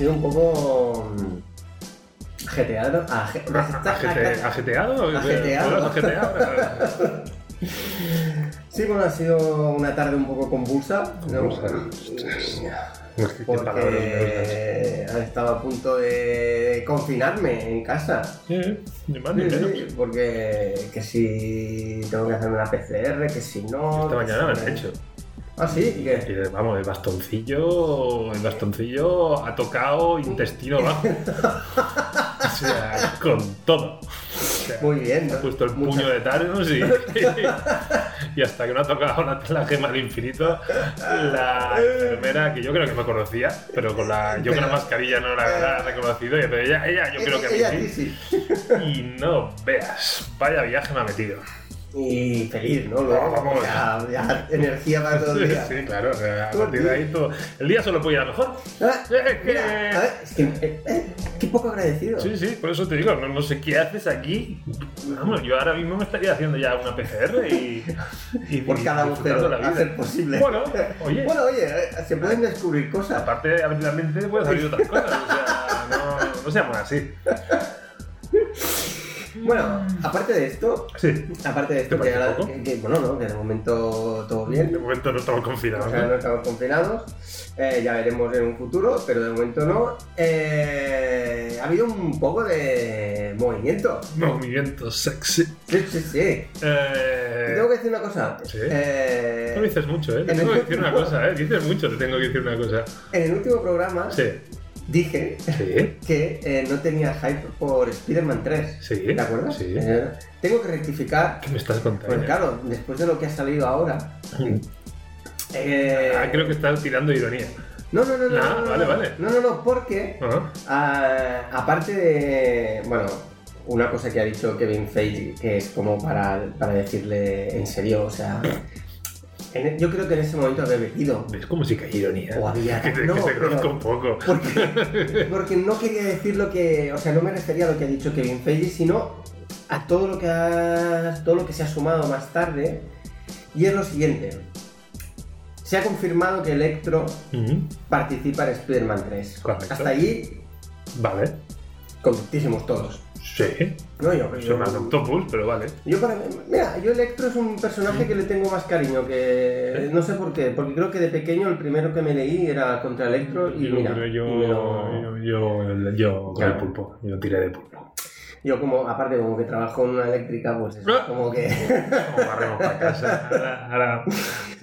Sido un poco. Jeteado. aje- ¿Agete- ¿Ajeteado? Ajeteado. ¿Podemos ajetear? Sí, bueno, ha sido una tarde un poco convulsa. ¿no? Convulsa. Es que qué palabras me Porque estaba a punto de confinarme en casa. Sí, ni más ni Sí, menos. sí, porque que si tengo que hacerme una PCR, que si no. Esta mañana me han hecho. Ah, sí, ¿y qué? Y, vamos, el bastoncillo, el bastoncillo ha tocado intestino bajo. O sea, con todo. O sea, Muy bien, ¿no? Ha puesto el puño de Thanos y, y hasta que no ha tocado la, la gema del infinito, la enfermera, que yo creo que me conocía, pero con la, yo con la mascarilla no la había reconocido, y pero ella, ella yo creo que a mí Ella sí. sí, sí. Y no veas, vaya viaje me ha metido. Y feliz, ¿no? Luego, Vamos. ya, ya energía para todo el día. Sí, claro, o sea, a partir de ahí todo. El día solo puede ir a mejor. Ah, Es que- mira, a ver, es que, eh, eh, qué poco agradecido. Sí, sí, por eso te digo, no, no sé qué haces aquí. Vamos, yo ahora mismo me estaría haciendo ya una PCR y. y Por cada disfrutando agujero, la vida. posible. Bueno, oye. Bueno, oye, eh, se pueden descubrir cosas. Aparte de abrir la mente, puede salir otras cosas. O sea, no, no seamos así. Bueno, aparte de esto, Sí, aparte de esto, ¿Te que, parece ahora- poco? que- que, bueno, no, que de momento todo bien. de momento no estamos confinados. O sea, no ¿no? estamos confinados, eh, ya veremos en un futuro, pero de momento no. Eh, ha habido un poco de movimiento. Movimiento sexy. Sí, sí, sí. Eh, Te tengo que decir una cosa. Sí. Eh, No dices mucho, ¿eh? Te en tengo el que decir una último- cosa, ¿eh? Dices mucho, te tengo que decir una cosa. en el último programa Sí, dije sí, que eh, no tenía hype por Spider-Man 3. sí. ¿De acuerdo? Sí. Eh, tengo que rectificar, ¿Qué me estás contando? pues claro, después de lo que ha salido ahora. eh, Ah, creo que estás tirando ironía. No, no, no, no. Ah, no, no, vale, no. vale. No, no, no, porque Ah, ah, aparte de. Bueno, una cosa que ha dicho Kevin Feige, que es como para, para decirle en serio, o sea. En- e, yo creo que en ese momento había bebido. ¿Ves como si hay ironía? O había- Que te, no, que te pero- conozco un poco. Porque, porque no quería decir lo que. O sea, no me refería a lo que ha dicho Kevin Feige, sino a todo lo que ha, todo lo que se ha sumado más tarde. Y es lo siguiente. Se ha confirmado que Electro Ujú, participa en Spider-Man 3. Correcto. Hasta allí, Vale. contentísimos todos. Sí. No, yo, yo, Son octopus, pero vale. yo para mí- mira, yo Electro es un personaje que le tengo más cariño que ¿Eh? no sé por qué, porque creo que de pequeño el primero que me leí era contra Electro y yo, mira, yo, yo, y me lo- yo, con el pulpo. Yo tiré de pulpo. yo como aparte como que trabajo en una eléctrica, pues eso, Ah. como que Como para casa. Ahora, ahora-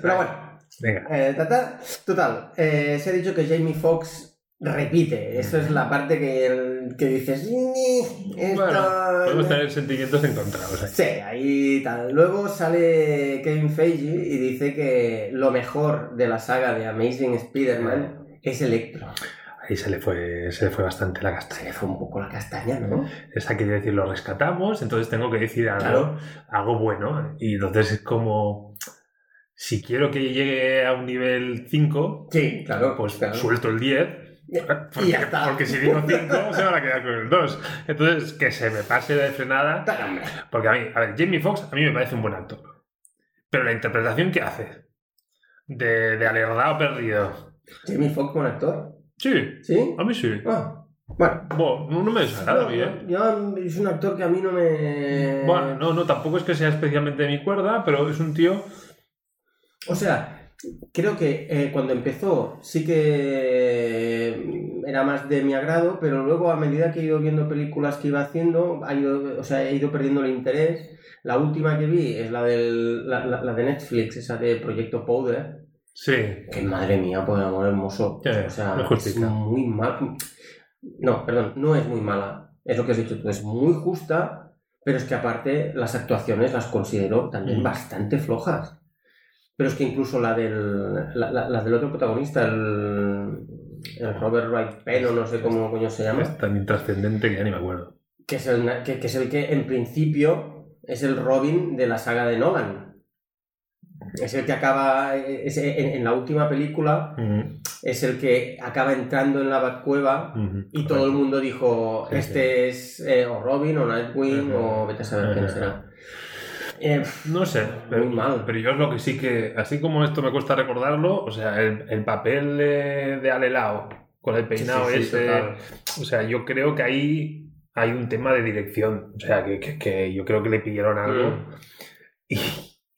pero bueno, Venga. eh, total, total eh, se ha dicho que Jamie Foxx repite, eso es la parte que, que dices, "Ni, esto Bueno, podemos tener sentimientos encontrados ahí. Sí, ahí tal. Luego sale Kevin Feige y dice que lo mejor de la saga de Amazing Spider-Man es Electro. Ahí se le fue, se le fue bastante la Se castaña. le fue un poco la castaña, ¿no? Esa quiere decir lo rescatamos, entonces tengo que decir algo, Claro. algo bueno. Y entonces es como. Si quiero que llegue a un nivel 5, Sí, claro. pues claro. suelto el 10. Porque, está. porque si digo 5 se van a quedar con el 2. Entonces, que se me pase de frenada. Porque a mí, a ver, Jamie Foxx a mí me parece un buen actor. Pero la interpretación que hace de, de alertado perdido. Jamie Foxx como actor. Sí, ¿Sí? a mí sí. Ah, bueno. Bueno, no, no me desagrada a mí, ¿eh? Yo, es un actor que a mí no me... Bueno, no, no, tampoco es que sea especialmente de mi cuerda, pero es un tío. O sea, creo que eh, cuando empezó sí que era más de mi agrado, pero luego a medida que he ido viendo películas que iba haciendo, ha ido, o sea, he ido perdiendo el interés. La última que vi es la, del, la, la- la de Netflix, esa de Proyecto Powder. Sí. Que madre mía, por amor hermoso. O sea, es muy mal. No, perdón, no es muy mala. Es lo que has dicho tú, es muy justa, pero es que aparte las actuaciones las considero también Mm. bastante flojas. Pero es que incluso la del, la, la- la del otro protagonista, el, el Robert Wright Penn, o no sé cómo coño se llama, Es tan intrascendente que ya ni me acuerdo. que es, el, que, que es el que en principio es el Robin de la saga de Nolan. Es el que acaba, es- en, en la última película, es el que acaba entrando en la Batcueva ujú, y todo el mundo dijo, este es eh, o Robin o Nightwing o vete a saber quién será. Eh, No sé, pero, Muy mal. pero yo es lo que sí que, así como esto me cuesta recordarlo, o sea, el, el papel de, de Alelao con el peinado sí, sí, ese, o sea, yo creo que ahí hay un tema de dirección, o sea, que, que- que yo creo que le pidieron algo. Mm. Y,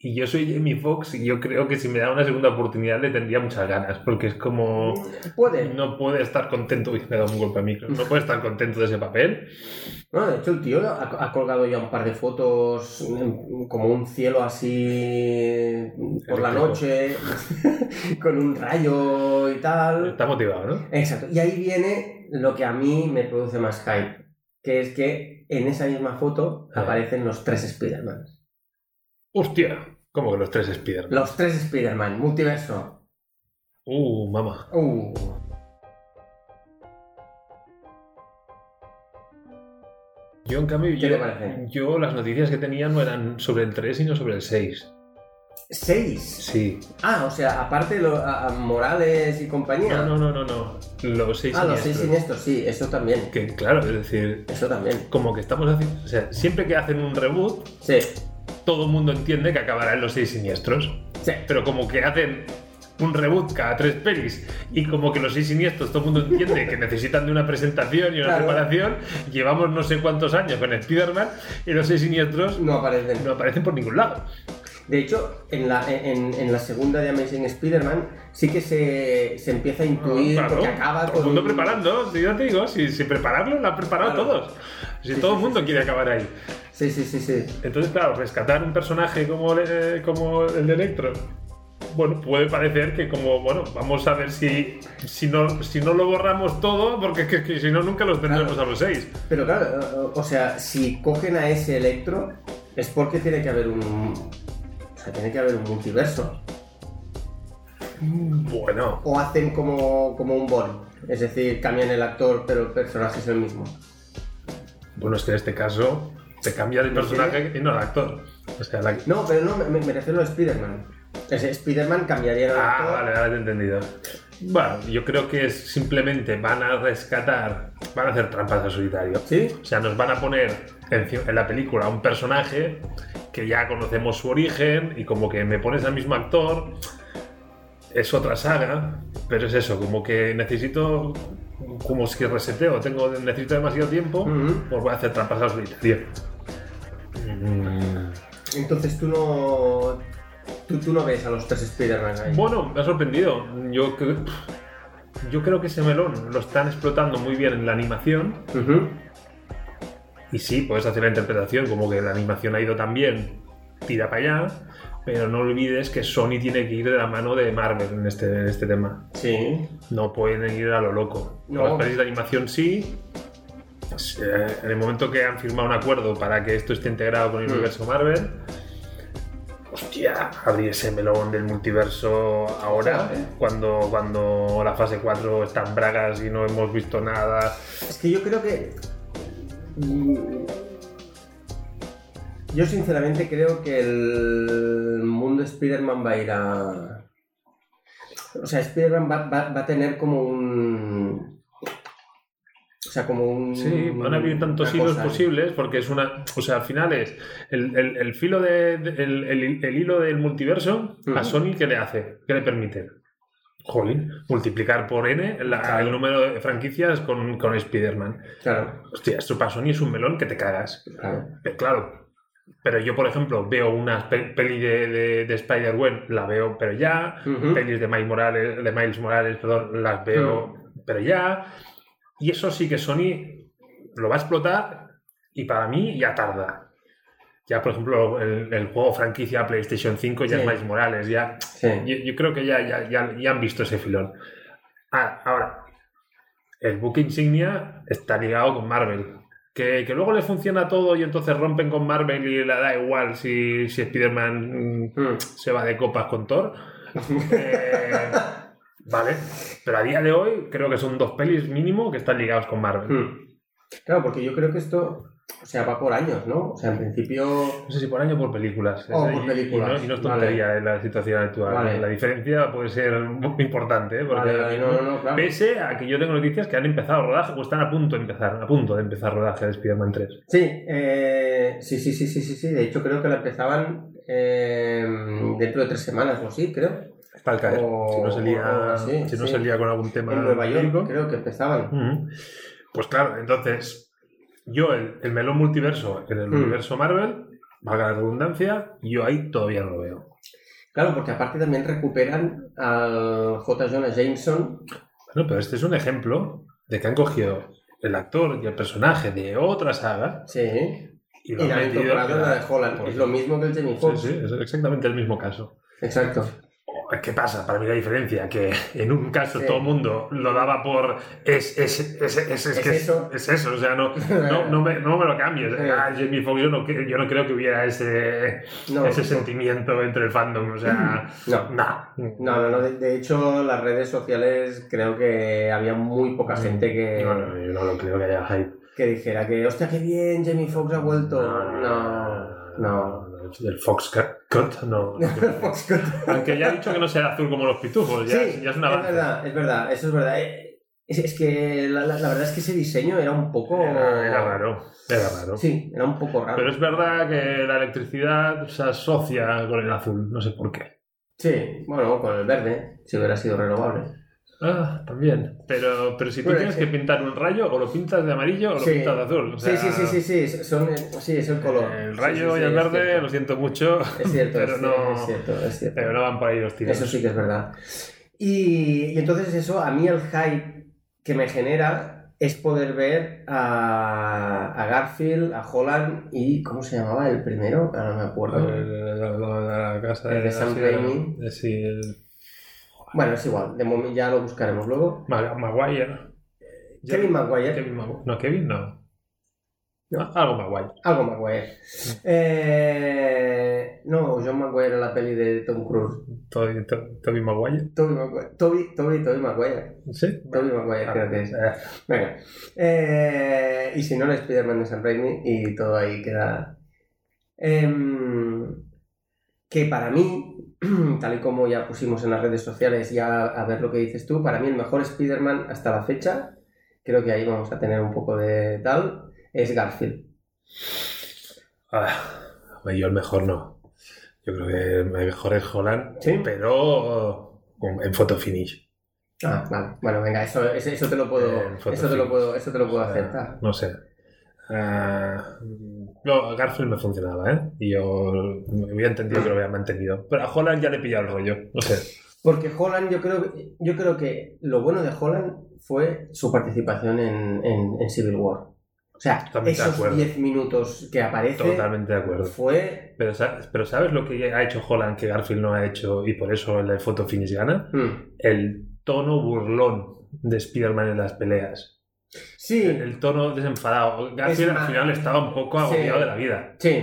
y yo soy Jamie Foxx y yo creo que si me da una segunda oportunidad le tendría muchas ganas, porque es como... puede. No puede estar contento, uy, me da un golpe a micro, no puede estar contento de ese papel. No, de hecho, el tío ha, ha colgado ya un par de fotos, mm, como un cielo así por la noche, con un rayo y tal. Está motivado, ¿no? Exacto. Y ahí viene lo que a mí me produce más hype, que es que en esa misma foto aparecen los tres Spider-Man. Hostia, como que los tres Spider-Man. Los tres Spider-Man, multiverso. Uh, mamá. Uh. Yo, en cambio, ¿Qué yo, yo las noticias que tenía no eran sobre el 3, sino sobre el 6. Seis. Sí. Ah, o sea, aparte lo, a- a Morales y compañía. No, no, no, no, no. Los 6 ah, los seis siniestros, sí, eso también. Que claro, es decir, Eso también. como que estamos haciendo. O sea, siempre que hacen un reboot, Sí, todo el mundo entiende que acabará en los 6 siniestros. sí. Pero como que hacen un reboot cada tres pelis y como que los seis siniestros todo el mundo entiende que necesitan de una presentación y una Claro. preparación, llevamos no sé cuántos años con Spider-Man y los seis siniestros No aparecen. no aparecen por ningún lado. De hecho, en la, en, en la segunda de Amazing Spider-Man sí que se, se empieza a intuir Claro, porque acaba todo con. el mundo un- preparando, si yo te digo, si, si prepararlo lo han preparado Claro. todos. Si Sí, todo sí, el mundo sí, quiere acabar ahí. Sí, sí, sí, sí. Entonces, claro, rescatar un personaje como, el- como el de Electro, bueno, puede parecer que como, bueno, vamos a ver si, si, no, si no lo borramos todo, porque es que, que si no, nunca los tendremos Claro. a los seis. Pero claro, o sea, si cogen a ese Electro es porque tiene que haber un. Tiene que haber un multiverso. Bueno, O hacen como, como un Bond. Es decir, cambian el actor, pero el personaje es el mismo. bueno, es que en este caso te cambia el personaje y no el actor. O sea, la... No, pero no, me, me refiero a Spider-Man. Spider-Man cambiaría el Ah, actor. vale, ahora te he entendido. Bueno, yo creo que es simplemente van a rescatar, van a hacer trampas al solitario. ¿Sí? O sea, nos van a poner en, en la película a un personaje que ya conocemos su origen y como que me pones al mismo actor, es otra saga, pero es eso, como que necesito, como si reseteo, tengo, necesito demasiado tiempo, Ujú. pues voy a hacer trampas al solitario. Mm. Entonces tú no. Tú, tú no ves a los tres Spider-Man ahí. Bueno, me ha sorprendido. Yo, yo creo que ese melón lo están explotando muy bien en la animación. Y sí, puedes hacer la interpretación como que la animación ha ido tan bien, tira para allá. Pero no olvides que Sony tiene que ir de la mano de Marvel en este, en este tema. Sí. No pueden ir a lo loco. No. Las pelis de animación sí. Eh, en el momento que han firmado un acuerdo para que esto esté integrado con el Mm. universo Marvel, hostia, abrir ese melón del multiverso ahora, ¿eh? cuando, cuando la fase 4 está en bragas y no hemos visto nada. Es que yo creo que. Yo sinceramente creo que el mundo Spider-Man va a ir a. O sea, Spider-Man va, va- va a tener como un. O sea, como un. Sí, van a abrir tantos hilos cosa. posibles porque es una. O sea, al final es el, el- el filo de, el, el- hilo del multiverso a. Sony ¿qué le hace? ¿Qué le permite? Jolín, multiplicar por N la- Claro. el número de franquicias con, con Spider-Man. Claro, Hostia, esto para Sony es un melón que te cagas. claro. Pero claro, Pero yo, por ejemplo, veo una pe- peli de, de, de Spider-Man, la veo, pero ya. Ujú. Pelis de Miles Morales, de Miles Morales, perdón, las veo, pero ya. Y eso sí que Sony lo va a explotar y para mí ya tarda. Ya, por ejemplo, el, el juego franquicia PlayStation 5 ya Sí. es Miles Morales, ya. Sí. Yo, yo creo que ya, ya, ya, ya han visto ese filón. Ah, ahora, el book insignia está ligado con Marvel. Que, que luego le funciona todo y entonces rompen con Marvel y le da igual si, si Spider-Man mm, Mm. se va de copas con Thor. Eh, vale, pero a día de hoy creo que son dos pelis mínimo que están ligados con Marvel. Mm. Claro, porque yo creo que esto, o sea, va por años, ¿no? O sea, en principio... No sé si por año o por películas. Oh, Es- por y- películas. Y, no, y no es tontería en la situación actual. Vale. La diferencia puede ser muy importante, ¿eh? porque Vale, vale, no, no, claro. pese a que yo tengo noticias que han empezado rodaje o están a punto de empezar, a punto de empezar rodaje de Spider-Man 3. Sí, eh, sí, sí, sí, sí, sí, sí. De hecho, creo que la empezaban eh, dentro de tres semanas o así, creo. Está al caer. O- si no se lía, o así, si no sí. se lía con algún tema En Nueva York, creo que empezaban. Pues claro, entonces, yo el, el melón multiverso en el Mm. universo Marvel, valga la redundancia, yo ahí todavía no lo veo. Claro, porque aparte también recuperan al J. Jonah Jameson. Bueno, pero este es un ejemplo de que han cogido el actor y el personaje de otra saga Sí. y Y lo la han incorporado en la de Holland. Es lo mismo que el Jamie Foxx. Sí, sí, es exactamente el mismo caso. Exacto. ¿Qué pasa? Para mí la diferencia, que en un caso Sí. todo el mundo lo daba por es, es, es, es, es, que es- eso. es eso, o sea, no, no, no, me, no me lo cambies. Sí. Ah, Jamie Foxx, yo no, yo no creo que hubiera ese, ese sentimiento entre el fandom, o sea, No. no. No, no, no. De, de hecho, las redes sociales creo que había muy poca gente que, No, no, yo no lo creo que haya hype. que dijera que, hostia, qué bien, Jamie Foxx ha vuelto. No, no. El Fox Cut, no. no. Aunque ya ha dicho que no será azul como los pitufos, ya, sí, ya es una avance. verdad, es verdad, eso es verdad. Eh, Es, es que la, la- la verdad es que ese diseño era un poco... Era, era raro, era raro. Sí, era un poco raro. Pero es verdad que la electricidad se asocia con el azul, no sé por qué. Sí, bueno, con el verde, si hubiera sido renovable. Ah, también. Pero, pero si tú Puede tienes que pintar un rayo, o lo pintas de amarillo o lo pintas de azul. O Sí, sea, sí, sí, sí, sí, son, sí, es el color. El rayo y el verde, lo siento mucho, Es cierto, pero es, no- es cierto, es cierto. pero no van por ahí los tiros. Eso sí que es verdad. Y, y entonces eso, a mí el hype que me genera es poder ver a, a Garfield, a Holland y... ¿Cómo se llamaba el primero? Ahora no me acuerdo. El- la, la- la casa El de Sam sí, Raimi. de- Sí, el Bueno, es igual, de momento ya lo buscaremos luego. Ma- Maguire. Kevin Maguire. Kevin Magu- No, Kevin no. No. Ah, Algo Maguire. Algo Maguire. Eh, no, John Maguire en la peli de Tom Cruise. Toby, To- Toby Maguire. Toby Maguire. Toby, Toby, Toby Maguire. ¿Sí? Toby Maguire, Ah, creo que es. eh, Venga. Eh, y si no, el Spider-Man de Sam Raimi y todo ahí queda. Em, que para mí, tal y como ya pusimos en las redes sociales, ya a ver lo que dices tú, para mí el mejor Spider-Man hasta la fecha, creo que ahí vamos a tener un poco de tal, es Garfield. Ah, yo el mejor no. Yo creo que el mejor es Holland, ¿Sí? pero en photo finish. Ah, vale. Bueno, venga, eso, eso, te lo puedo, Eh, eso te lo puedo, eso te lo puedo aceptar. No sé. Ah, no, Garfield me funcionaba, ¿eh? Y yo me había entendido que lo había mantenido. Pero a Holland ya le he pillado el rollo. No sé. Porque Holland, yo creo, yo creo que lo bueno de Holland fue su participación en, en- en Civil War. O sea, Totalmente esos acuerdo. 10 minutos que aparece Totalmente de acuerdo. fue... Pero, pero ¿sabes lo que ha hecho Holland que Garfield no ha hecho y por eso el de photo finish gana? Mm. El tono burlón de Spider-Man en las peleas. Sí, El, el tono desenfadado. Garfield al final estaba un poco Sí. agobiado de la vida. sí.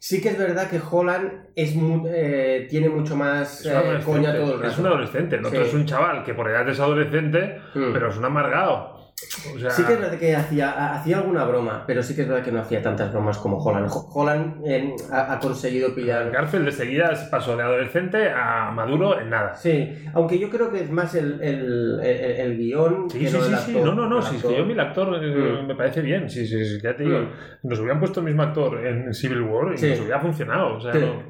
Sí que es verdad que Holland es mu- eh, tiene mucho más eh, coña todo el rato. Es un adolescente. El otro Sí. es un chaval que por edad es adolescente, Mm. pero es un amargado. O sea, Sí que es verdad que hacía, hacía alguna broma, pero sí que es verdad que no hacía tantas bromas como Holland. Ho- Holland eh, ha, ha conseguido pillar... Garfield de seguida pasó de adolescente a maduro en nada. Sí, aunque yo creo que es más el, el, el, el guion Sí, que sí, no sí, el sí. No, no, no. el Si es que yo, mi actor, eh, Mm. me parece bien. Sí, sí, sí, ya te digo. Mm. Nos hubieran puesto el mismo actor en Civil War y Sí. nos hubiera funcionado. O sea, no-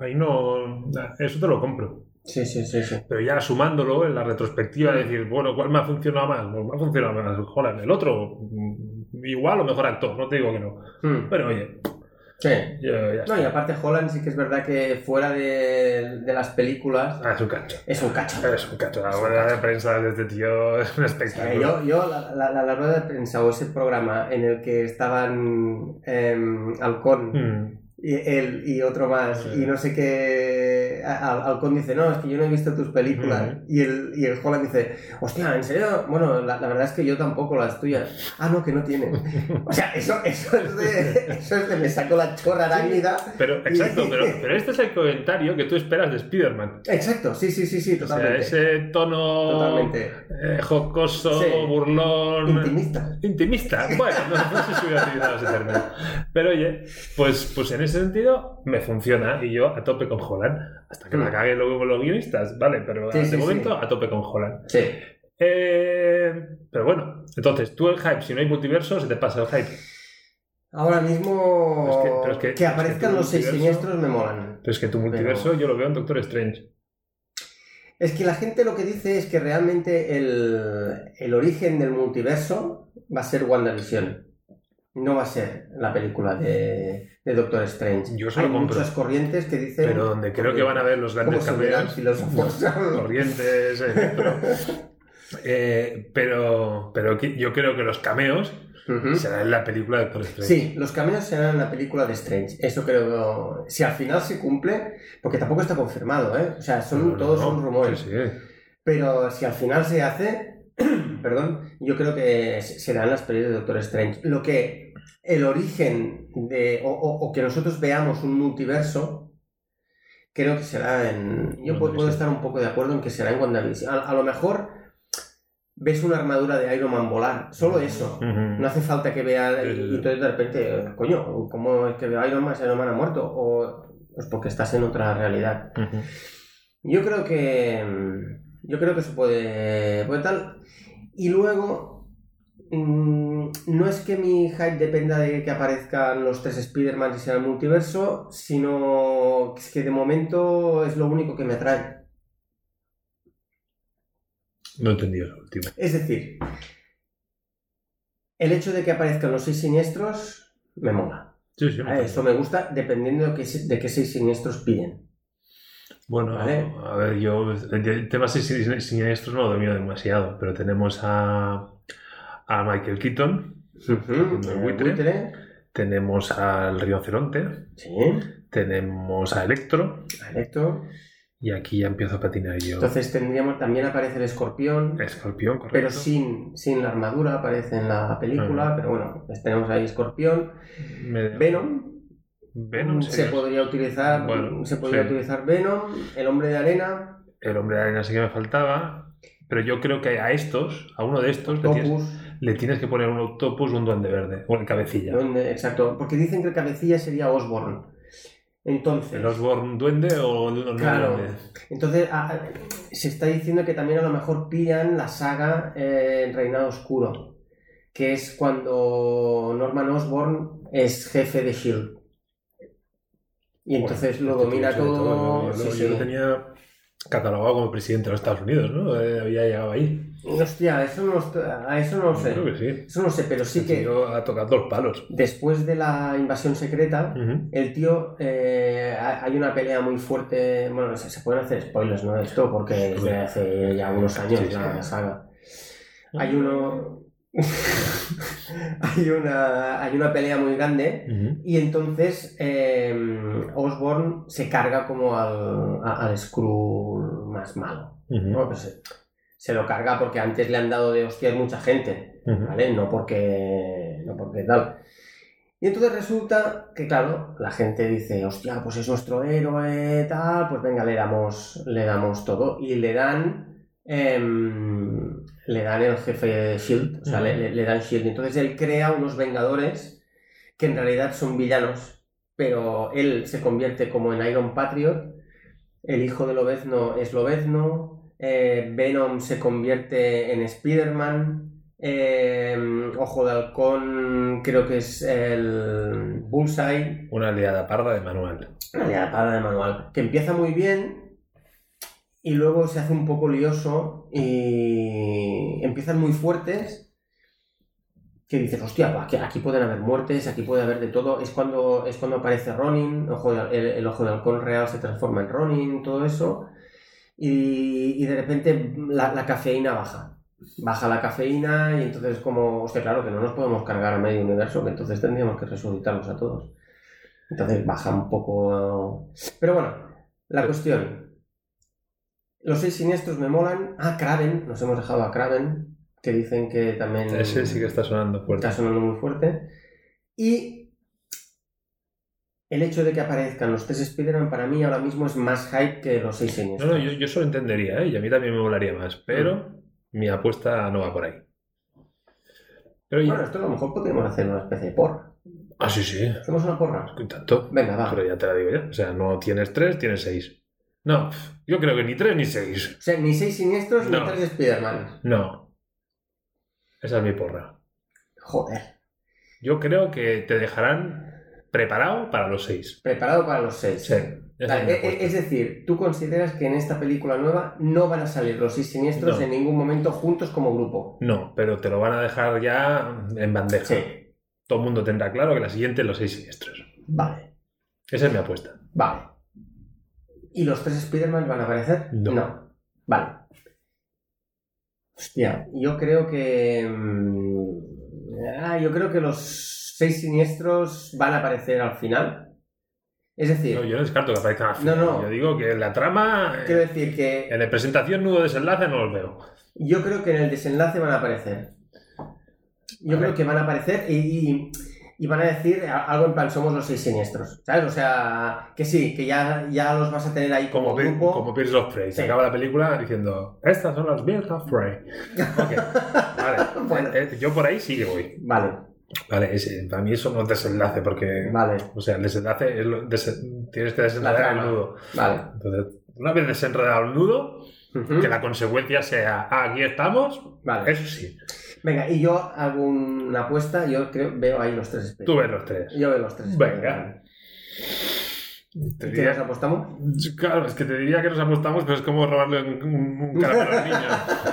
ahí no. Eso te lo compro. Sí, sí, sí, sí. Pero ya sumándolo en la retrospectiva, decir, bueno, ¿cuál me ha funcionado más? Pues me ha funcionado más Holland. El otro, mm, igual o mejor actor, no te digo que no. Mm. Pero oye, Sí. Ya No, y aparte Holland sí que es verdad que fuera de, de las películas Ah, es un cacho. es un cacho. Es un cacho. La rueda de prensa de este tío es un Eh, espectáculo. yo, yo la, la, la- la rueda de prensa o ese programa en el que estaban em, Halcón Mm. Y él y otro más Sí. y no sé qué a- a- Halcón dice no es que yo no he visto tus películas y el y el Holland dice hostia en serio bueno la, la verdad es que yo tampoco las tuyas ah no que no tiene o sea eso eso es de eso es de me saco la chorra arácnida Pero, exacto, pero, pero este es el comentario que tú esperas de Spider-Man. exacto sí sí sí sí O sea, totalmente ese tono totalmente eh, jocoso, Sí. burlón. intimista Intimista. Bueno, no, no sé si hubiera utilizado ese término. Pero oye, pues, pues en ese sentido me funciona y yo a tope con Holland. Hasta que la caguen luego los guionistas, ¿vale? Pero Sí, de sí, momento sí. a tope con Holland. sí Eh, pero bueno, entonces tú el hype, si no hay multiverso, se te pasa el hype. ahora mismo Es que- pero es que- es que aparezcan los seis siniestros me molan Pero es que tu multiverso yo lo veo en Doctor Strange. Es que la gente lo que dice es que realmente el, el origen del multiverso va a ser WandaVision. No va a ser la película de, de Doctor Strange. Yo Hay compro. muchas corrientes que dicen... Pero donde creo que van a ver los ¿Cómo grandes cameos. filósofos? corrientes. Eh, pero, pero que- yo creo que los cameos Ujú. serán en la película de Doctor Strange. Sí, los cameos serán en la película de Strange. Eso creo. Si al final se cumple, porque tampoco está confirmado, ¿eh? O sea, son, No, todos no, son rumores. sí, sí. Pero si al final se hace, perdón, yo creo que se- serán las películas de Doctor Strange. Lo que el origen de, o, o- o que nosotros veamos un multiverso, creo que será en... Yo puedo, puedo estar un poco de acuerdo en que será en WandaVision. A, a lo mejor ves una armadura de Iron Man volar, solo eso. No hace falta que vea y, y entonces de repente, coño, ¿cómo es que veo Iron Man si Iron Man ha muerto? O pues porque estás en otra realidad. Yo creo que. Yo creo que eso puede. puede tal. Y luego. Mm, no es que mi hype dependa de que aparezcan los tres Spider-Man y sea el multiverso, sino que es que de momento es lo único que me atrae. No he entendido lo último. Es decir, el hecho de que aparezcan los seis siniestros me mola. Sí, sí, me Eso me gusta dependiendo de qué, se- de qué seis siniestros piden. Bueno, Vale. a ver, yo el tema sin- siniestros no lo domino demasiado, pero tenemos a, a Michael Keaton, El buitre. buitre. tenemos al rinoceronte, Sí. tenemos a Electro, Electro. y aquí ya empiezo a patinar yo. Entonces tendríamos, también aparece el escorpión, Escorpión, correcto. pero sin, sin la armadura, aparece en la película, pero bueno, pues tenemos ahí escorpión. Me- Venom, Venom se podría utilizar, Bueno, se podría sí. utilizar Venom, el hombre de arena, El hombre de arena sí que me faltaba, pero yo creo que a estos, a uno de estos, le tienes, Octopus, le tienes que poner un octopus o un duende verde, o el cabecilla. exacto, porque dicen que el cabecilla sería Osborn. Entonces, ¿El Osborn duende o el no Claro. duende? Entonces, a- a- se está diciendo que también a lo mejor pillan la saga eh, Reinado Oscuro, que es cuando Norman Osborn es jefe de S.H.I.E.L.D. Y entonces Bueno, lo este domina sabe todo. Yo, sí, yo sí. lo tenía catalogado como presidente de los Estados Unidos, ¿no? Eh, había llegado ahí. Hostia, eso no, a eso no lo sé. Creo que sí. Eso no sé, pero sí El que tío ha tocado dos palos. después de la invasión secreta, el tío, eh, ha- hay una pelea muy fuerte. Bueno, se, se pueden hacer spoilers, ¿no? Esto, porque es de hace ya unos años Sí, sí. la saga. Hay uno. hay, una, hay una pelea muy grande. Y entonces eh, Osborn se carga como al, al Skrull más malo. Ujú. ¿no? Pues se, lo carga porque antes le han dado de hostias mucha gente. ¿vale? No porque, no porque tal. Y entonces resulta que, claro, la gente dice, hostia, pues es nuestro héroe, tal, pues venga, le damos, le damos todo. Y le dan, em, le dan el jefe de S.H.I.E.L.D., o sea, le dan S.H.I.E.L.D. Entonces él crea unos vengadores que en realidad son villanos, pero él se convierte como en Iron Patriot, el hijo de Lobezno es Lobezno, eh, Venom se convierte en Spider-Man, eh, Ojo de Halcón creo que es el Bullseye, Una aliada parda de manual. una liada de manual, que empieza muy bien y luego se hace un poco lioso y empiezan muy fuertes que dices, hostia, pues aquí, aquí pueden haber muertes, aquí puede haber de todo. Es cuando, es cuando aparece Ronin, ojo de- el, el ojo de halcón real se transforma en Ronin, todo eso. Y, y de repente la, la cafeína baja. Baja la cafeína y entonces como, hostia, claro que no nos podemos cargar a medio universo, que entonces tendríamos que resucitarlos a todos. Entonces baja un poco... Pero bueno, la cuestión. Los seis siniestros me molan. Ah, Kraven, nos hemos dejado a Kraven, que dicen que también Ese sí que está sonando fuerte. está sonando muy fuerte. Y el hecho de que aparezcan los tres Spider-Man para mí ahora mismo es más hype que los seis No, siniestros. no, yo, yo eso lo entendería, ¿eh? y a mí también me molaría más, pero mi apuesta no va por ahí. Pero Bueno, esto a lo mejor podríamos hacer una especie de porra. ah, sí, sí, Hacemos una porra. tanto. Venga, va. Pero ya te la digo ya. O sea, no tienes tres, tienes seis. No, yo creo que ni tres ni seis. O sea, ni seis siniestros No. ni tres Spider-Man. No. Esa es mi porra. Joder. Yo creo que te dejarán preparado para los seis. Preparado para los seis. Sí. Vale, es e- e- es decir, tú consideras que en esta película nueva no van a salir los seis siniestros No. en ningún momento juntos como grupo. No, pero te lo van a dejar ya en bandeja. Sí. Todo el mundo tendrá claro que la siguiente es los seis siniestros. Vale. Esa es mi apuesta. Vale. ¿Y los tres Spider-Man van a aparecer? No. Vale. Hostia, yo creo que. Ah, yo creo que los seis siniestros van a aparecer al final. Es decir, No, yo no descarto que aparezcan al final. No, no. Yo digo que en la trama, quiero eh, decir que. en la presentación, nudo, desenlace, no los veo. Yo creo que en el desenlace van a aparecer. Yo A creo que van a aparecer y, y- y van a decir algo en plan, somos los seis siniestros. ¿Sabes? O sea, que sí, que ya, ya los vas a tener ahí como, Como, grupo. como Pierce of Prey. Se Sí. acaba la película diciendo, estas son las Birds of Prey. Ok, vale. Bueno. Eh, yo por ahí sí que voy. Vale, Vale, ese, para mí eso no es desenlace, porque... vale, O sea, el desenlace es lo- desen- tienes que desenredar el nudo. vale. Entonces, una vez desenredado el nudo, Ujú. que la consecuencia sea, ah, aquí estamos, Vale. eso sí. Venga, y yo hago una apuesta, yo creo, veo ahí los tres Tú ves los tres. Yo veo los tres. Venga. Te ¿Qué diría- nos apostamos? Claro, es que te diría que nos apostamos, pero es como robarle un, un, un caramelo al niño.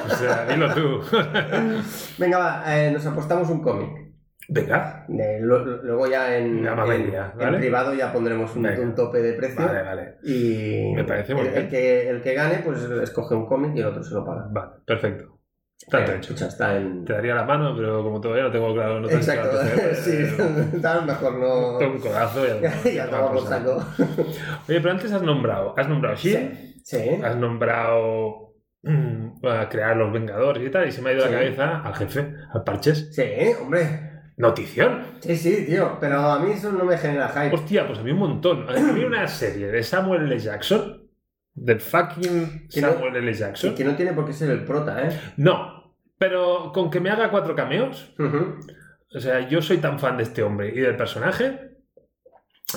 O sea, dilo tú. Venga, va, eh, nos apostamos un cómic. Venga. De- lo- lo- luego ya en, privado ya pondremos un, tope de precio. Vale, vale. Y Me parece muy el, bien. el que, el que gane, pues escoge un cómic y el otro se lo paga. Vale, perfecto. Tanto Venga, hecho. está en... Te daría la mano, pero como todavía no tengo claro, no tengo Exacto, claro hacer, sí, eh, tal, mejor no... tengo un codazo y ya por saco. Oye, pero antes has nombrado, has nombrado Shield, Sí, sí. has nombrado mm, a crear los Vengadores y tal, y se me ha ido Sí. la cabeza al jefe, al Parches. Sí, hombre. Notición. Sí, sí, tío. Pero a mí eso no me genera hype. Hostia, pues a mí un montón. A mí una serie de Samuel L. Jackson, del fucking Que no- Samuel L. Y Jackson. que no tiene por qué ser el prota, ¿eh? No, pero con que me haga cuatro cameos, o sea, yo soy tan fan de este hombre y del personaje.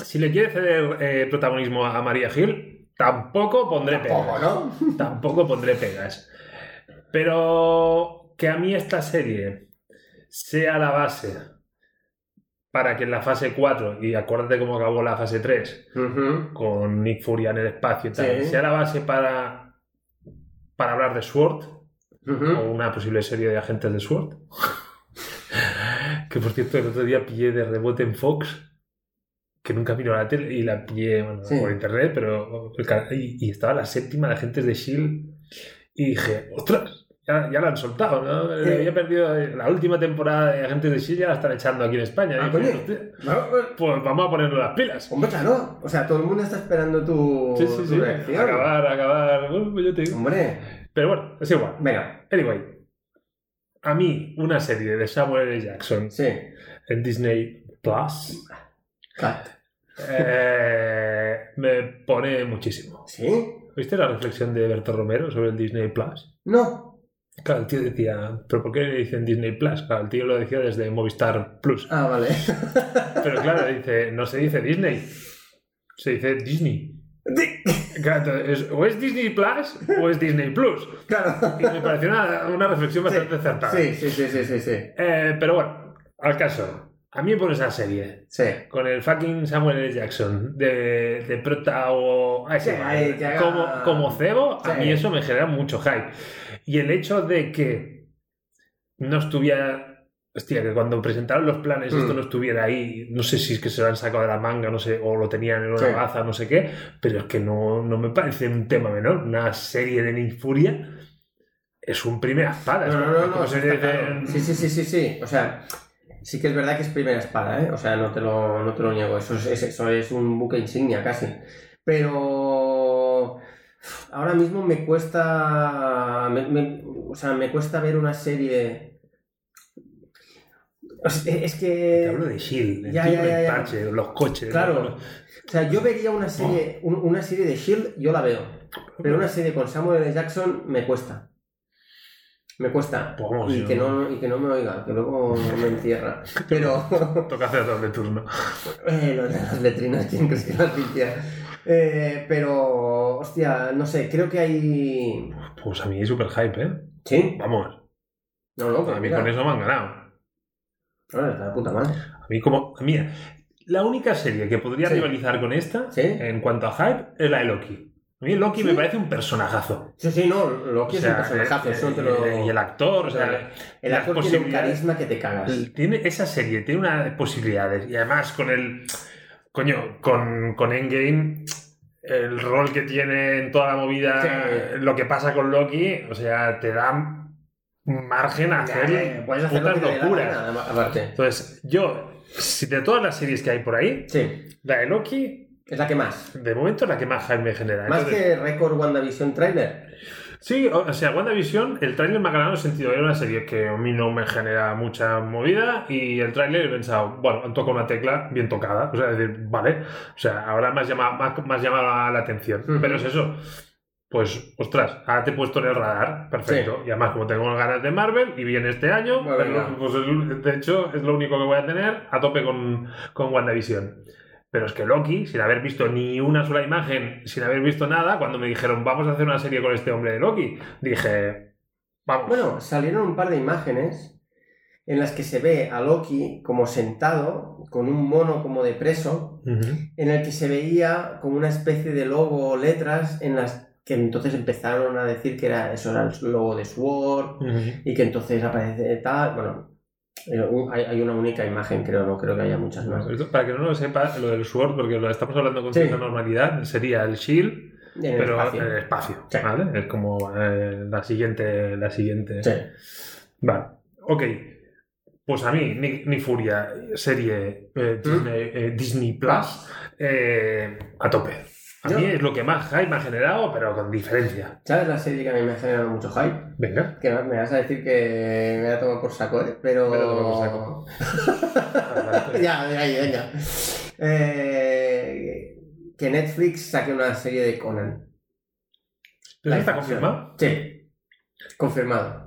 Si le quiere ceder eh, protagonismo a María Gil, tampoco pondré Tampoco, pegas. ¿no? Tampoco pondré pegas. Pero que a mí esta serie sea la base para que en la fase 4, y acuérdate cómo acabó la fase 3, Ujú. con Nick Fury en el espacio y tal, Sí. sea la base para, para hablar de Sword, o una posible serie de agentes de Sword. que por cierto, el otro día pillé de rebote en Fox, que nunca miro la tele, y la pillé bueno, Sí. por internet, pero y estaba la séptima de agentes de Shield, y dije, ostras. Ya, ya la han soltado, ¿no? Había perdido la última temporada de Agentes de Shield, ya la están echando aquí en España. Ah, Y dije, coño. "Hostia, No, pues, Pues vamos a ponernos las pilas. Hombre, claro. O sea, todo el mundo está esperando tu, Sí, sí, tu sí. reacción. Acabar, acabar. Bueno, pues yo te digo. Hombre. Pero bueno, es igual. Venga. Anyway, a mí una serie de Samuel L. Jackson Sí. en Disney Plus eh, me pone muchísimo. ¿Sí? ¿Viste la reflexión de Berto Romero sobre el Disney Plus? No. Claro, el tío decía, ¿pero por qué le dicen Disney Plus? Claro, el tío lo decía desde Movistar Plus. Ah, vale. Pero claro, dice, no se dice Disney, se dice Disney. Claro, es- o es Disney Plus o es Disney Plus. claro. Y me pareció una, una reflexión bastante acertada. Sí, sí, sí, sí, sí, sí. Eh, pero bueno, al caso. A mí me pone esa serie. Sí. Con el fucking Samuel L. Jackson de, de prota o Sí, como, como cebo, a mí eso me genera mucho hype. Y el hecho de que no estuviera Hostia, que cuando presentaron los planes Mm. esto no estuviera ahí, no sé si es que se lo han sacado de la manga, no sé, o lo tenían en una baza, no sé qué, pero es que no, no me parece un tema menor. Una serie de Nick Furia es un primera espada. No, no, no, no, Sí, sí, sí, sí, sí. O sea, sí que es verdad que es primera espada, ¿eh? O sea, no te lo, no te lo niego. Eso es, es- eso es un buque insignia casi. Pero ahora mismo me cuesta. me- me- o sea, me cuesta ver una serie. O sea, es Te que. hablo de Shield, el Ya, parche, los coches. Claro. O sea, yo vería una serie, un- una serie de Shield, yo la veo. Pero una serie con Samuel L. Jackson me cuesta. Me cuesta. Y, yo- que no, y que no me oiga, que luego me encierra. Pero Toca hacer doble turno. eh, lo de las letrinas, ¿quién crees que las limpia? Eh, pero, hostia, no sé, creo que hay... Pues a mí es super hype, ¿eh? ¿Sí? Vamos, No, no, a mí mira. con eso me han ganado. Ahora está de puta madre. A mí como... Mira, la única serie que podría Sí. rivalizar con esta, ¿Sí? en cuanto a hype, es la de Loki. A mí Loki ¿Sí? me parece un personajazo. Sí, sí, no, Loki O es un personajazo, eh, lo... eh, Y el actor, o sea, El actor tiene un carisma que te cagas. tiene esa serie, tiene unas posibilidades. Y además con el... Coño, con, con Endgame, el rol que tiene en toda la movida, Sí. lo que pasa con Loki, o sea, te da margen a hacer Puedes hacer lo locuras. gana, aparte. Entonces, yo, si de todas las series que hay por ahí, Sí, la de Loki, es la que más. de momento es la que más hype me genera. Más Entonces, que Record WandaVision Trailer. Sí, o o sea, WandaVision, el tráiler me ha ganado en el sentido, era una serie que a mí no me genera mucha movida y el tráiler he pensado, bueno, han tocado una tecla bien tocada, o sea, es decir, vale, o sea, ahora más llama, más, más llama la, atención, pero es eso, pues, ostras, ahora te he puesto en el radar, perfecto, y además como tengo ganas de Marvel y viene este año, Pues pues, pues, de hecho es lo único que voy a tener a tope con, con WandaVision. Pero es que Loki, sin haber visto ni una sola imagen, sin haber visto nada, cuando me dijeron vamos a hacer una serie con este hombre de Loki, dije, vamos. Bueno, salieron un par de imágenes en las que se ve a Loki como sentado, con un mono como de preso, en el que se veía como una especie de logo o letras en las que entonces empezaron a decir que era eso era el logo de Sword Ujú. y que entonces aparece tal, bueno, hay, una única imagen creo, no creo que haya muchas más. Para que no lo sepa, lo del Sword, porque lo estamos hablando con Sí. cierta normalidad, sería el Shield, En el pero espacio. en el espacio, Sí. ¿vale? Es como eh, la siguiente, la siguiente. Sí. Vale, ok. Pues a mí, ni, ni Furia, serie eh, ¿Mm? Disney, eh, Disney Plus, a tope. A mí es lo que más hype me ha generado, pero con diferencia. ¿Sabes la serie que a mí me ha generado mucho hype? Venga. Que me vas a decir que me la tomo por saco, ¿eh? Pero... Me la tomo por saco. ya, de ahí, venga. Eh, que Netflix saque una serie de Conan. ¿Pero está confirmado? Sí, confirmado.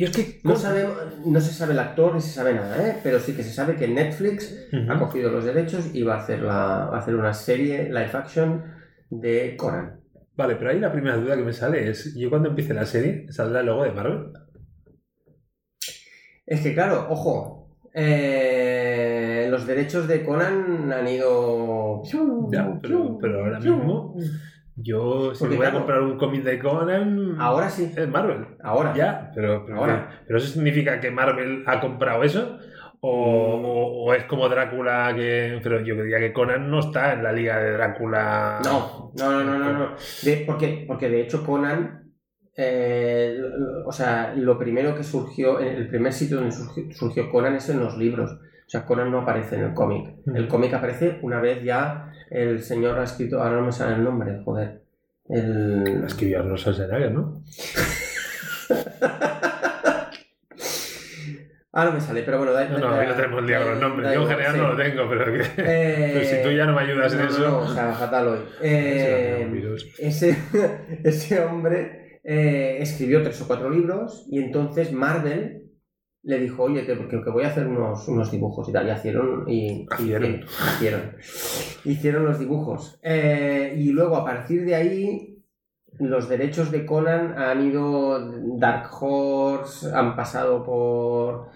Y es que... No, sabemos, no se sabe el actor ni se sabe nada, ¿eh? pero sí que se sabe que Netflix ha cogido los derechos y va a hacer, la, va a hacer una serie live action de Conan. Vale, pero ahí la primera duda que me sale es, yo cuando empiece la serie, ¿saldrá el logo de Marvel? Es que claro, ojo, eh, los derechos de Conan han ido... Ya, pero, pero ahora mismo, yo si Porque, voy a comprar un cómic de Conan, Ahora sí, es Marvel. ahora. Ya, pero, pero, Ahora. ¿pero eso significa que Marvel ha comprado eso? O, o- o es como Drácula que... Pero yo diría que Conan no está en la liga de Drácula... No, no, no, no, no. no. De- porque, porque de hecho Conan, eh, o sea, lo primero que surgió, el primer sitio donde surgió, surgió Conan es en los libros. O sea, Conan no aparece en el cómic. El cómic aparece una vez ya el señor ha escrito, ahora no me sale el nombre, joder. El... Escribió Arnold Schwarzenegger, ¿no? Ah, no me sale, pero bueno, da, No, no, ahí lo tenemos el los da- nombres. da Yo en general sí. no lo tengo, pero que... Eh, Pero si tú ya no me ayudas en no, no, eso... no, o sea, fatal hoy. Eh, ese, ese hombre eh, escribió tres o cuatro libros y entonces Marvel le dijo, oye, que, que- que voy a hacer unos, unos dibujos y tal. Y hicieron. Y, y- Hicieron. y- hicieron. Hicieron los dibujos. Eh, y luego, a partir de ahí, los derechos de Conan han ido Dark Horse, han pasado por.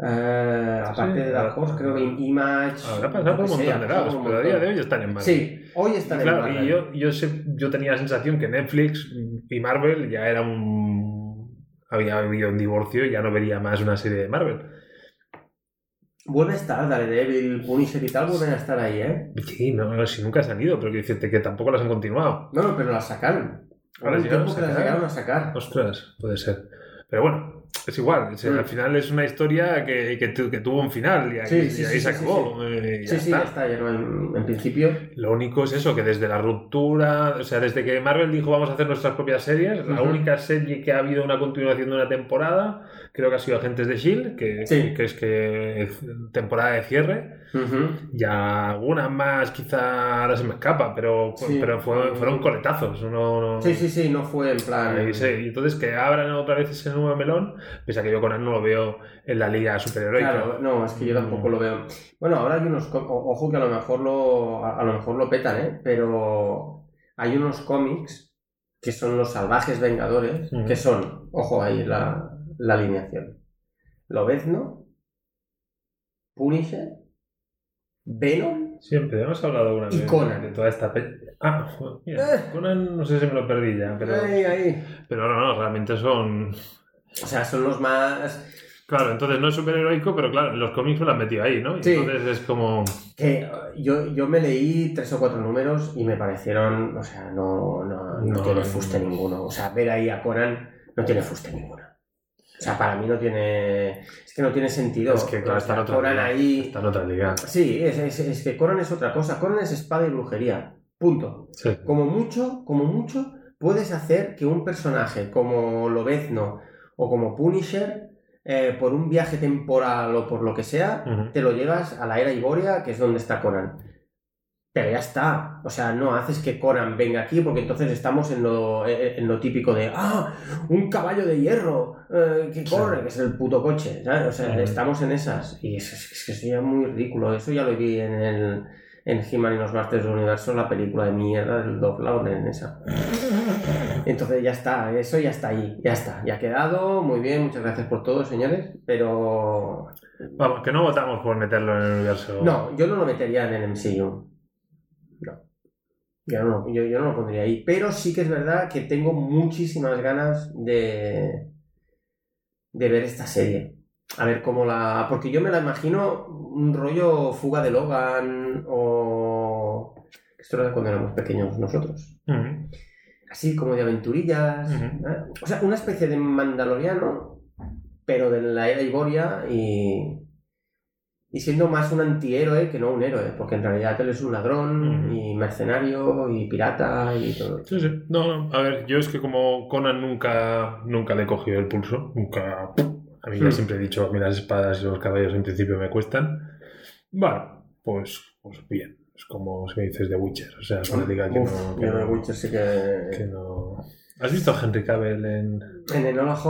eh, aparte Sí, de Dark Horse, creo que Image. Habrá pasado por un montón ha de lados, pero a día de hoy están en Marvel. Sí, hoy Y están en claro, Marvel. y yo, yo, sé- yo tenía la sensación que Netflix y Marvel ya era un... Había habido un divorcio y ya no vería más una serie de Marvel. Vuelve a estar Daredevil, Punisher y tal, vuelven a estar ahí, ¿eh? Sí, no, no, si nunca se han ido, pero quiero decirte que tampoco las han continuado. No, no, pero las sacaron. Ahora un tiempo las que las sacaron. llegaron a sacar. Ostras, puede ser. Pero bueno, es igual. es- Mm. Al final es una historia que, que, que tuvo un final y ahí, Sí, sí, y ahí sí, se sí, acabó. eh, y ya Sí, sí, ya está. está, ya no, en, en principio. Lo único es eso, que desde la ruptura, o sea, desde que Marvel dijo vamos a hacer nuestras propias series, la Ujú. única serie que ha habido una continuación de una temporada, creo que ha sido Agentes de S.H.I.E.L.D., que, Sí. que es que es temporada de cierre. Ujú. Ya alguna más quizá ahora se me escapa, pero, Sí. pero fue- fueron coletazos. No, no- Sí, sí, sí, no fue en plan. Sí. Y entonces que abran otra vez ese nuevo melón, pese a que yo Conan no lo veo en la liga superheroica. Claro, no, es que yo tampoco Mm. lo veo. Bueno, ahora hay unos. Ojo que a lo mejor lo, a, a lo, mejor lo petan, ¿eh? Pero hay unos cómics que son los salvajes vengadores, Ujú. que son, ojo ahí la, la alineación: Lobezno, Punisher, Venom. Siempre, hemos hablado Y vez Conan. de toda esta pe... Ah, mira, Eh. Conan no sé si me lo perdí ya, pero, Ahí, ahí. pero no, no, realmente son... O sea, son los más. Claro, entonces no es superheroico, pero claro, los cómics me lo han metido ahí, ¿no? Y Sí. Entonces es como... Que eh, yo, yo me leí tres o cuatro números y me parecieron, o sea, no, no, no No, tiene no. fuste ninguno. O sea, ver ahí a Conan no tiene fuste ninguno. O sea, para mí no tiene. Es que no tiene sentido. Es que claro, está en otra liga. ahí. Está en otra liga. Sí, es, es- es que Conan es otra cosa. Conan es espada y brujería. Punto. Sí. Como mucho, como mucho, puedes hacer que un personaje como Lobezno o como Punisher, eh, por un viaje temporal o por lo que sea, te lo llevas a la era Iboria, que es donde está Conan. Pero ya está. O sea, no haces que Conan venga aquí porque entonces estamos en lo, en lo típico de ¡Ah! Un caballo de hierro eh, que corre, que es el puto coche. ¿sabes? O sea, estamos en esas. Y es, es que es muy ridículo. Eso ya lo vi en el. En He-Man y los Masters del Universo, la película de mierda del Dog en esa. Entonces ya está, eso ya está ahí, ya está, ya ha quedado, muy bien, muchas gracias por todo, señores, pero Vamos, que no votamos por meterlo en el universo. no, yo no lo metería en el MCU. No. Yo no, yo, yo no lo pondría ahí. Pero sí que es verdad que tengo muchísimas ganas de, de ver esta serie. A ver cómo la. Porque yo me la imagino un rollo fuga de Logan o. Esto era cuando éramos pequeños nosotros. Así como de aventurillas. ¿eh? O sea, una especie de mandaloriano, pero de la era Iboria y. Y siendo más un antihéroe que no un héroe, porque en realidad él es un ladrón y mercenario y pirata y todo. Sí, sí. No, no. A ver, yo es que como Conan nunca, nunca le he cogido el pulso, nunca. A mí ya Hmm. siempre he dicho, a mí las espadas y los caballos en principio me cuestan. Bueno, pues, pues bien. Es como si me dices de Witcher. O sea, es una liga que Uf, no. que no- Witcher sí que... que no- ¿Has visto a Henry Cavill en, En Enola en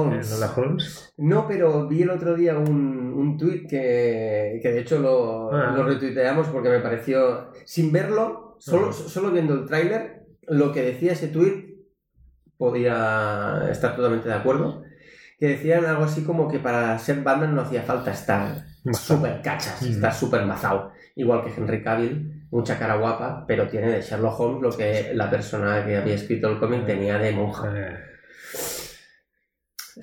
Holmes? No, pero vi el otro día un, un tuit que, que de hecho lo, Ah. lo retuiteamos porque me pareció, sin verlo, solo, Ah. solo viendo el tráiler, lo que decía ese tuit podía estar totalmente de acuerdo. Que decían algo así como que para ser Batman no hacía falta estar súper cachas, Mm. estar súper mazao. Igual que Henry Cavill, mucha cara guapa, pero tiene de Sherlock Holmes lo que la persona que había escrito el cómic tenía de monja. Eh,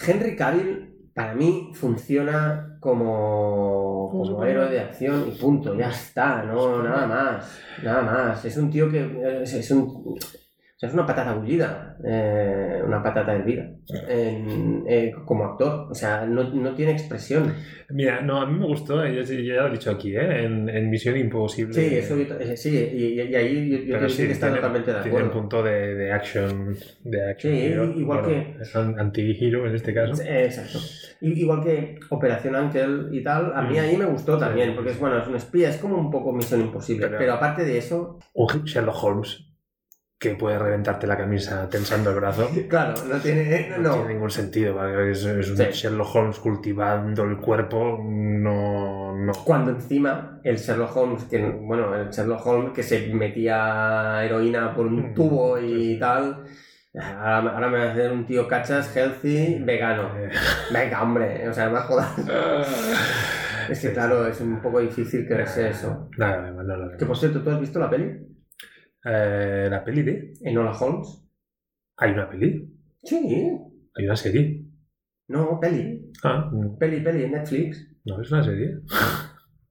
Henry Cavill, para mí, funciona como, Como héroe de acción y punto, ya está, no, nada más, nada más. Es un tío que es, es un, o sea, es una patata bullida, eh, una patata hervida, eh, como actor, o sea, no, no tiene expresión. Mira, no, a mí me gustó, ya, ya lo he dicho aquí, ¿eh? en, en Misión Imposible. Sí, eso, eh, sí, y, y ahí yo, yo tengo sí, que tiene, totalmente de tiene un acuerdo. punto de, de action. De action Sí, hero. igual Bueno, Es un anti-hero en este caso. Eh, Exacto. Igual que Operación Ángel y tal, a mí Mm. ahí me gustó también, porque es bueno, es un espía, es como un poco Misión Imposible. Pero- Pero, aparte de eso, Un Sherlock Holmes que puede reventarte la camisa tensando el brazo. claro, no tiene. No, No, tiene ningún sentido. ¿vale? Es, es un Sí. Sherlock Holmes cultivando el cuerpo. No. no. Cuando encima el Sherlock Holmes, que bueno, el Sherlock Holmes que se metía heroína por un Mm, tubo y tal. Ahora, ahora me va a hacer un tío cachas, healthy, vegano. Eh, Venga, hombre, o sea, me jodas. Es que claro, es un poco difícil creerse eso. Nada, no, no. Que por cierto, ¿tú has visto la peli? Eh, la peli de. Enola Holmes. ¿Hay una peli? Sí. ¿Hay una serie? No, peli. Ah, Peli, peli en Netflix. no, es una serie.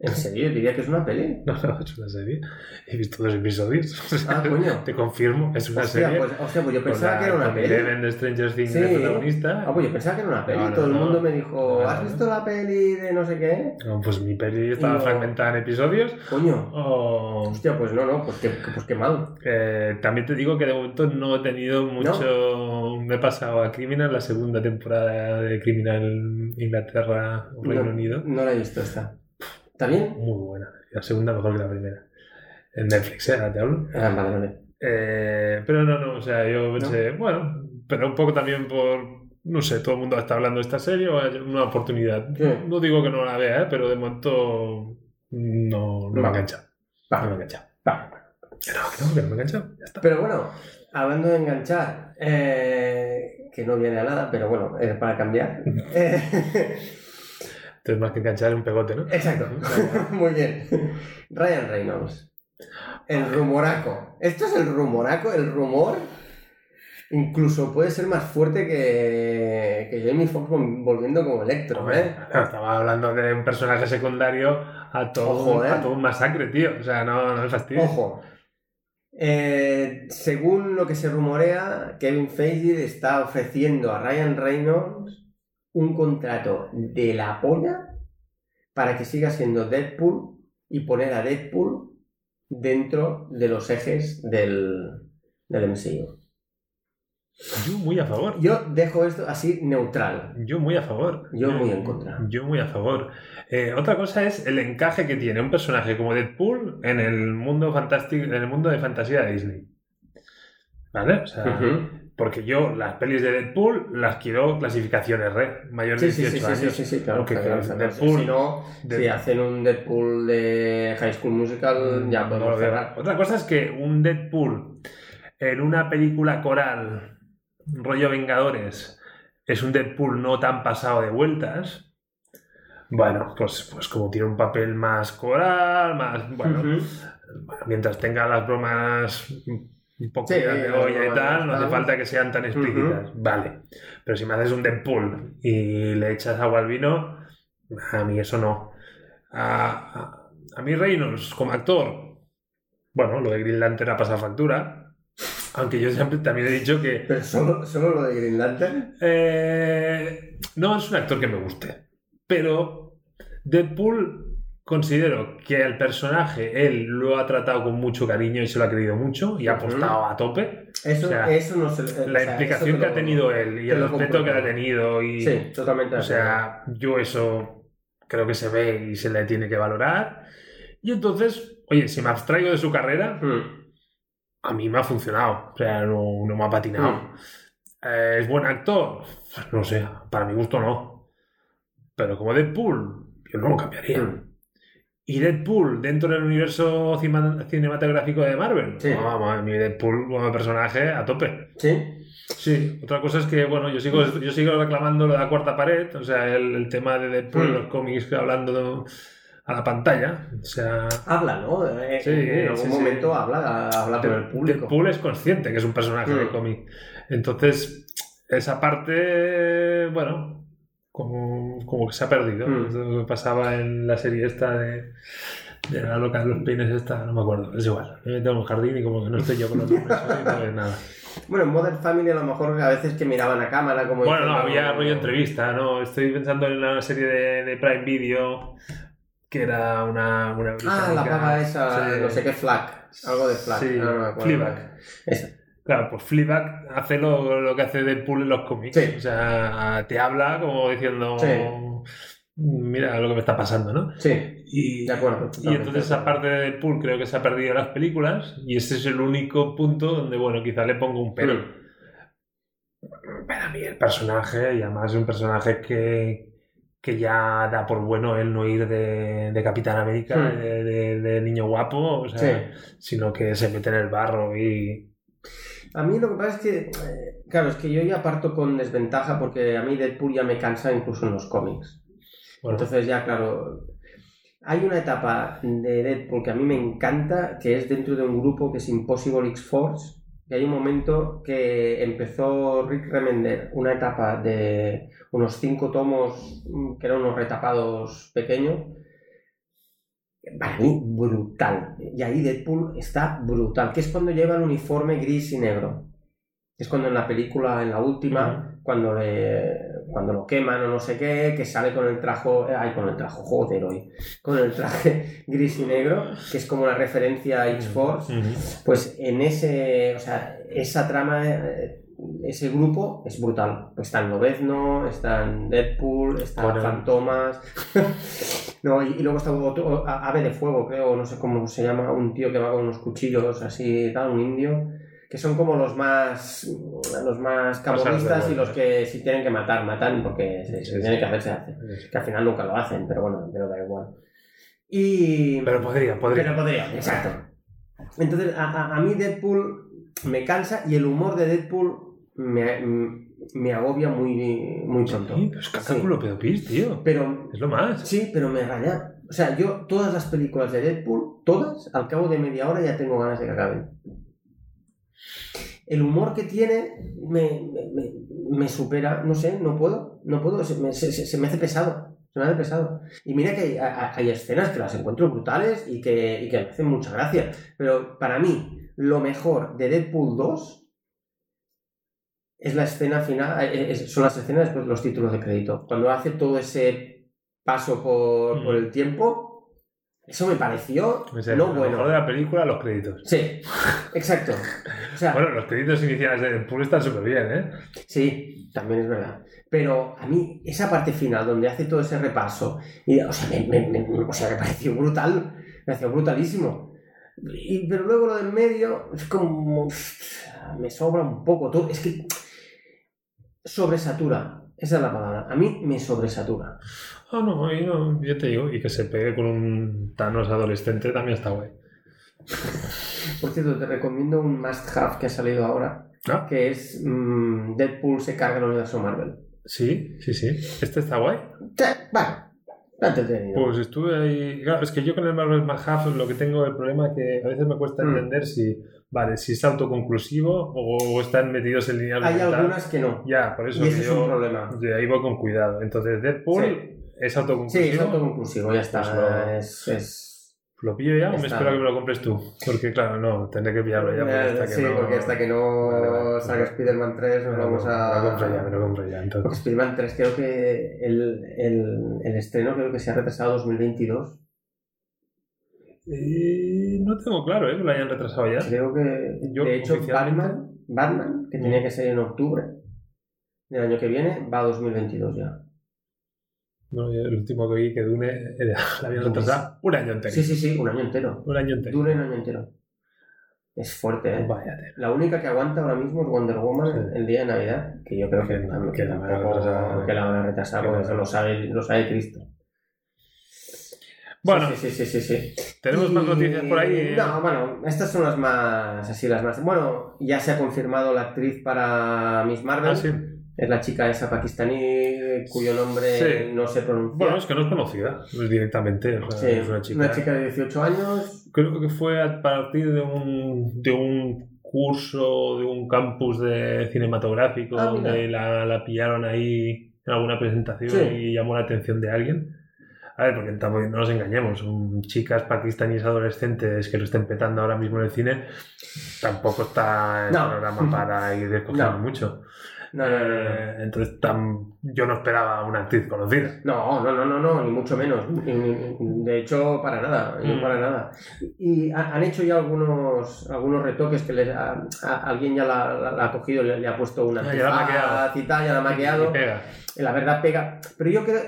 ¿En serio? Diría que es una peli. No, no, es una serie. He visto dos episodios. Ah, coño. Te confirmo, es una Hostia, serie. pues, hostia, pues yo pensaba la- que era una peli. Eleven de Stranger Things Sí. de protagonista. Ah, pues yo pensaba que era una peli. No, no, Todo el mundo me dijo, ¿has visto la peli de no sé qué? No, pues mi peli estaba fragmentada en episodios. Coño. O- Hostia, pues no, no, pues qué, pues qué mal. Eh, también te digo que de momento no he tenido mucho. Me he pasado a Criminal, la segunda temporada de Criminal Inglaterra, Reino no, Unido. No la he visto esta. ¿Está bien? Muy buena. La segunda mejor que la primera. En Netflix, ¿eh? Ahora te hablo. Ah, vale, vale. Eh, pero no, no, o sea, yo pensé, bueno, pero un poco también por. No sé, todo el mundo está hablando de esta serie, o hay una oportunidad. No digo que no la vea, ¿eh? pero de momento no, no me ha enganchado. No me ha enganchado. no, no, que no me ha enganchado. Ya está. Pero bueno, hablando de enganchar, eh, que no viene a nada, pero bueno, es para cambiar. Entonces, más que enganchar, un pegote, ¿no? exacto, muy bien. Ryan Reynolds, el rumoraco. Esto es el rumoraco, el rumor. Incluso puede ser más fuerte que, que Jamie Foxx vol- volviendo como Electro, ¿eh? Estaba hablando de un personaje secundario a todo, Ojo, un, ¿eh? a todo un masacre, tío. O sea, no, no me fastidies. Ojo. Eh, según lo que se rumorea, Kevin Feige está ofreciendo a Ryan Reynolds un contrato de la polla para que siga siendo Deadpool y poner a Deadpool dentro de los ejes del, del MCU. Yo muy a favor. Yo dejo esto así neutral. Yo muy a favor. Yo muy en contra. Yo muy a favor. Eh, otra cosa es el encaje que tiene un personaje como Deadpool en el mundo fantástico, en el mundo de fantasía de Disney. ¿Vale? O sea. Porque yo las pelis de Deadpool las quiero clasificación R, mayor de Sí, sí, 18 sí, sí, años. sí, sí, sí, claro. Porque claro, que claro. Deadpool- si no, si hacen un Deadpool de High School Musical, ya No podemos veo. cerrar. Otra cosa es que un Deadpool en una película coral, rollo Vengadores, es un Deadpool no tan pasado de vueltas. Bueno, pues, pues como tiene un papel más coral, más. Bueno, mientras tenga las bromas un poco Sí, de olla y tal, no hace falta que sean tan explícitas. Vale. Pero si me haces un Deadpool y le echas agua al vino, a mí eso no. A, a, a mí Reynolds, como actor, bueno, lo de Green Lantern ha pasado factura. Aunque yo siempre también he dicho que Pero solo, solo lo de Green Lantern. eh, no es un actor que me guste. Pero Deadpool considero que el personaje él lo ha tratado con mucho cariño y se lo ha querido mucho y ha apostado a tope. Eso, O sea, eso no se La implicación que ha tenido él y el respeto que ha tenido y Sí, totalmente. o sea, yo eso creo que se ve y se le tiene que valorar. Y entonces, oye, si me abstraigo de su carrera, acuerdo. Mm. a mí me ha funcionado. O sea, no, no me ha patinado. Mm. Eh, ¿Es buen actor? No sé, para mi gusto no. Pero como Deadpool, yo no lo cambiaría. ¿Y Deadpool dentro del universo cinematográfico de Marvel? Sí. No, vamos, mi Deadpool como personaje a tope. Sí. Sí, otra cosa es que, bueno, yo sigo, yo sigo reclamando lo de la cuarta pared, o sea, el, el tema de Deadpool Mm. los cómics hablando de- a la pantalla. O sea, Habla, ¿no? Eh, Sí, en algún sí, sí. momento habla, habla con el público. Deadpool es consciente que es un personaje de Mm. cómic. Entonces, esa parte, bueno, como, como que se ha perdido. Mm. Es lo que pasaba en la serie esta de, de la loca de los peines esta, no me acuerdo, es igual. Me meto en un jardín y como que no estoy yo con los no nada. Bueno, en Modern Family a lo mejor a veces que miraban a cámara como Bueno, no, había rollo entrevista, ¿no? Estoy pensando en una serie de, de Prime Video que era una... una Ah, la paga esa, no sé qué, Flag. Algo de Flag. Sí, no, no me acuerdo. Fleabag. Esa. Claro, pues Fleabag hace lo, lo que hace Deadpool en los cómics. Sí. O sea, te habla como diciendo... Sí. Mira lo que me está pasando, ¿no? Sí, Y, de acuerdo. y entonces esa parte de Deadpool creo que se ha perdido en las películas y ese es el único punto donde, bueno, quizá le pongo un pero. Mm. Para mí el personaje, y además es un personaje que, que ya da por bueno el no ir de, de Capitán América, Hmm. de, de- de niño guapo, o sea, Sí. sino que se mete en el barro y... A mí lo que pasa es que, eh, claro, es que yo ya parto con desventaja porque a mí Deadpool ya me cansa incluso en los cómics. Bueno, Entonces ya, claro, hay una etapa de Deadpool que a mí me encanta, que es dentro de un grupo que es Impossible X-Force, y hay un momento que empezó Rick Remender una etapa de unos cinco tomos, mm, que eran unos retapados pequeños, para mí, brutal. Y ahí Deadpool está brutal, que es cuando lleva el uniforme gris y negro. Es cuando en la película, en la última, cuando, le, cuando lo queman o no sé qué, que sale con el traje, ay, con el traje, joder hoy, con el traje gris y negro, que es como la referencia a X-Force, pues en ese, o sea, esa trama, eh, ese grupo es brutal. Están Lobezno, están Deadpool, están Conan. Fantomas, no, y, y luego está otro, Ave de Fuego, creo, no sé cómo se llama, un tío que va con unos cuchillos así, tal, un indio, que son como los más los más camorristas y los que si tienen que matar, matan porque se, se tiene que hacer, se hace. Que al final nunca lo hacen, pero bueno, pero da igual. Y... Pero podría, podría. Pero podría, exacto. Entonces, a, a- a mí Deadpool me cansa y el humor de Deadpool me, me agobia muy, muy pronto. Sí, pero es cálculo pedopis, tío. Pero Es lo más. Sí, pero me raya. O sea, yo todas las películas de Deadpool, todas, al cabo de media hora ya tengo ganas de que acaben. El humor que tiene me, me- supera, no sé, no puedo, no puedo, se me, se- se- se me hace pesado, se me hace pesado. Y mira que hay, hay- hay escenas que las encuentro brutales y que, y que me hacen mucha gracia, pero para mí lo mejor de Deadpool 2 es la escena final, eh, es- son las escenas después de los títulos de crédito. Cuando hace todo ese paso por, por el tiempo, eso me pareció O sea, no lo mejor bueno. de la película, los créditos. Sí, exacto. O sea, Bueno, los créditos iniciales de Deadpool están súper bien, ¿eh? sí, también es verdad. Pero a mí, esa parte final donde hace todo ese repaso, y, o, sea, me, me- me- o sea, me pareció brutal, me pareció brutalísimo. Y, pero luego lo del medio es como. Me sobra un poco. Todo, es que. Sobresatura. Esa es la palabra. A mí me sobresatura. Ah, no, y no, yo te digo, y que se pegue con un Thanos adolescente también está guay. Por cierto, te recomiendo un must-have que ha salido ahora, ¿Ah? que es mm, Deadpool se carga el universo Marvel. Sí, sí, sí. Este está guay. Está entretenido. Pues estuve ahí. Claro, es que yo con el Marvel Manhunt lo que tengo el problema que a veces me cuesta Mm. entender si, vale, si es autoconclusivo o están metidos en líneas Hay algunas que no. Ya, por eso Y ese que es yo un problema. de ahí voy con cuidado. Entonces, Deadpool Sí. es autoconclusivo. Sí, es autoconclusivo, ya está. Pues Es, es- ¿Lo pillo ya o me espero a que me lo compres tú? Porque, claro, no, tendré que pillarlo ya. Porque hasta que sí, no... porque hasta que no Vale, vale. salga Spider-Man 3 nos Me lo- vamos a... Me lo compro ya, me lo compro ya. Porque Entonces. Spider-Man 3 creo que el, el, el estreno creo que se ha retrasado a 2022. Y no tengo claro, ¿eh? Que lo hayan retrasado ya. Creo que, Yo, de hecho, oficialmente- Batman, Batman, que tenía que ser en octubre del año que viene, va a 2022 ya. Yo el último que vi que Dune era, la habían retrasado un año entero. Sí, sí, sí, un año entero. Un año entero. Dure un año entero. Es fuerte, ¿eh? Vaya. La única que aguanta ahora mismo es Wonder Woman Sí. el día de Navidad, que yo creo que, Que- también- que que la van a tampoco- retrasar. que la van a retrasar, Que porque eso lo sabe, lo sabe Cristo. Bueno, Sí, sí, sí, sí, tenemos más noticias por ahí. No, bueno, estas son las más, así las más... Bueno, ya se ha confirmado la actriz para Miss Marvel. Es la chica esa pakistaní cuyo nombre Sí. no se pronuncia. Bueno, es que no es conocida pues, directamente. o sea, Sí, es una chica. de 18 años. Creo que fue a partir de un, de un curso, de un campus de cinematográfico, Ah, donde la, la pillaron ahí en alguna presentación Sí. y llamó la atención de alguien. A ver, porque tampoco no nos engañemos, son chicas pakistaníes adolescentes que lo estén petando ahora mismo en el cine, tampoco está el No. programa para ir descogiendo No. mucho. No, no, no, no. Eh, entonces, tam- yo no esperaba una actriz conocida. No, no, no, no, no, ni mucho menos. De hecho, para nada, no Mm. para nada. Y ha- han hecho ya algunos, algunos retoques que les a- alguien ya la, la- la ha cogido, le, le ha puesto una Ah, ya la ha ya la ha maquillado. Y pega. La verdad pega. Pero yo creo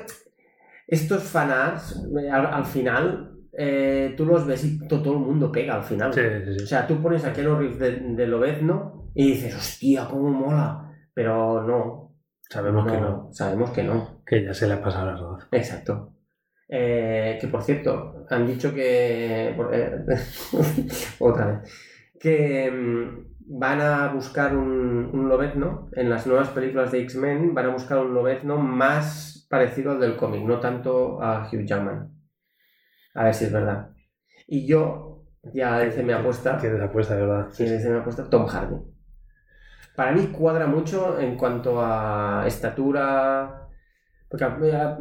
estos fanarts, eh, al, al final, eh, tú los ves y to- todo el mundo pega al final. Sí, sí, O sí. sea, tú pones a Keanu Reeves de, de Lobezno y dices, hostia, cómo mola. Pero no. Sabemos que no, Sabemos que no. que ya se le ha pasado la arroz. Exacto. Eh, que por cierto, han dicho que. eh, otra vez. Que mm, van a buscar un, un Lobezno en las nuevas películas de X-Men. Van a buscar un Lobezno más parecido al del cómic, no tanto a Hugh Jackman. A ver si es verdad. Y yo ya hice mi apuesta. Tienes apuesta, de verdad. Sí, ese me ha puesto Tom Hardy. Para mí cuadra mucho en cuanto a estatura, Porque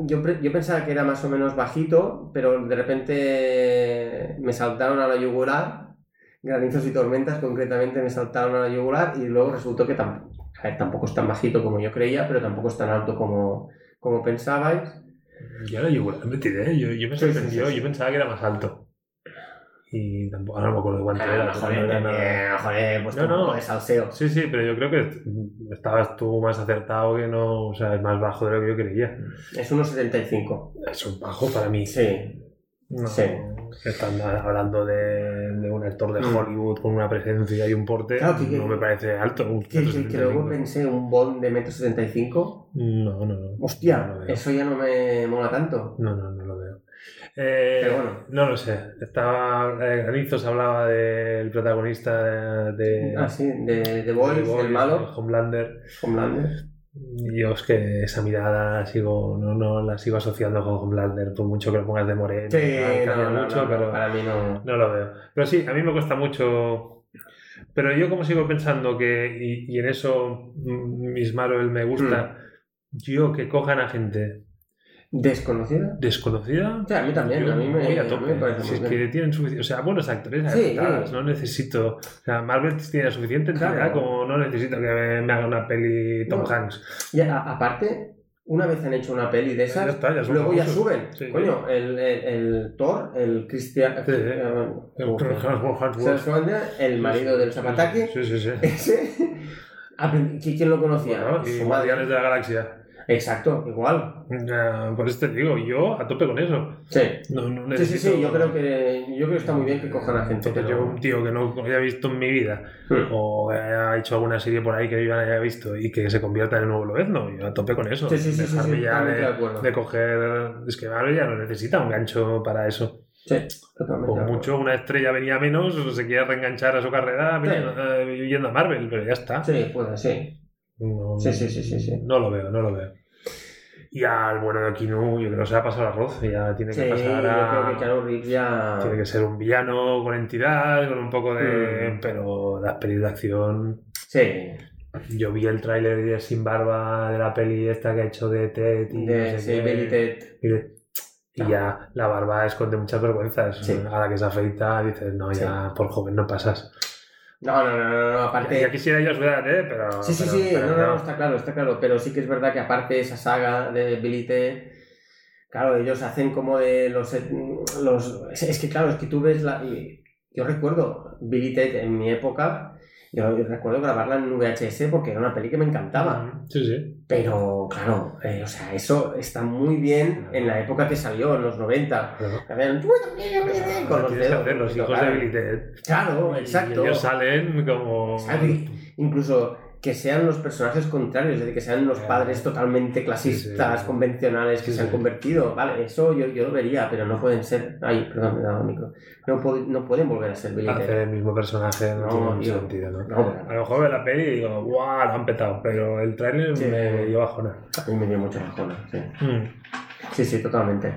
yo, yo pensaba que era más o menos bajito, pero de repente me saltaron a la yugular, granizos y tormentas concretamente me saltaron a la yugular y luego resultó que tam- a ver, tampoco es tan bajito como yo creía, pero tampoco es tan alto como, como pensabais. Yo la yugular me tiré, yo, yo me Sí, sí, sorprendió, sí, sí. yo pensaba que era más alto. Y tampoco, ahora no me acuerdo cuánto era. Ah, joder, no era nada- pues No, un poco de salseo. Sí, sí, pero yo creo que estabas tú más acertado que no, o sea, es más bajo de lo que yo creía. Es unos 75. Es un bajo para mí. Sí, No, Sí. Están hablando de, de un actor de Mm. Hollywood con una presencia y un porte. Claro, que- no me parece alto. que, que- que 75. luego pensé un Bond de metro 75. No, no, no. Hostia, No eso ya no me mola tanto. No, no, no. Eh, Pero bueno. No lo sé. Estaba, eh, Granizos hablaba del protagonista de, Ah, sí, de The de Boys, Boys, el malo, Homelander. Homelander. Yo es que esa mirada sigo, no, no la sigo asociando con Homelander, por mucho que lo pongas de moreno. Sí, no, mucho, no, pero para mí no. no lo veo. Pero sí, a mí me cuesta mucho. Pero yo como sigo pensando que, y, y en eso mm, Miss Marvel me gusta, Mm. yo que cojan a gente ¿Desconocida? desconocida. O sea, a mí también, yo a mí me, voy a tope. me parece Si es que tienen suficiente, o sea, buenos actores Sí. no necesito, o sea, Marvel tiene suficiente Claro. como no necesito que me, haga una peli Tom No. Hanks. Y a- aparte, una vez han hecho una peli de esas, Ya está, ya luego ya famosos. suben. Sí. Coño, el, el, el Thor, el Christian... Sí. eh, El el marido del Zapataki, Sí, sí, sí. ese... a prin- ¿qui- ¿Quién lo conocía? Bueno, y. Guardianes de la Galaxia. Exacto, igual. Por eso te digo, yo a tope con eso. Sí. No, no Sí, sí, necesito... sí, yo creo que yo creo que está muy bien que cojan a gente. Pero- yo, un tío que no haya visto en mi vida, Hmm. o haya hecho alguna serie por ahí que yo no haya visto y que se convierta en el nuevo Lobezno, yo a tope con eso. Sí, sí, sí, sí, Dejarme sí, ya de de, acuerdo. de coger. Es que Marvel ya no necesita un gancho para eso. Sí, totalmente. Con mucho, una estrella venía menos, o se quiere reenganchar a su carrera viniendo- eh, yendo a Marvel, pero ya está. Sí, pues sí. No, Sí, sí, sí, sí, sí. no lo veo, no lo veo. Y al bueno de Kinu, yo creo que se ha pasado arroz, ya tiene que Sí, yo pasar a. creo que Keanu Reeves ya... Tiene que ser un villano con entidad, con un poco de. Mm. Pero las pelis de acción. Sí, Yo vi el tráiler de Sin Barba de la peli esta que ha hecho de Ted y, de no sé sí, qué. Bill y Ted. Y, de- y ya la barba esconde muchas vergüenzas. Sí. A la que se afeita dices, no, ya por joven no pasas. No, no, no, no, no, aparte... ya quisiera yo ¿eh? Pero. Sí, sí, pero- sí, pero no, no, no, está claro, está claro, pero sí que es verdad que aparte esa saga de Billy Ted, claro, ellos hacen como de los... los es, que claro, es que tú ves la... Yo recuerdo Billy Ted en mi época, yo recuerdo grabarla en VHS porque era una peli que me encantaba. Sí, sí. Pero, claro, eh, o sea, eso está muy bien en la época que salió, en los 90. Claro. Hacían Con los dedos. hacer los hijos claro. de Billy Ted. Claro, Y exacto. ellos salen como. Y Incluso que sean los personajes contrarios, es decir, que sean los padres totalmente clasistas, Sí, sí. convencionales, que Sí, se han sí. convertido. Vale, eso yo, yo lo vería, pero no pueden ser. Ay, perdón, me daba el micro. No, pu- no pueden volver a ser Billy Hacer Ted. el mismo personaje no, No, tiene mucho sentido, ¿no? No, A lo mejor veo la peli y digo, ¡guau! Lo han petado, pero el tráiler Sí. me lleva bajona. a mí me dio mucha bajona, sí. Mm. Sí, sí, totalmente.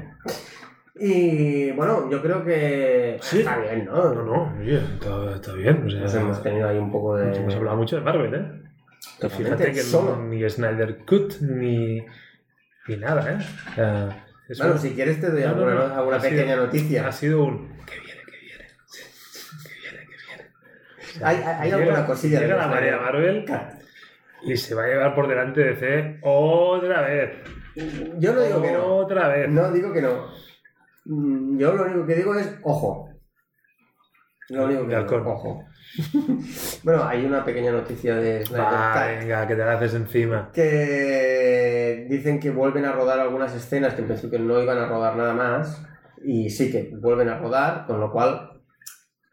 Y bueno, yo creo que Sí. está bien, ¿no? No, no, oye, está, está bien. O sea, Nos hemos tenido ahí un poco de. hemos hablado mucho de Marvel, ¿eh? Fíjate que solo. ni Snyder Cut ni, ni nada, ¿eh? Es Bueno, un- si quieres te doy No, no, alguna, no. alguna Ha sido- pequeña noticia. ha sido un. Que viene, que viene. Que viene, que viene. O sea, Hay- hay- hay llega- alguna cosilla de Llega la Snyder. marea Marvel y se va a llevar por delante de C otra vez. Yo no digo que no. Otra vez. No digo que no. Mm, Yo lo único que digo es ojo. Lo único que De ojo. bueno, hay una pequeña noticia de Snyder venga, que te la haces encima. que dicen que vuelven a rodar algunas escenas que en principio no iban a rodar nada más y sí que vuelven a rodar, con lo cual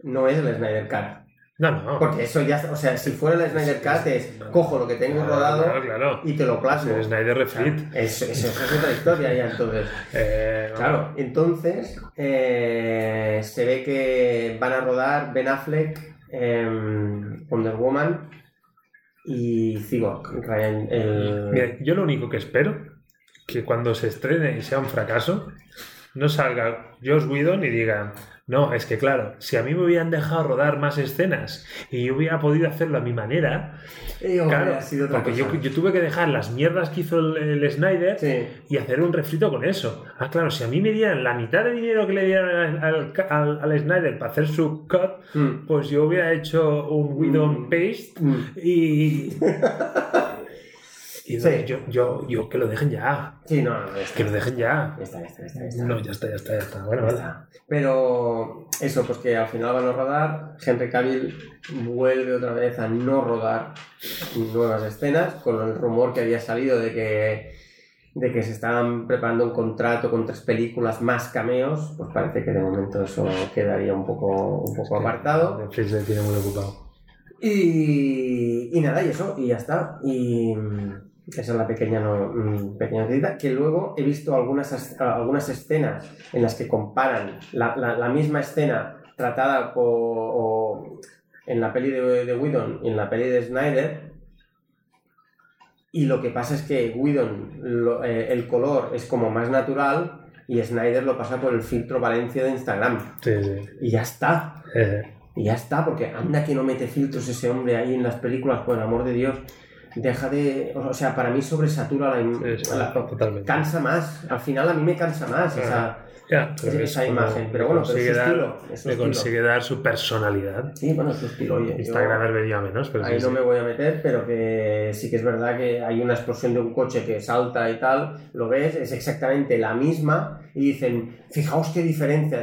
no es el Snyder Cut. No, no. Porque eso ya, o sea, si fuera el Snyder Cut es cojo lo que tengo Claro, rodado Claro, claro. y te lo plasmo. El Snyder Refit. Eso, eso- eso es otra historia ya entonces. Eh, Claro, entonces eh, se ve que van a rodar Ben Affleck, em, Wonder Woman y Cyborg. Ryan, el- Mira, yo lo único que espero que cuando se estrene y sea un fracaso, no salga Josh Whedon y diga, no, es que claro, si a mí me hubieran dejado rodar más escenas y yo hubiera podido hacerlo a mi manera, hombre, claro, sido porque yo, tuve que dejar las mierdas que hizo el, el Snyder Sí. y hacer un refrito con eso. Ah, claro, si a mí me dieran la mitad de dinero que le dieron al, al, al- Snyder para hacer su cut, Mm. pues yo hubiera hecho un Whedon Mm. paste Mm. y... y no, Sí. yo, yo, yo que lo dejen ya, Sí, no, no, que lo dejen ya. está, ya está, ya está, ya está. No, ya está, ya está, ya está. Bueno, Ya vale. está. Pero eso, pues que al final van a rodar. Henry Cavill vuelve otra vez a no rodar nuevas escenas, con el rumor que había salido de que, de que se estaban preparando un contrato con tres películas más cameos. Pues parece que de momento eso quedaría un poco, un poco apartado. Netflix le tiene muy ocupado. Y, y nada, y eso, y ya está. Y esa es la pequeña, no, mm, pequeña noticia. Que luego he visto algunas, as- algunas escenas en las que comparan la, la- la misma escena tratada por, o en la peli de, de Whedon y en la peli de Snyder. Y lo que pasa es que Whedon, lo- eh, el color es como más natural y Snyder lo pasa por el filtro Valencia de Instagram. Sí, sí. Y ya está. Eh, Y ya está, porque anda que no mete filtros ese hombre ahí en las películas, por el amor de Dios. Deja de. O sea, para mí sobresatura la, sí, sí, la- totalmente. Cansa más. Al final a mí me cansa más esa, Ya, pero esa es como imagen. Pero bueno, pero consigue es su dar- estilo. Es su le estilo. consigue dar su personalidad. Sí, bueno, su estilo. Oye, yo- Instagram venía menos, pero Ahí sí, no me voy a meter, pero que sí que es verdad que hay una explosión de un coche que salta y tal, lo ves, es exactamente la misma y dicen, fijaos qué diferencia.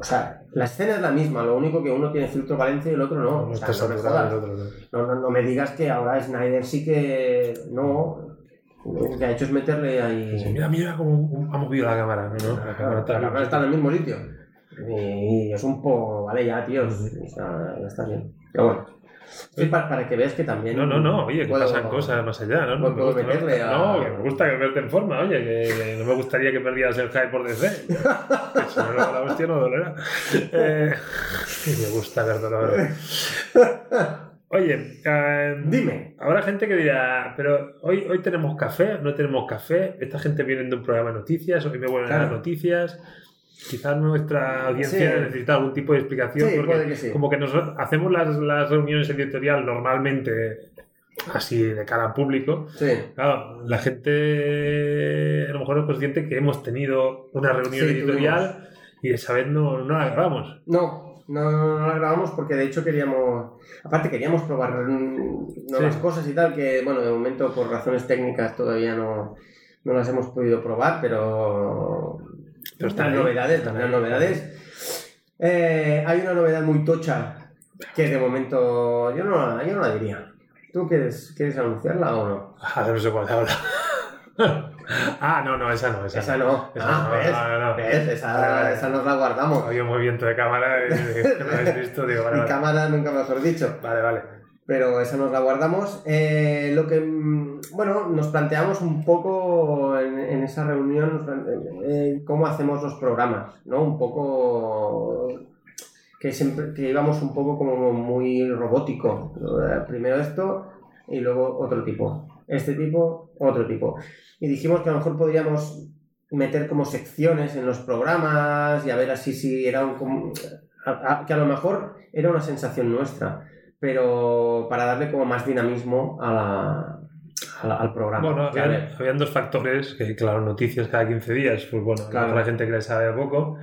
O sea, la escena es la misma, lo único que uno tiene filtro Valencia y el otro no. No O sea, no me jodas. otro. no. No, me digas que ahora Snyder sí que. No. Lo que ha hecho es meterle Sí, ahí. Mira, mira cómo ha movido la cámara. ¿no? La cámara está cámara está en el mismo sitio. Y es un poco. Vale, ya. Está, ya está bien. Pero bueno. Sí, para, para que veas que también. No, no, no, oye, que puedo- pasan cosas más allá, ¿no? pues me gusta, meterle ¿no? a- No, que me gusta que verte en forma, oye, que, no me gustaría que perdieras el hype por DC. Si no, la hostia no dolerá. Eh, me gusta ver dolor. Oye, eh, Dime. Habrá gente que dirá, pero hoy, hoy tenemos café, no tenemos café, esta gente viene de un programa de noticias, hoy me vuelven a Claro. las noticias. Quizás nuestra audiencia Sí. necesita algún tipo de explicación, Sí, porque puede que sí. como que nos hacemos las, las reuniones editorial normalmente así de cara al público. Sí. Claro, la gente a lo mejor es consciente que hemos tenido una reunión Sí, editorial y esa vez no, no la grabamos. No, no, no la grabamos porque de hecho queríamos. Aparte, queríamos probar mm, nuevas Sí. cosas y tal, que bueno, de momento por razones técnicas todavía no, no las hemos podido probar, pero. Pero están ahí, novedades, están ahí. novedades. Eh, hay una novedad muy tocha que de momento yo no la, yo no la diría. ¿Tú quieres, quieres anunciarla o no? Ah, no sé cuál habla. ah, no, no, esa no, esa, Esa no. no. Esa Ah, no, ¿ves? no, no, no. ¿Ves? Esa, esa nos la guardamos. Había un movimiento de cámara que no lo habéis visto, digo, vale, Y vale. cámara nunca mejor dicho. Vale, vale. Pero esa nos la guardamos. Eh, lo que, mm, bueno, nos planteamos un poco en, esa reunión eh, cómo hacemos los programas, ¿no? Un poco que siempre que íbamos un poco como muy robótico. Eh, Primero esto y luego otro tipo. Este tipo, otro tipo. Y dijimos que a lo mejor podríamos meter como secciones en los programas y a ver así si era un... com- a- a- que a lo mejor era una sensación nuestra pero para darle como más dinamismo a la, a la- al programa. Bueno, habían, dos factores, que claro, noticias cada 15 días, pues bueno, Claro. la gente que le sabe poco.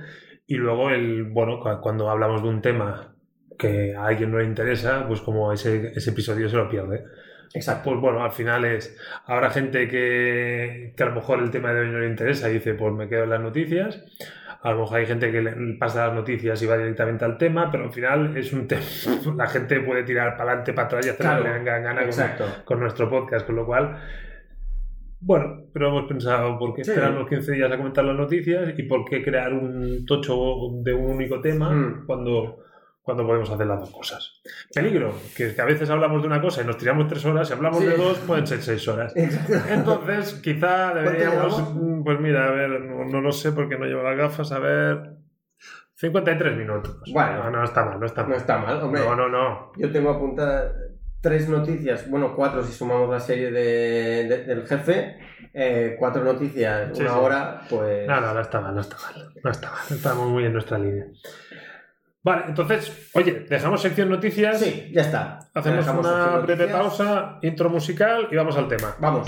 Y luego, el bueno, cu- cuando hablamos de un tema que a alguien no le interesa, pues como ese, ese episodio se lo pierde. Exacto. Pues bueno, al final es, habrá gente que, que a lo mejor el tema de hoy no le interesa y dice, pues me quedo en las noticias. A lo mejor hay gente que le pasa las noticias y va directamente al tema, pero al final es un tema. La gente puede tirar para adelante, para atrás y hacer lo que Claro, le en gana con, con nuestro podcast, con lo cual. Bueno, pero hemos pensado por qué Sí. esperar unos 15 días a comentar las noticias y por qué crear un tocho de un único tema Mm. cuando, cuando podemos hacer las dos cosas. Peligro, que, que a veces hablamos de una cosa y nos tiramos tres horas, si hablamos Sí. de dos pueden ser seis horas. Exacto. Entonces, quizá deberíamos. mm, Pues mira, a ver, no, no lo sé porque no llevo las gafas, a ver. 53 minutos. Bueno. no, no está mal, no está mal. No está mal, hombre. No, no, no. Yo tengo apuntada tres noticias, bueno, cuatro si sumamos la serie de, de- del jefe, eh, cuatro noticias, Sí, una sí. hora, pues... No, no, no está mal, no está mal. No está mal. Estamos muy en nuestra línea. Vale, entonces, oye, dejamos sección noticias. Sí, ya está. Hacemos una breve pausa, intro musical y vamos al tema. Vamos.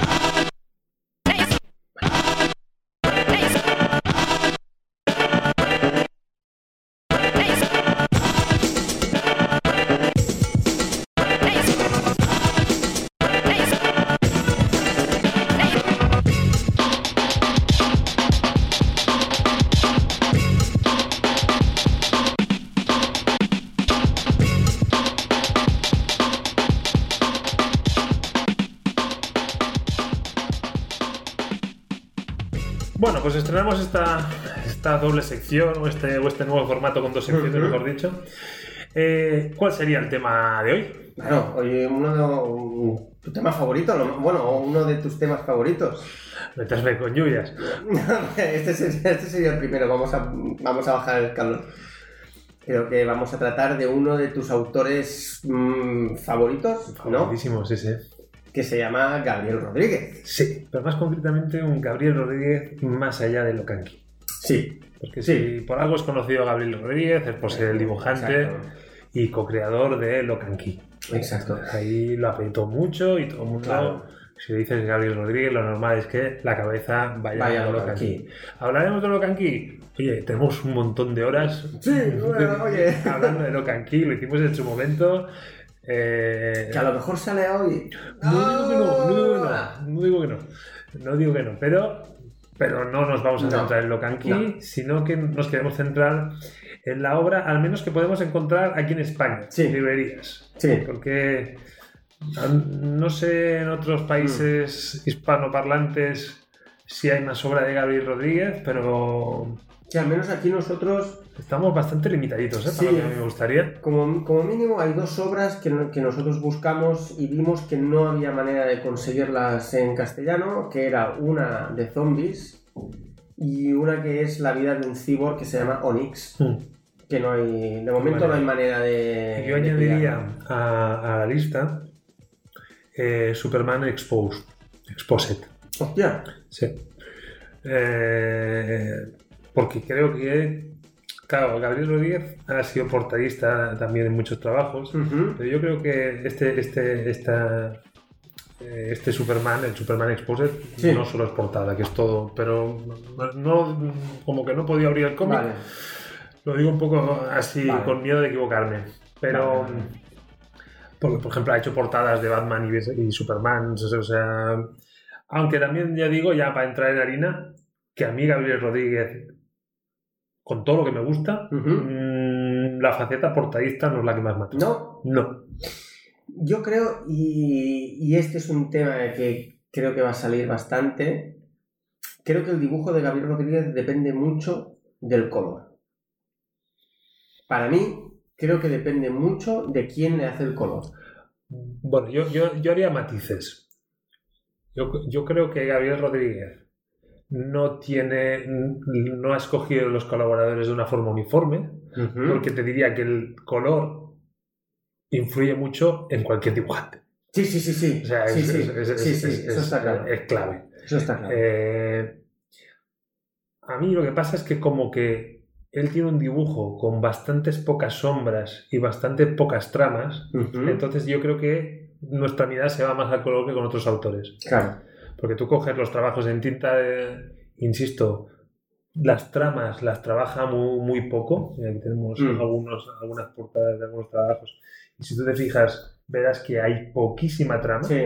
Esta, esta doble sección o este, o este nuevo formato con dos secciones, mejor dicho. Eh, ¿Cuál sería el tema de hoy? Bueno, oye, uno de un- tu tema favorito, lo- bueno, uno de tus temas favoritos. Meterme con lluvias. este, sería, este sería el primero, vamos a, vamos a bajar el calor. Creo que vamos a tratar de uno de tus autores mm, favoritos, ¿no? Favoritísimo, sí, sí. Que se llama Gabriel Rodríguez. Sí, pero más concretamente un Gabriel Rodríguez más allá de Locanqui. Sí, Porque Sí. si por algo es conocido Gabriel Rodríguez, es por ser el dibujante Exacto. y co-creador de Locanqui. Exacto. Ahí lo apretó mucho y todo el mundo, Claro. si dices Gabriel Rodríguez, lo normal es que la cabeza vaya, Vaya a. Locanqui. Hablaremos de Locanqui. Oye, tenemos un montón de horas Sí, bueno, oye. hablando de Locanqui, lo hicimos en su momento. Eh, Que a lo mejor sale hoy. no digo que no, no digo que Ah. no, no digo que no, no digo que no, pero, pero no nos vamos a centrar en Locanqui, no. sino que nos queremos centrar en la obra, al menos que podemos encontrar aquí en España, Sí. en librerías. Sí. Porque no sé en otros países Mm. hispanoparlantes si hay más obra de Gabriel Rodríguez, pero Que al menos aquí nosotros, estamos bastante limitaditos, ¿eh? Sí. Para lo que a mí me gustaría. como, como mínimo, hay dos obras que, no- que nosotros buscamos y vimos que no había manera de conseguirlas en castellano, que era una de zombies y una que es la vida de un cyborg que se llama Onyx, Mm. que no hay, de momento no hay manera de... Yo de añadiría a la lista eh, Superman Exposed. Exposed. Hostia, Sí. Eh, porque creo que, claro, Gabriel Rodríguez ha sido portadista también en muchos trabajos, pero yo creo que este, este, esta, eh, este Superman, el Superman Exposed, Sí. no solo es portada, que es todo, pero no, como que no podía abrir el cómic. Vale. Lo digo un poco así, Vale. con miedo de equivocarme. Pero, Vale, porque, por ejemplo, ha hecho portadas de Batman y, y Superman. O sea, aunque también ya digo, ya para entrar en harina, que a mí Gabriel Rodríguez, con todo lo que me gusta, mm, la faceta portadista no es la que más mata. No, No. Yo creo, y, y este es un tema que creo que va a salir bastante, creo que el dibujo de Gabriel Rodríguez depende mucho del color. Para mí, creo que depende mucho de quién le hace el color. Bueno, yo, yo, yo haría matices. Yo, yo creo que Gabriel Rodríguez no tiene, no ha escogido los colaboradores de una forma uniforme, porque te diría que el color influye mucho en cualquier dibujante. Sí, sí, sí, sí. O sea, sí, es, sí, es- es- sí, es- sí, es- eso es- está claro. es clave. Eso está claro. Eh, a mí lo que pasa es que como que él tiene un dibujo con bastantes pocas sombras y bastante pocas tramas, entonces yo creo que nuestra mirada se va más al color que con otros autores. Claro. Porque tú coges los trabajos en tinta, insisto, las tramas las trabaja muy, muy poco. Aquí tenemos Mm. algunos, algunas portadas de algunos trabajos. Y si tú te fijas, verás que hay poquísima trama. Sí,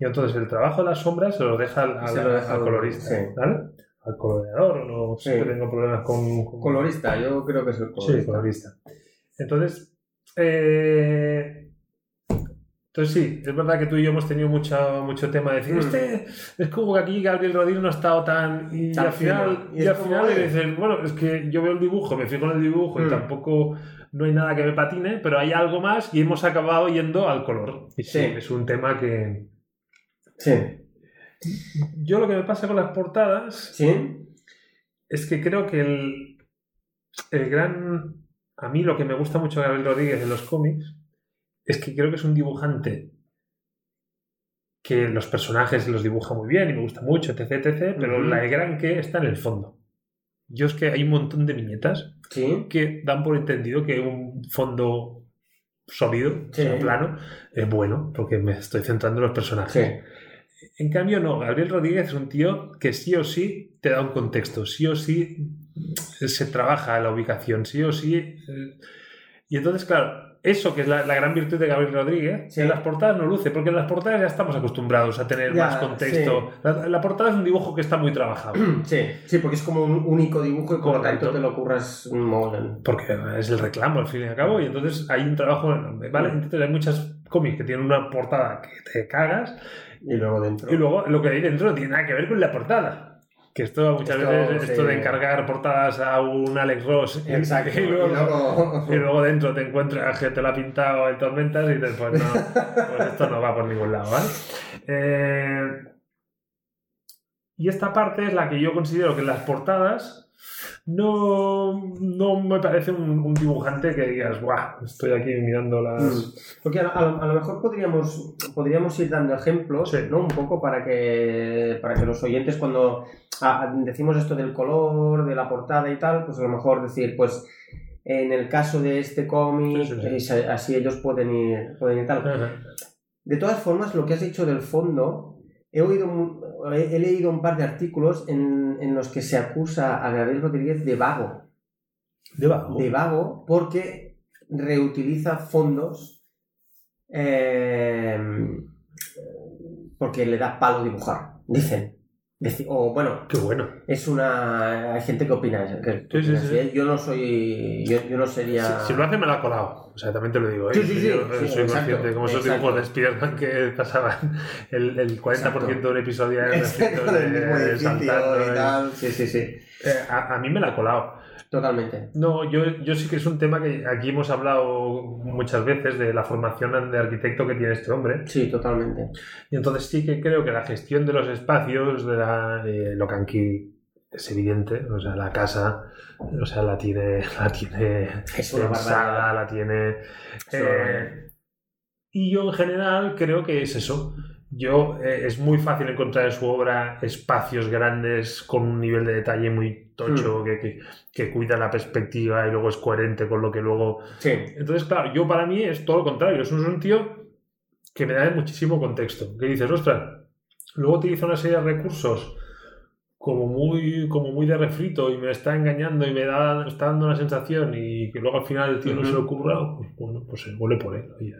Y entonces el trabajo de las sombras se lo deja al, al- Se lo deja al al- colorista, sí. ¿vale? Al coloreador, no Sí. siempre tengo problemas con, con- colorista, yo creo que es el colorista. Sí, colorista. Entonces, eh, entonces sí, es verdad que tú y yo hemos tenido mucho, mucho tema de decir, Mm. este es como que aquí Gabriel Rodríguez no ha estado tan... Y, Tan al final. Y al final le dicen, bueno, es que yo veo el dibujo, me fijo en el dibujo y Mm. tampoco no hay nada que me patine, pero hay algo más y hemos acabado yendo al color. Y sí, Sí. es un tema que... Sí, Yo lo que me pasa con las portadas sí, es que creo que el, el gran... A mí lo que me gusta mucho de Gabriel Rodríguez en los cómics es que creo que es un dibujante que los personajes los dibuja muy bien y me gusta mucho, etc, etc, pero la gran que está en el fondo. Yo es que hay un montón de viñetas Sí. que dan por entendido que un fondo sólido, o plano, es bueno, porque me estoy centrando en los personajes. Sí. En cambio, no, Gabriel Rodríguez es un tío que sí o sí te da un contexto, sí o sí se trabaja la ubicación, sí o sí. eh, Y entonces, claro, eso que es la, la gran virtud de Gabriel Rodríguez, Sí. en las portadas no luce, porque en las portadas ya estamos acostumbrados a tener Ya, más contexto. La, la portada es un dibujo que está muy trabajado. Sí, sí, porque es como un único dibujo y por lo tanto te lo curras un. Porque es el reclamo, al fin y al cabo, y entonces hay un trabajo enorme, ¿vale? Entonces hay muchas cómics que tienen una portada que te cagas, Y luego dentro. y luego lo que hay dentro no tiene nada que ver con la portada. Que esto muchas Esto, veces, sí. esto de encargar portadas a un Alex Ross Exacto. y, luego, Y luego- y luego dentro te encuentras que te lo ha pintado el Tormentas y dices, pues no, pues esto no va por ningún lado, ¿vale? Eh, y esta parte es la que yo considero que las portadas no, no me parece un, un dibujante que digas, guau, estoy aquí mirando las... Mm. Porque a, a lo, a lo mejor podríamos, podríamos ir dando ejemplos, Sí. ¿no? Un poco para que, para que los oyentes cuando ah, decimos esto del color, de la portada y tal, pues a lo mejor decir, pues en el caso de este cómic, Sí, sí, sí. si- así ellos pueden ir, pueden ir tal. Ajá. De todas formas, lo que has dicho del fondo, he, oído, he, he leído un par de artículos en, en los que se acusa a Gabriel Rodríguez de vago. Debajo. De vago porque reutiliza fondos eh, porque le da palo dibujar, dicen. O bueno, Qué bueno. es una... Hay gente que opina eso. que- que Sí, sí, opina sí. así, ¿eh? Yo no soy... Yo, yo no sería... Si, si lo hace, me la ha colado. O sea, también te lo digo. ¿eh? Sí, sí, sí, Yo, sí, soy exacto, consciente, como esos dibujos de Spider-Man que pasaban el, el 40% Exacto. de un episodio en el mismo edificio saltando. y tal. Sí, sí, sí. Eh, a, a mí me la ha colado. Totalmente. No, yo, yo sí que es un tema que aquí hemos hablado muchas veces de la formación de arquitecto que tiene este hombre. Sí, totalmente. Y entonces sí que creo que la gestión de los espacios, de la, eh, lo que aquí es evidente, o sea, la casa, o sea, la tiene, la tiene pensada, la tiene... Eh, y yo en general creo que es eso. Yo eh, es muy fácil encontrar en su obra espacios grandes con un nivel de detalle muy Hmm. tocho, que, que, que cuida la perspectiva y luego es coherente con lo que luego Sí. entonces, claro, yo para mí es todo lo contrario. Es un, es un tío que me da muchísimo contexto. Que dices, ostras, luego utiliza una serie de recursos como muy, como muy de refrito y me está engañando y me da, está dando una sensación y que luego al final el tío no se le ocurra, pues bueno, pues se huele por él. oye.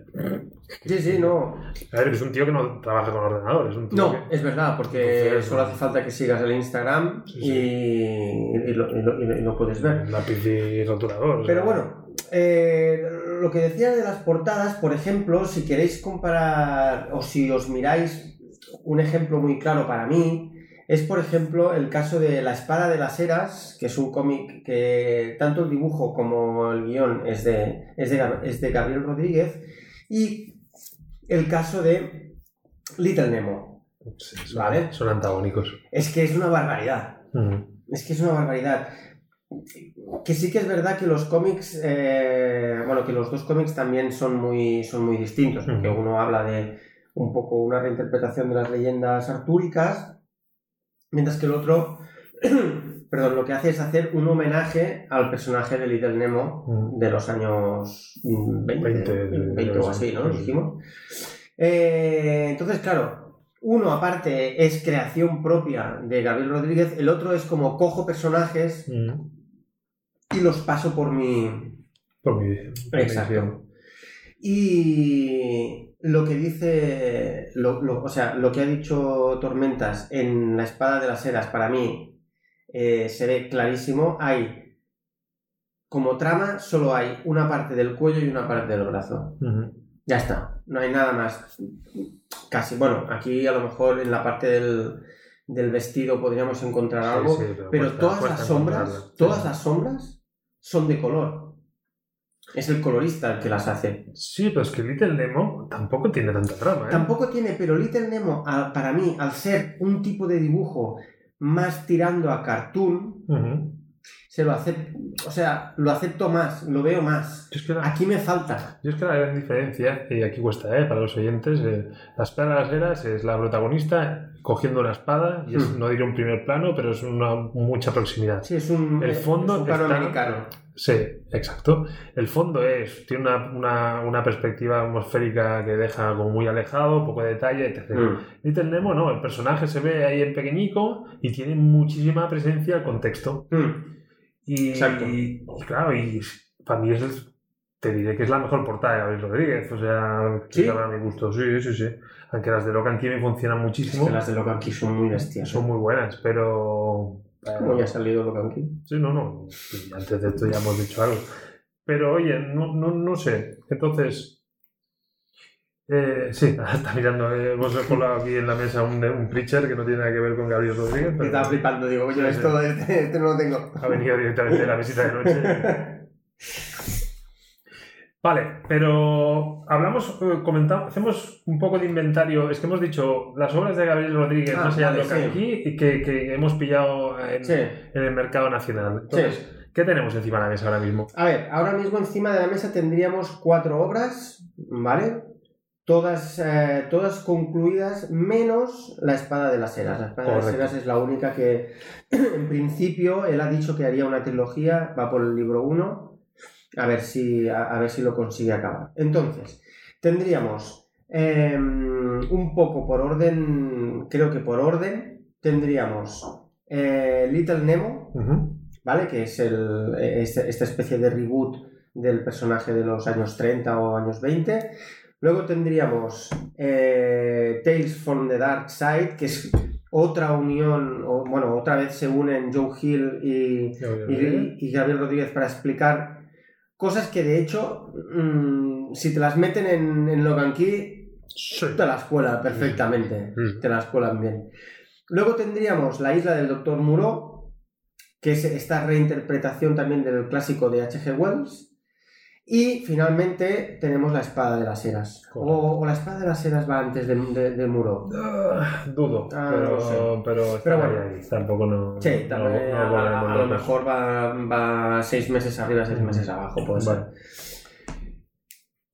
Sí, sí, no. A ver, que es un tío que no trabaja con ordenador, es un tío No, que... es verdad, porque Entonces, solo hace falta que sigas el Instagram Sí, sí. Y, y lo, y lo- y lo- y lo puedes ver. Lápiz y rotulador. o Pero sea, bueno, eh, lo que decía de las portadas, por ejemplo, si queréis comparar o si os miráis un ejemplo muy claro para mí, es por ejemplo el caso de La Espada de las Eras, que es un cómic que tanto el dibujo como el guion es de, es de, Gab- es de Gabriel Rodríguez, y el caso de Little Nemo. sí, son, Vale. son antagónicos. Es que es una barbaridad. Ujú. Es que es una barbaridad. Que sí que es verdad que los cómics, eh, bueno, que los dos cómics también son muy, son muy distintos, porque uno habla de un poco una reinterpretación de las leyendas artúricas, mientras que el otro, perdón, lo que hace es hacer un homenaje al personaje de Little Nemo Ujú. de los años mm, 20, 20, 20, o así, ¿no? Dijimos. Eh, entonces, claro, uno aparte es creación propia de Gabriel Rodríguez, el otro es como cojo personajes Ujú. y los paso por mi... Por mi. Exacto. Y lo que dice, lo- lo- o sea, lo que ha dicho Tormentas en La Espada de las Eras, para mí eh, se ve clarísimo. Hay, como trama, solo hay una parte del cuello y una parte del brazo. Ya está, no hay nada más. Casi, bueno, aquí a lo mejor en la parte del, del vestido podríamos encontrar algo, sí, pero cuesta- todas cuesta las sombras, todas las sombras son de color. Es el colorista el que las hace. Sí, pero es que Little Nemo tampoco tiene tanta trama, ¿eh? Tampoco tiene, pero Little Nemo, para mí, al ser un tipo de dibujo más tirando a cartoon, se lo acepto, o sea, lo acepto más, lo veo más. Yo es que la, Aquí me falta. yo es que la gran diferencia, y aquí cuesta, ¿eh? para los oyentes, eh, las eras es la protagonista cogiendo una espada, y es, Hmm. no diré un primer plano, pero es una mucha proximidad. Sí, es un, El fondo es un plano está- americano. Sí, exacto. El fondo es, tiene una, una, una perspectiva atmosférica que deja como muy alejado, poco de detalle, etc. Mm. Little Nemo no, el personaje se ve ahí en pequeñico y tiene muchísima presencia al contexto. Mm. Y, Exacto. y claro, y para mí es, te diré que es la mejor portada de Gabriel Rodríguez, o sea, ¿Sí? para mi gusto, sí, sí, sí. Aunque las de Locan Kimi funcionan Es muchísimo, que las de Locan Key son muy bestias. son muy buenas, pero... ¿Cómo ya ha salido Locan Key? Sí, no, no. antes de esto ya hemos dicho algo. Pero oye, no, no, no sé. Entonces. eh, sí, está mirando. eh, hemos colado aquí en la mesa un, un preacher que no tiene nada que ver con Gabriel Rodríguez. Pero estaba flipando, digo, Sí, sí. esto este, este no lo tengo. ha venido directamente de la visita de noche. Vale, pero hablamos, eh, comentamos, hacemos un poco de inventario. Es que hemos dicho las obras de Gabriel Rodríguez, Ah, ya vale, lo que sí. aquí, y que, que hemos pillado en, Sí. en el mercado nacional. Entonces, ¿qué tenemos encima de la mesa ahora mismo? A ver, ahora mismo encima de la mesa tendríamos cuatro obras, ¿vale? Todas, eh, todas concluidas, menos la espada de las eras. La espada de las eras es la única que, en principio, él ha dicho que haría una trilogía, va por el libro 1, a ver si, a, a ver si lo consigue acabar. Entonces, tendríamos eh, un poco por orden, creo que por orden, tendríamos eh, Little Nemo. ¿vale? Que es el, este- esta especie de reboot del personaje de los años 30 o años 20. Luego tendríamos eh, Tales from the Dark Side, que es otra unión, o, bueno, otra vez se unen Joe Hill y, y, y Gabriel Rodríguez para explicar cosas que de hecho, mm, si te las meten en, en Logan Key, Sí. te las cuelan perfectamente Mm. te las cuelan bien. Luego tendríamos La isla del Doctor Muro, que es esta reinterpretación también del clásico de H.G. Wells. Y finalmente tenemos La espada de las eras. O, o La espada de las eras va antes de, de- de Muro. Ah, dudo, Ah, pero, no sé. pero, está Pero ahí, bueno. ahí. tampoco no. Sí, no- no a, lo mejor va, va seis meses arriba, seis meses abajo, puede ser.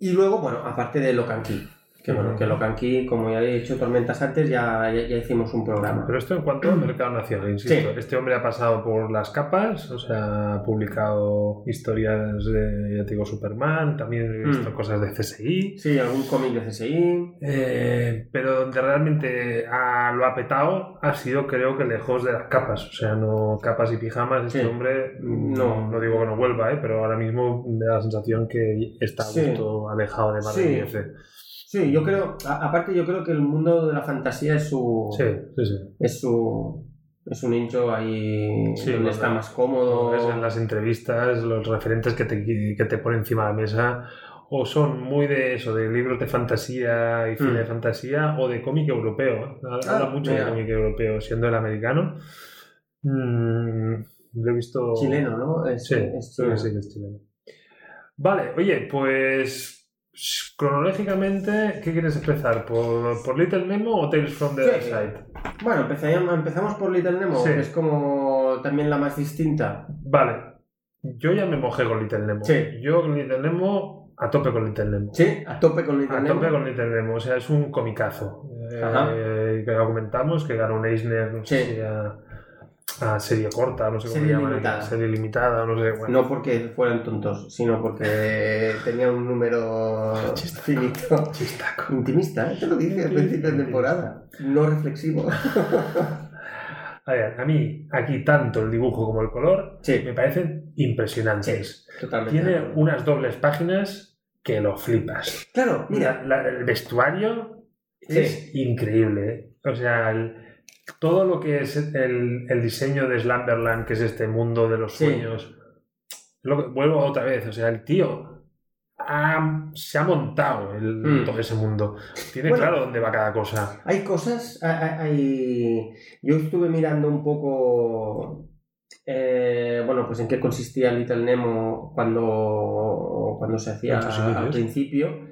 Y luego, bueno, aparte de Locan Key. Que bueno, que Locan Key, como ya he dicho tormentas antes, ya, ya, ya hicimos un programa. Pero esto en cuanto al mercado nacional, insisto. Sí. Este hombre ha pasado por las capas, o sea, ha publicado historias de, ya te digo, Superman, también he visto Mm. cosas de CSI. Sí, algún cómic de CSI. eh, pero donde realmente ha- lo ha petado ha sido, creo que lejos de las capas. O sea, no capas y pijamas. Este Sí. hombre, No. no digo que no vuelva, ¿eh? pero ahora mismo me da la sensación que está Sí. gusto alejado de Sí. Sí, yo creo, a- aparte yo creo que el mundo de la fantasía es su Sí, sí, sí. es su es un nicho ahí Sí, donde está más cómodo. En las entrevistas, los referentes que te, que te ponen encima de la mesa, o son muy de eso, de libros de fantasía y cine Mm. de fantasía, o de cómic europeo. Habla Ah, mucho mira. de cómic europeo, siendo el americano. Mm, lo he visto. Chileno, ¿no? Es, Sí, es sí, chileno. sí, que es chileno. Vale, oye, pues. Cronológicamente, ¿qué quieres empezar? ¿Por, por Little Nemo o Tales from the Sí. Dark Side? Bueno, empezamos, por Little Nemo, Sí. que es como también la más distinta. Vale, yo ya me mojé con Little Nemo. Sí. Yo con Little Nemo, a tope con Little Nemo. Sí, a tope con Little A Nemo. tope con Little Nemo, o sea, es un comicazo. Ajá. Eh, que lo comentamos, que ganó un Eisner, no sé Sí. si a, a serie corta, no sé cómo Serie llaman, limitada. serie limitada, no sé. Bueno, No porque fueran tontos, sino porque tenía un número finito. chistaco. Intimista, ¿eh? te lo dije al principio de temporada. No reflexivo. A ver, a mí, aquí tanto el dibujo como el color Sí, me parecen impresionantes. totalmente. Tiene unas dobles páginas que lo flipas. Claro, Mira, la- el vestuario Sí. es increíble. ¿eh? O sea, el- todo lo que es el, el diseño de Slumberland, que es este mundo de los Sí. sueños. lo que- vuelvo otra vez, o sea, el tío ha- se ha montado el- Mm. todo ese mundo. Tiene Bueno. claro dónde va cada cosa. hay cosas, hay- yo estuve mirando un poco, eh, bueno, pues en qué consistía Little Nemo cuando, cuando se hacía al principio,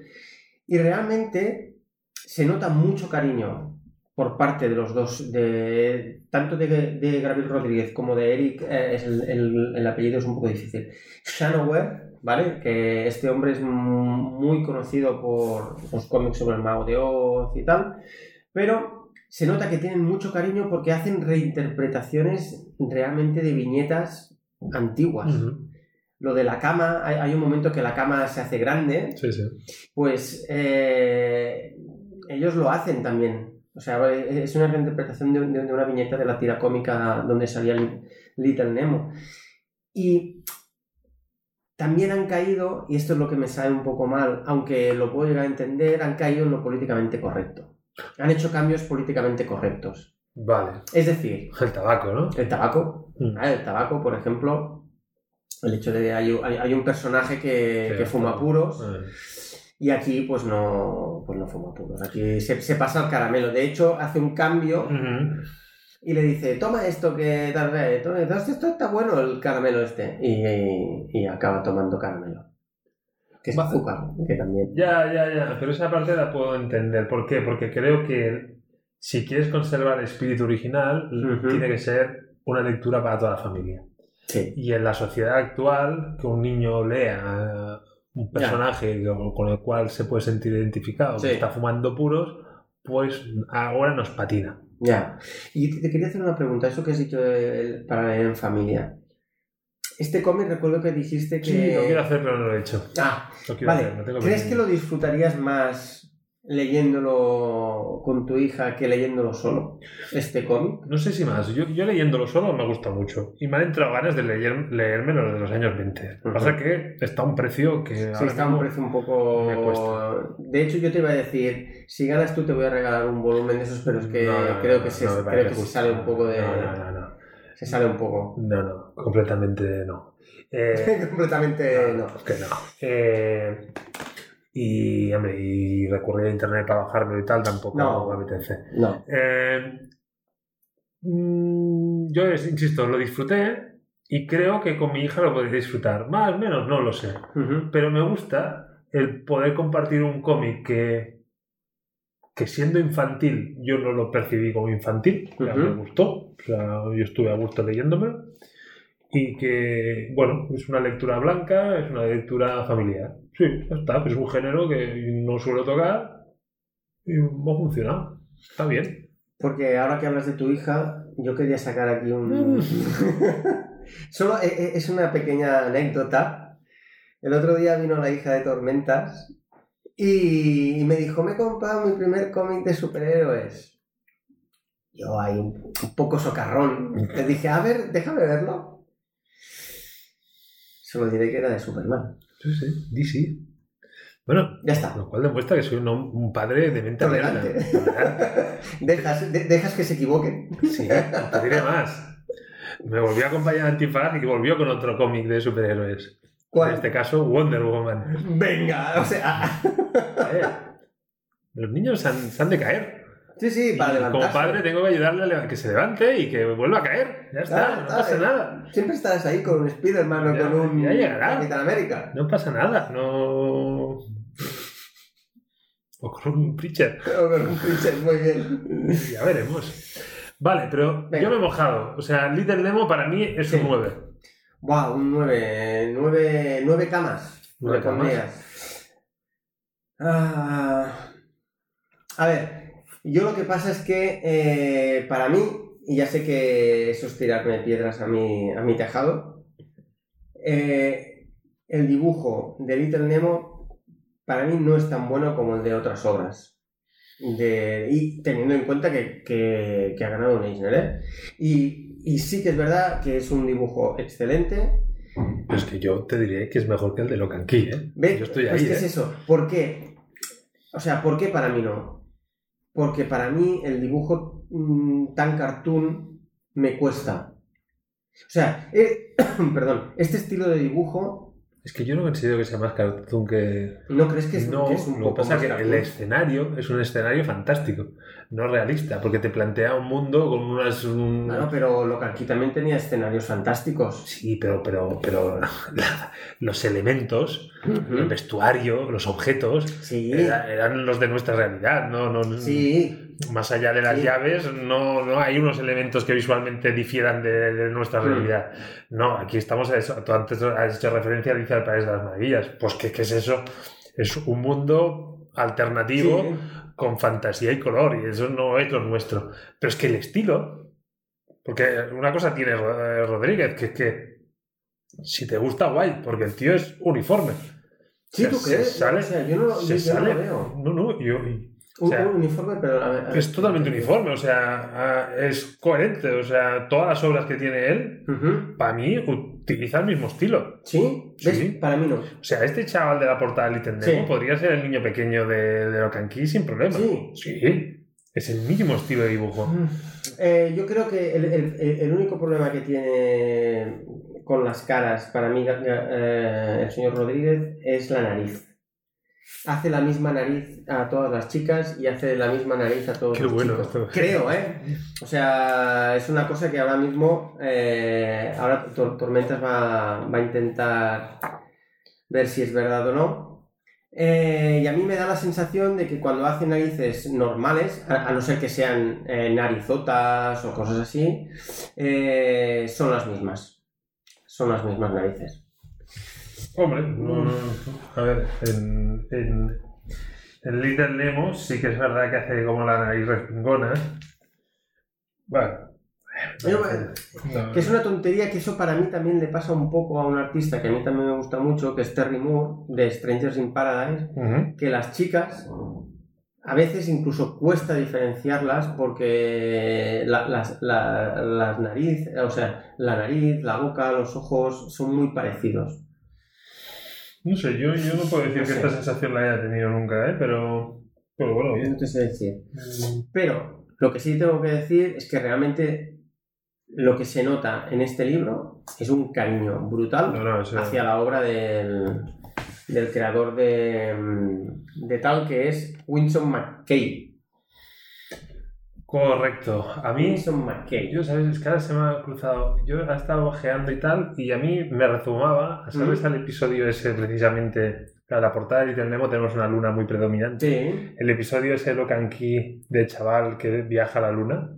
y realmente se nota mucho cariño por parte de los dos, de tanto de, de Gabriel Rodríguez como de Eric, eh, es el, el- el apellido es un poco difícil. Shanaware, ¿vale? Que este hombre es muy conocido por los cómics sobre el mago de Oz y tal, pero se nota que tienen mucho cariño porque hacen reinterpretaciones realmente de viñetas antiguas. Lo de la cama, hay, hay un momento que la cama se hace grande, Sí, sí. pues eh, ellos lo hacen también. O sea, es una reinterpretación de, de- de una viñeta de la tira cómica donde salía Li- Little Nemo. Y también han caído, y esto es lo que me sabe un poco mal, aunque lo puedo llegar a entender, han caído en lo políticamente correcto. Han hecho cambios políticamente correctos. Vale. Es decir, El tabaco, ¿no? el tabaco, Mm. ¿vale? el tabaco, por ejemplo, el hecho de hay, hay- hay un personaje que, Sí, que fuma puros. Eh. Y aquí pues no, pues no fuma puros. Aquí se, se pasa al caramelo. De hecho, hace un cambio y le dice, toma esto que tal vez, toma esto, esto está bueno el caramelo este. Y, y acaba tomando caramelo. Que es Va- azúcar, que también. Ya, ya, ya, pero esa parte la puedo entender. ¿Por qué? Porque creo que si quieres conservar el espíritu original, tiene que ser una lectura para toda la familia. Sí. Y en la sociedad actual, que un niño lea un personaje con, con el cual se puede sentir identificado, Sí. que está fumando puros, pues ahora nos patina. Ya. Y te, quería hacer una pregunta, eso que has dicho de- para leer en familia. Este cómic recuerdo que dijiste que... Sí, lo quiero hacer, pero no lo he hecho. Ah, Lo Vale, hacer, lo tengo ¿crees que lo disfrutarías más leyéndolo con tu hija que leyéndolo solo? Este cómic. No sé si más. Yo, yo leyéndolo solo me gusta mucho. Y me han entrado ganas de leer, leerme lo de los años 20. Lo que pasa es que está a un precio que Sí, ahora está a un precio un poco... me cuesta. De hecho, yo te iba a decir, si ganas tú te voy a regalar un volumen de esos, pero es que No, no, creo no, que, se, creo que se sale un poco de... No, no, no, no. Se sale un poco. No, no, completamente no. Eh, Completamente no. Que no. Eh, y, hombre, y recurrir a internet para bajarlo y tal tampoco No. me apetece. No. Eh, mm, yo insisto, lo disfruté y creo que con mi hija lo podría disfrutar. Más o menos, no lo sé. Ujú. Pero me gusta el poder compartir un cómic que, que siendo infantil yo no lo percibí como infantil, sea, Ujú. me gustó, o sea, yo estuve a gusto leyéndome y que, bueno, es una lectura blanca, es una lectura familiar. Sí, ya está, es un género que no suelo tocar y me ha funcionado. Está bien. Porque ahora que hablas de tu hija, yo quería sacar aquí un... Mm. Solo e- e- es una pequeña anécdota. El otro día vino la hija de Tormentas y, me dijo, me he comprado mi primer cómic de superhéroes. Yo ahí un, un poco socarrón. Le dije, a ver, déjame verlo. Solo diré que era de Superman. Sí, sí, DC. Bueno, Ya está. lo cual demuestra que soy un, padre de mente Tolerante. Dejas, de- dejas que se equivoquen. Sí, te diré más. Me volvió a acompañar a Antifaz y volvió con otro cómic de superhéroes. ¿Cuál? En este caso, Wonder Woman. Venga, o sea... Eh, los niños se han, se han de caer. Sí, sí, para levantarse. como padre tengo que ayudarle a que se levante y que vuelva a caer. Ya está, Claro, no está, pasa eh. nada. Siempre estarás ahí con un Spider-Man o Ya, con un. Capitán América. No pasa nada. No. O con un Preacher. O con un Preacher, muy bien. Ya veremos. Vale, pero Venga. yo me he mojado. O sea, Little Nemo para mí es Sí. un 9. Wow, un 9. 9, nueve camas. Nueve le camas. pondrías. Ah, a ver, yo lo que pasa es que eh, para mí, y ya sé que eso es tirarme piedras a mi, a mi tejado, eh, el dibujo de Little Nemo para mí no es tan bueno como el de otras obras. De- y teniendo en cuenta que, que- que ha ganado un Eisner, ¿eh? Y, y sí que es verdad que es un dibujo excelente. Pero es que yo te diré que es mejor que el de Locan Key, ¿eh? ¿Ves? Yo estoy Es ahí, que ¿eh? es eso. ¿Por qué? O sea, ¿por qué para mí no? Porque para mí el dibujo mm, tan cartoon me cuesta. O sea, eh, perdón, este estilo de dibujo, Es que yo no considero que sea más cartoon que... ¿no crees que es, no, que es un lo poco pasa más que el escenario es un escenario fantástico, no realista, porque te plantea un mundo con unas... un- Bueno, pero lo que aquí también tenía escenarios fantásticos. Sí, pero, pero, pero la- los elementos, el vestuario, los objetos, Sí, era- eran los de nuestra realidad, no, no, no- sí. Más allá de las Sí. llaves, no, no hay unos elementos que visualmente difieran de, de nuestra Mm. realidad. No, aquí estamos a eso. Tú antes has hecho referencia al País de las Maravillas. Pues, ¿qué, qué es eso? Es un mundo alternativo Sí. con fantasía y color, y eso no es lo nuestro. Pero es que el estilo, porque una cosa tiene Ro- Rodríguez, que es que si te gusta, guay, porque el tío es uniforme. Sí, O sea, ¿tú se crees? sale- o sea, yo no, Se yo- yo no sale. lo veo. No, no, yo, Un, o sea, uniforme, pero... a ver, a ver. es totalmente uniforme, o sea, es coherente, o sea, todas las obras que tiene él, para mí, utiliza el mismo estilo. ¿Sí? ¿Ves? Sí. Para mí no. O sea, este chaval de la portada de Little Nemo Sí. podría ser el niño pequeño de, de Locan Key sin problema. Sí. Sí, es el mismo estilo de dibujo. Eh, yo creo que el- el único problema que tiene con las caras, para mí, eh, el señor Rodríguez, es la nariz. Hace la misma nariz a todas las chicas y hace la misma nariz a todos Qué los bueno chicos. esto. Creo, ¿eh? O sea, es una cosa que ahora mismo, eh, ahora Tor- Tormentas va, va a intentar ver si es verdad o no. Eh, y a mí me da la sensación de que cuando hace narices normales, a, a no ser que sean eh, narizotas o cosas así, son las mismas. Son las mismas narices. Hombre, no- a ver, en, en, en Little Nemo sí que es verdad que hace como la nariz respingona. Bueno. No, Que es una tontería que eso para mí también le pasa un poco a un artista que a mí también me gusta mucho, que es Terry Moore, de Strangers in Paradise, que las chicas a veces incluso cuesta diferenciarlas porque la- las, la, las nariz, o sea, la nariz, la boca, los ojos son muy parecidos. No sé, yo, yo no puedo decir No que sé. esta sensación la haya tenido nunca, ¿eh? Pero, pero bueno, No bien. te sé decir. Mm, Pero lo que sí tengo que decir es que realmente lo que se nota en este libro es un cariño brutal No, no, eso- hacia la obra del, del creador de, mm, de tal que es Winston McKay. Correcto. A mí, Winston McKay. yo, ¿sabes? Es que ahora se me ha cruzado. Yo he estado ojeando y tal, y a mí me rezumaba, ¿sabes? Mm. Al episodio ese precisamente. En la portada de Nemo tenemos una luna muy predominante. Sí. El episodio ese Locan Key de chaval que viaja a la luna.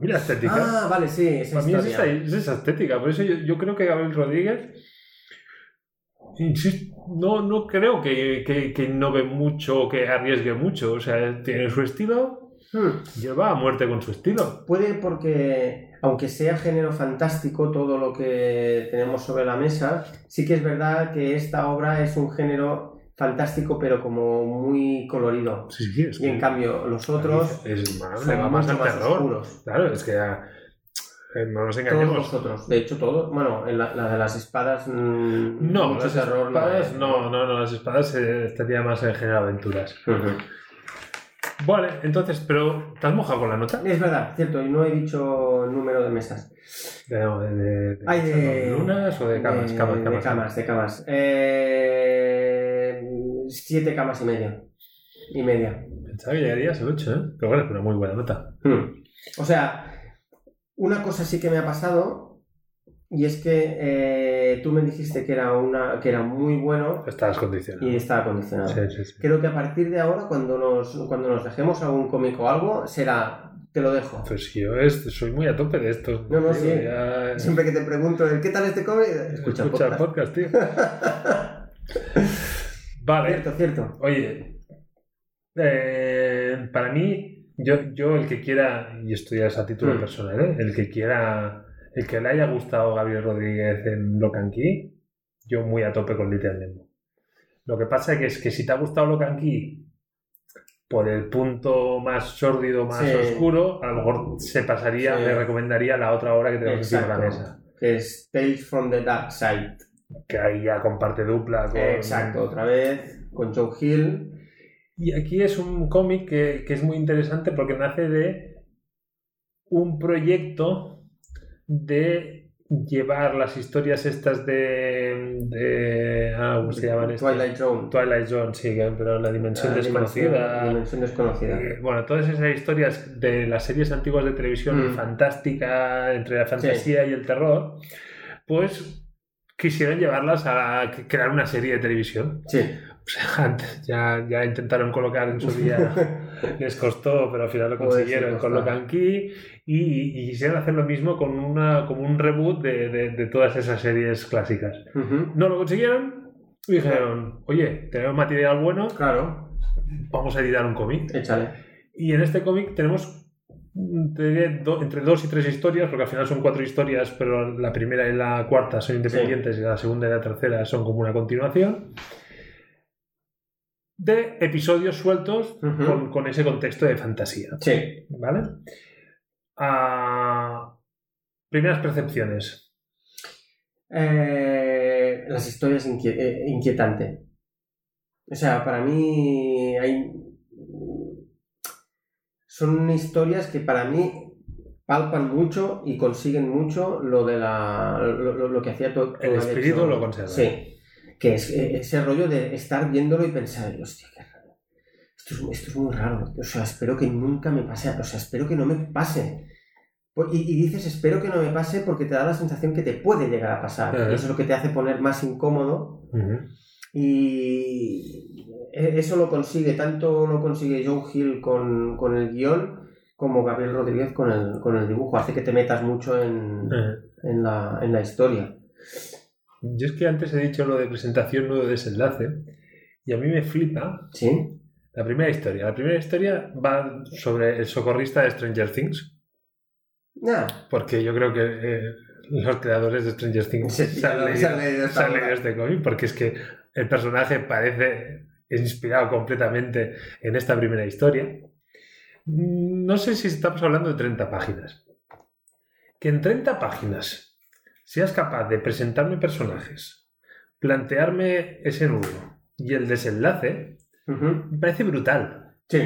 Mira la estética. Ah, vale, sí, esa Para mí es esa, es esa estética. Por eso yo, yo creo que Gabriel Rodríguez. Insisto, no, no creo que, que, que innove mucho o que arriesgue mucho. O sea, tiene su estilo, Hmm. lleva a muerte con su estilo. Puede porque, aunque sea género fantástico todo lo que tenemos sobre la mesa, sí que es verdad que esta obra es un género fantástico pero como muy colorido. Sí, sí, es Y en cambio los otros es más, le va más al terror. oscuros. Claro, es que eh, no nos Todos engañemos. los otros, de hecho todos, bueno, en la, la de las espadas mm, No, las espadas, es. no, no, no, las espadas eh, estaría más en género aventuras. Ujú. Vale, entonces, pero ¿te has mojado con la nota? Es verdad, cierto, y no he dicho número de mesas. De, de, de- Ay, de lunas o de camas, de- camas, de camas, camas, de camas. Eh, siete camas y media. Y media. Pensaba que llegarías al 8, ¿eh? Pero bueno, es una muy buena nota. Hmm. O sea, una cosa sí que me ha pasado y es que eh, tú me dijiste que era una que era muy bueno Estás condicionado. y estaba condicionado. Sí, sí, sí. Creo que a partir de ahora, cuando nos, cuando nos dejemos algún cómico o algo, será te lo dejo. Pues yo es- soy muy a tope de esto. No, no, tío, sí. ya- Siempre que te pregunto ¿qué tal este cómic? Escucha, Escucha el podcast. podcast, tío. vale. Cierto, cierto. Oye, eh, para mí, yo, yo el que quiera, y esto ya es a título Mm. personal, ¿eh? el que quiera, el que le haya gustado Gabriel Rodríguez en Locan Key, yo muy a tope con Little Nemo. Lo que pasa que es que si te ha gustado Locan Key por el punto más sórdido, más Sí. oscuro, a lo mejor se pasaría, Sí. le recomendaría la otra obra que tenemos encima de la mesa. Que es Tales from the Dark Side. Que ahí ya comparte dupla con... Exacto, otra vez con Joe Hill. Y aquí es un cómic que, que es muy interesante porque nace de un proyecto de llevar las historias estas de... de ah, ¿Cómo se llaman estas? Twilight Zone. Twilight Zone, sí, pero la dimensión La desconocida. Dimensión desconocida. Eh, Bueno, todas esas historias de las series antiguas de televisión Mm. fantástica, entre la fantasía y el terror, pues quisieron llevarlas a crear una serie de televisión. Sí. O sea, antes ya, ya intentaron colocar en su día les costó, pero al final lo Puede ser, consiguieron con. Locan Key y, y quisieron hacer lo mismo con una, como un reboot de, de- de todas esas series clásicas. Ujú. No lo consiguieron y dijeron, oye, tenemos material bueno, Claro, vamos a editar un cómic. échale. Y en este cómic tenemos te diré, do- entre dos y tres historias, porque al final son cuatro historias, pero la primera y la cuarta son independientes y la segunda y la tercera son como una continuación. De episodios sueltos con, con ese contexto de fantasía. Sí. ¿Vale? Ah, primeras percepciones. Eh, las historias inquie- eh, inquietante. O sea, para mí hay... Son historias que para mí palpan mucho y consiguen mucho lo de la lo que hacía todo El espíritu lo conserva. Sí, que es eh, ese rollo de estar viéndolo y pensar, hostia, qué raro. Esto es, esto es muy raro. O sea, espero que nunca me pase. O sea, espero que no me pase. Y, y dices, espero que no me pase porque te da la sensación que te puede llegar a pasar. Ajá. Y eso es lo que te hace poner más incómodo. Ujú. Y e- eso lo consigue, tanto lo consigue Joe Hill con, con el guion como Gabriel Rodríguez con el, con el dibujo. Hace que te metas mucho en, Eh, en, la, en la historia. Yo es que antes he dicho lo de presentación, no de desenlace, y a mí me flipa ¿Sí? la primera historia. La primera historia va sobre el socorrista de Stranger Things, Nah, porque yo creo que eh, los creadores de Stranger Things Sí, se han leído, han leído este cómic, porque es que el personaje parece inspirado completamente en esta primera historia. Mm, No sé si estamos hablando de 30 páginas. Que en 30 páginas seas capaz de presentarme personajes, plantearme ese nudo y el desenlace, me parece brutal. Sí,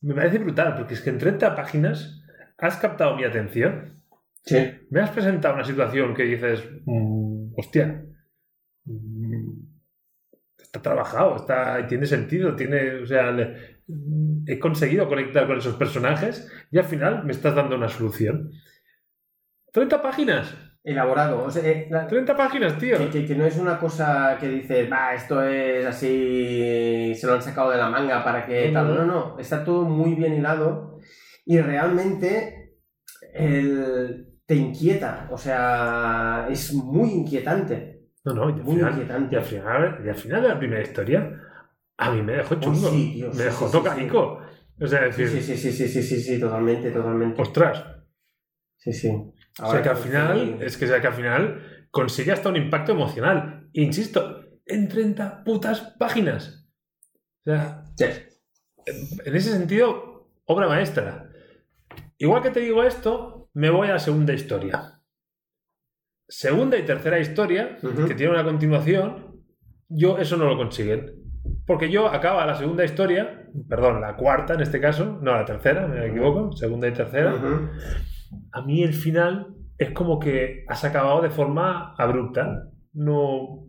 Me parece brutal, porque es que en 30 páginas has captado mi atención, sí. me has presentado una situación que dices, mm, hostia, mm, está trabajado, está, tiene sentido, tiene, o sea, le- mm, he conseguido conectar con esos personajes y al final me estás dando una solución. 30 páginas, Elaborado. O sea, eh, la- 30 páginas, tío. que, que- que no es una cosa que dices, va, esto es así, se lo han sacado de la manga para que No, tal. no. No, está todo muy bien hilado y realmente el- te inquieta. O sea, es muy inquietante. No, no, y al Muy final, inquietante. y al final, y al final de la primera historia, a mí me dejó chungo, sí, tío, me sí, dejó sí, tocaico. O sea, Sí, decir, sí, sí, sí, sí, sí, sí, sí, totalmente, totalmente. ostras, Sí, sí. O sea que al final, es que, o sea que al final consigue hasta un impacto emocional. Insisto, en 30 putas páginas. O sea, Sí. en ese sentido, obra maestra. Igual que te digo esto, me voy a la segunda historia. Segunda y tercera historia, que tiene una continuación, yo eso no lo consiguen. Porque yo acaba la segunda historia, perdón, la cuarta en este caso, no la tercera, me equivoco, segunda y tercera. A mí el final es como que has acabado de forma abrupta. No.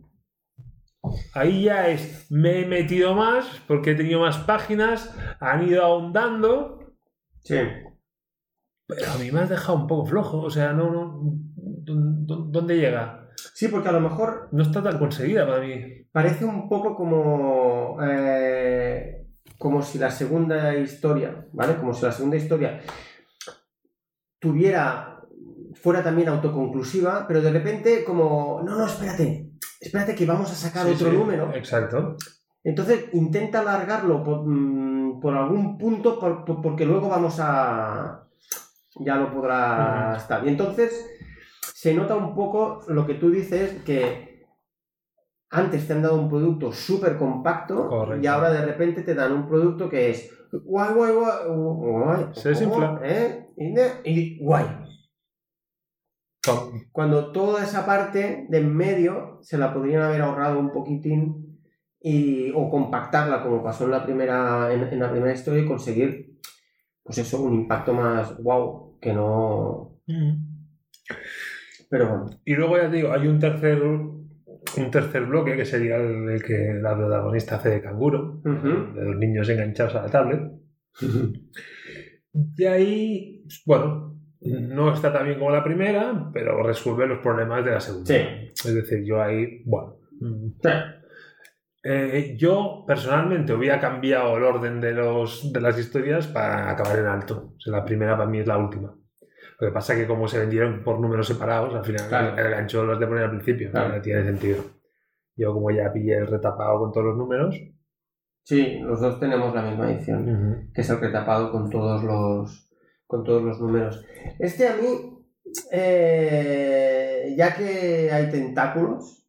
Ahí ya es. Me he metido más porque he tenido más páginas, han ido ahondando, Sí. pero a mí me has dejado un poco flojo. O sea, no, no. ¿dó- dó- ¿Dónde llega? Sí, porque a lo mejor No está tan conseguida para mí. parece un poco como. eh, como si la segunda historia, ¿vale? Como si la segunda historia tuviera. fuera también autoconclusiva, pero de repente, como. No, no, espérate. Espérate que vamos a sacar Sí, otro sí, número. Exacto. Entonces intenta alargarlo por, mm, por algún punto por- por- porque luego vamos a... ya lo podrá estar. Y entonces se nota un poco lo que tú dices que antes te han dado un producto súper compacto Correcto. y ahora de repente te dan un producto que es guay, guay, guay, guay. Se desinfla. ¿eh? Y, guay. Cuando toda esa parte de en medio se la podrían haber ahorrado un poquitín y, o compactarla como pasó en la primera en, en la primera historia y conseguir pues eso, un impacto más wow que no pero bueno Y luego ya te digo, hay un tercer, un tercer bloque que sería el, el que la protagonista hace de canguro, de los niños enganchados a la tablet. Y ahí, bueno, no está tan bien como la primera, pero resuelve los problemas de la segunda. Sí. Es decir, yo ahí, bueno. Sí. Eh, yo personalmente hubiera cambiado el orden de, los, de las historias para acabar en alto. O sea, la primera para mí es la última. Lo que pasa es que como se vendieron por números separados, al final Claro. el gancho los de poner al principio, Claro. no tiene sentido. Yo como ya pillé el retapado con todos los números, Sí, los dos tenemos la misma edición, que es el retapado con todos los, con todos los números. Este a mí, eh, ya que hay tentáculos,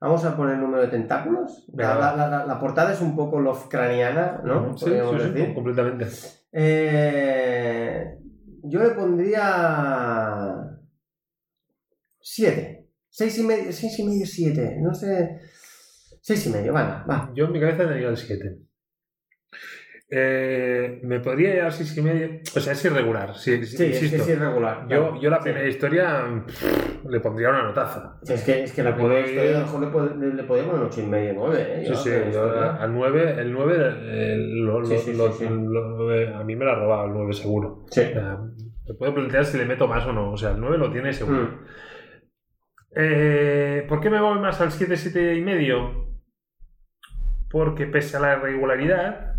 vamos a poner el número de tentáculos. La, Venga, la- la- la portada es un poco Lovecraftiana, ¿no? Sí, sí, sí, decir. completamente. Eh, yo le pondría 7. 6 y medio, 6 y medio, 7. No sé. 6 y medio, venga, va. Yo en mi cabeza tenía el 7. Eh, me podría llevar 6 y medio. O sea, es irregular, sí, sí, Sí, es que insisto. es irregular. yo, claro. yo la Sí. primera historia pff, le pondría una notaza. Es que, es que la primera historia a lo mejor le, le, le podía poner 8 y medio, 9. ¿eh? Sí, sí, la yo al 9, el 9 eh, lo- Sí, lo- sí, sí, lo- sí. lo- a mí me lo ha robado el 9 seguro. Sí. Me puedo plantear si le meto más o no. O sea, el 9 lo tiene seguro. Mm. Eh, ¿Por qué me voy más al 7, 7 y medio? Porque pese a la irregularidad,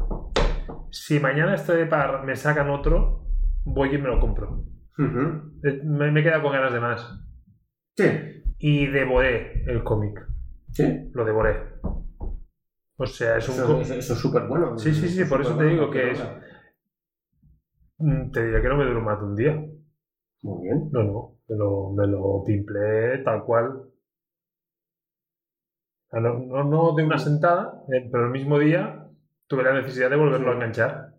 si mañana este de par me sacan otro, voy y me lo compro. Eh, Me, me he quedado con ganas de más. Sí, Y devoré el cómic. sí. Lo devoré. O sea, es un cómic. eso- es súper bueno. Sí, sí, sí, es por eso te digo que es-. Mm, Te diría que no me duró más de un día. Muy bien. No, no. Me lo, me lo pimplé tal cual. No, no de una sentada, eh, pero el mismo día tuve la necesidad de volverlo a enganchar.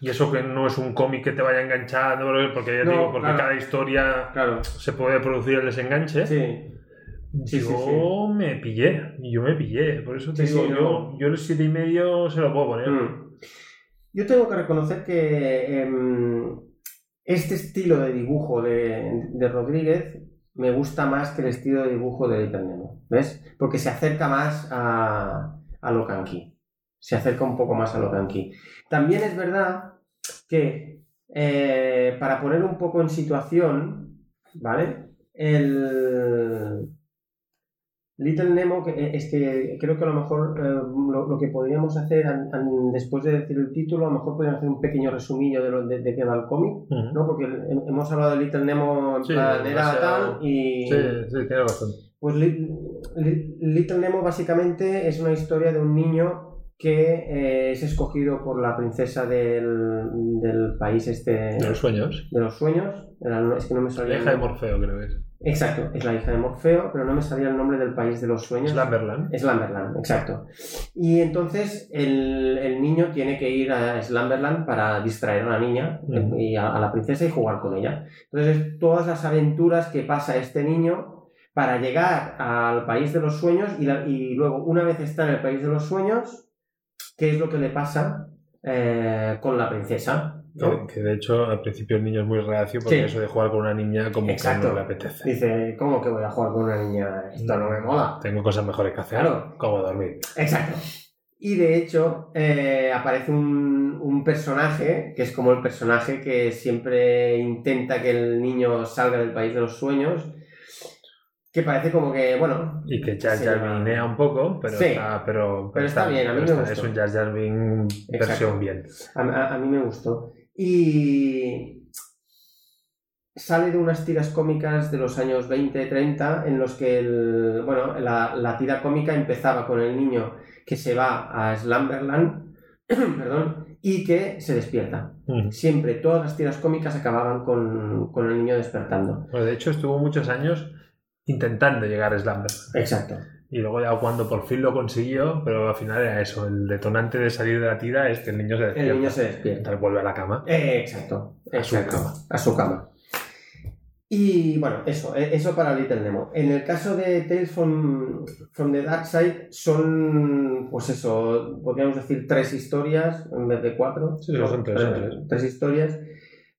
Y eso que no es un cómic que te vaya enganchando, porque ya No, digo, porque claro. cada historia Claro. se puede producir el desenganche. Sí. sí, yo sí, sí. me pillé, yo me pillé. Por eso te digo, yo, yo el siete y medio se lo puedo poner. Mm. Yo tengo que reconocer que em, este estilo de dibujo de, de Rodríguez me gusta más que el estilo de dibujo de Little Nemo, ¿ves? Porque se acerca más a, a lo kanki. Se acerca un poco más a lo kanki. También es verdad que eh, para poner un poco en situación, ¿vale? El Little Nemo, que, eh, es que creo que a lo mejor eh, lo, lo que podríamos hacer an- an- después de decir el título, a lo mejor podríamos hacer un pequeño resumillo de, lo, de, de qué va el cómic. ¿no? Porque he- hemos hablado de Little Nemo en Sí, plan, era demasiado- tal y... Sí, sí, tiene razón. Pues Li- Li- Little Nemo básicamente es una historia de un niño que eh, es escogido por la princesa del, del país este De los sueños. de los sueños. Era- es que no me salía La hija de. Morfeo, creo que es. Exacto, es la hija de Morfeo, pero no me salía el nombre del país de los sueños. Slumberland. Slumberland, exacto. Y entonces el, el niño tiene que ir a Slumberland para distraer a la niña Ujú. y a, a la princesa y jugar con ella. Entonces todas las aventuras que pasa este niño para llegar al país de los sueños y, la- y luego una vez está en el país de los sueños, ¿qué es lo que le pasa eh, con la princesa? ¿no? Que, que de hecho al principio el niño es muy reacio porque Sí. eso de jugar con una niña como Exacto. que no le apetece. Dice, ¿cómo que voy a jugar con una niña? Esto no me mola. Tengo cosas mejores que hacer. Claro. Como dormir. Exacto. Y de hecho, eh, aparece un, un personaje que es como el personaje que siempre intenta que el niño salga del país de los sueños. Que parece como que, bueno, Y que Jar Jar un poco, pero, Sí. está, pero, Pero está bien, a mí me está- gustó. Es un Jar Jar versión bien. a, a- a mí me gustó. Y sale de unas tiras cómicas de los años 20-30 en los que el, bueno, la, la tira cómica empezaba con el niño que se va a Slumberland perdón, y que se despierta. Mm. Siempre, todas las tiras cómicas acababan con, con el niño despertando. Bueno, de hecho estuvo muchos años intentando llegar a Slumber. Exacto. Y luego ya cuando por fin lo consiguió, pero al final era eso, el detonante de salir de la tira es que el niño se despierta. El niño se despierta. Vuelve a la cama. Eh, exacto. A su exacto, cama. A su cama. Y bueno, eso, eh, eso para Little Nemo. En el caso de Tales from, from the Dark Side son, pues eso, podríamos decir tres historias en vez de cuatro. Sí, son tres, son tres. Tres historias.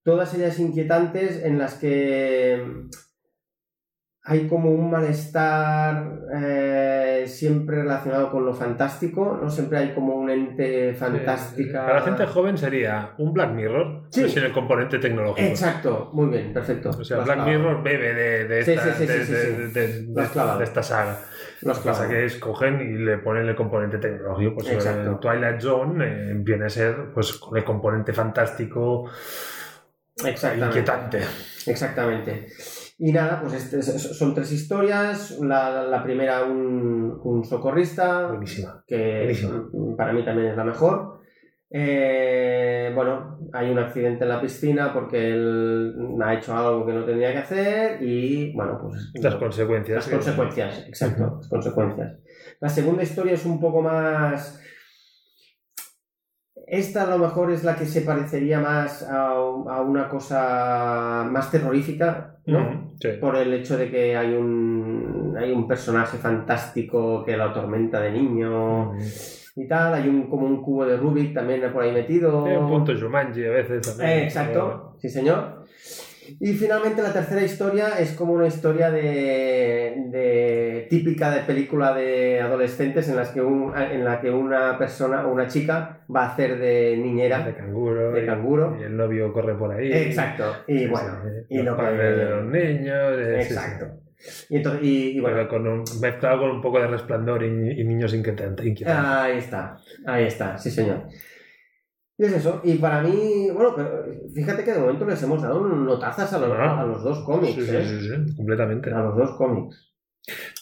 Todas ellas inquietantes en las que hay como un malestar eh, siempre relacionado con lo fantástico, ¿no? Siempre hay como un ente fantástica. Para la gente joven sería un Black Mirror, Sí. pero sin el componente tecnológico. Exacto, muy bien, perfecto. O sea, Black. Mirror bebe de, esta, sí, sí, de- de- saga. Lo que pasa que es cogen y le ponen el componente tecnológico. Pues Exacto. el Twilight Zone eh, viene a ser pues con el componente fantástico Exactamente. inquietante. Exactamente. Y nada, pues este- son tres historias. La, la primera, un, un socorrista, Buenísima. que para mí también es la mejor. Eh, bueno, hay un accidente en la piscina porque él ha hecho algo que no tenía que hacer y, bueno, pues... Las consecuencias. Las consecuencias, exacto, las consecuencias. La segunda historia es un poco más... Esta a lo mejor es la que se parecería más a, a una cosa más terrorífica, ¿no? Sí. Por el hecho de que hay un, hay un personaje fantástico que lo atormenta de niño y tal. Hay un, como un cubo de Rubik también por ahí metido. Un punto Jumanji a veces también. Eh, exacto, sí señor. Y finalmente la tercera historia es como una historia de, de- típica de película de adolescentes en las que un- en la que una persona o una chica va a hacer de niñera. De canguro. De y- canguro. Y el novio corre por ahí. Exacto. Y Sí, bueno, sí, y los lo que- padres de los niños. eh, sí, sí. exacto. Y, entonces, y, y bueno, con un, mezclado con un poco de resplandor y, y niños inquietantes. inquietantes. Ahí está, ahí está, sí señor. Y es eso, y para mí, bueno, pero fíjate que de momento les hemos dado notazas a los, Ah. a los dos cómics, sí, sí, ¿eh? sí, sí, completamente. A los dos cómics.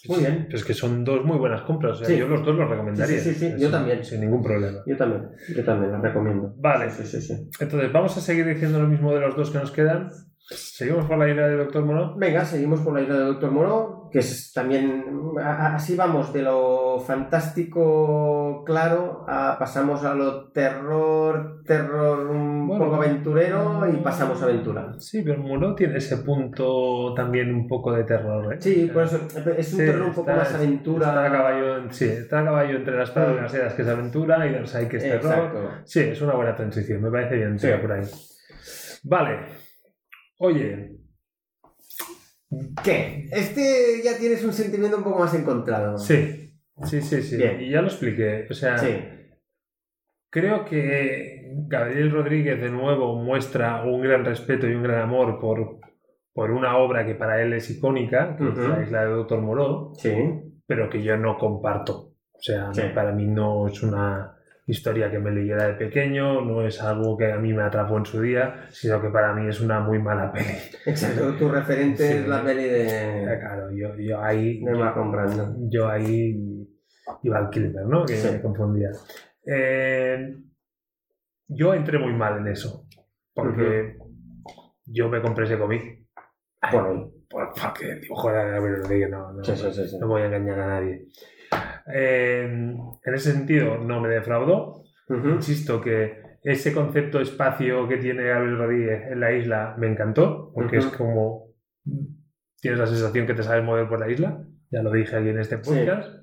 Muy Sí, bien. Pues que son dos muy buenas compras. o sea, Sí. Yo los dos los recomendaría. Sí, sí, sí, sí, Sin- yo también. Sin ningún problema. Yo también, yo también las recomiendo. Vale. Sí, sí, sí. Entonces, vamos a seguir diciendo lo mismo de los dos que nos quedan. Seguimos por la isla de Doctor Mono. Venga, seguimos por la isla de Doctor Moro, que es también, así vamos, de lo fantástico claro, a- pasamos a lo terror, terror un Bueno, poco aventurero y pasamos a aventura. Sí, pero Mono tiene ese punto también un poco de terror. ¿eh? Sí, por eso es un sí, terror un poco está- más aventura. Está a caballo, sí, está a caballo entre las palabras que es aventura y Darkseid que es terror. Exacto. Sí, es una buena transición, me parece bien, Sí. por ahí. Vale. Oye, ¿Qué? Este ya tienes un sentimiento un poco más encontrado. sí, sí, sí, sí. Bien. Y ya lo expliqué. O sea, Sí. creo que Gabriel Rodríguez de nuevo muestra un gran respeto y un gran amor por, por una obra que para él es icónica, que es la isla de Doctor Moreau, Sí. pero que yo no comparto. O sea, Sí. para mí no es una historia que me leyera de pequeño, no es algo que a mí me atrapó en su día, sino que para mí es una muy mala peli. Exacto. Tu referente Sí. es la peli Eh, de, Claro, yo, yo ahí... de Marlon Brando. yo ahí iba al Kilmer, ¿no? Que Sí. me confundía. Eh, yo entré muy mal en eso, porque yo me compré ese cómic. Por. Por, porque el dibujo era de no, no, sí. no voy a engañar a nadie. Eh, en ese sentido, no me defraudó. Insisto que ese concepto espacio que tiene Gabriel Rodríguez en la isla me encantó, porque es como tienes la sensación que te sabes mover por la isla. Ya lo dije aquí en este Sí. podcast.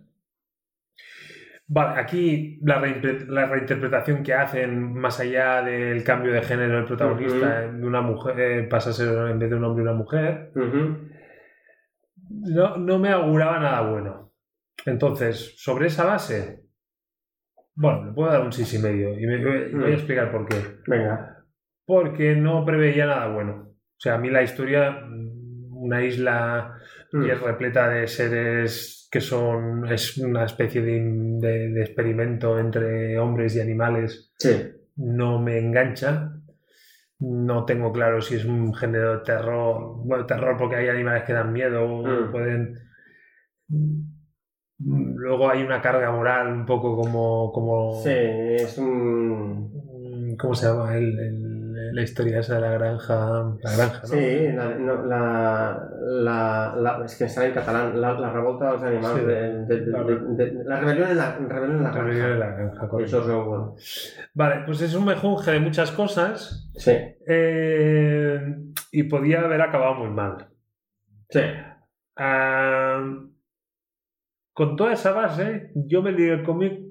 Vale, aquí la, reinter- la reinterpretación que hacen, más allá del cambio de género del protagonista, de una mujer, eh, pasa a ser en vez de un hombre una mujer, no, no me auguraba nada bueno. Entonces, sobre esa base, bueno, le puedo dar un 6,5 y medio y me- voy a Mm. explicar por qué. Venga. Porque no preveía nada bueno. O sea, a mí la historia, mm, una isla Mm. y es repleta de seres que son, es una especie de, de- de experimento entre hombres y animales, Sí. no me engancha. No tengo claro si es un género de terror, bueno, terror porque hay animales que dan miedo, Mm. pueden... Luego hay una carga moral un poco como... como Sí, es un... ¿Cómo se llama el- el- la historia esa de la granja? La granja, ¿no? Sí, la, no, la, la, la- es que sale en catalán, la, revolta de los animales, Sí. de, de- de- La- de- de- la rebelión en la, rebelión en la granja. rebelión granja, De correcto. George Orwell. Vale, pues es un mejunje de muchas cosas Sí, eh, y podía haber acabado muy mal. sí. Ah, con toda esa base, yo me leí el cómic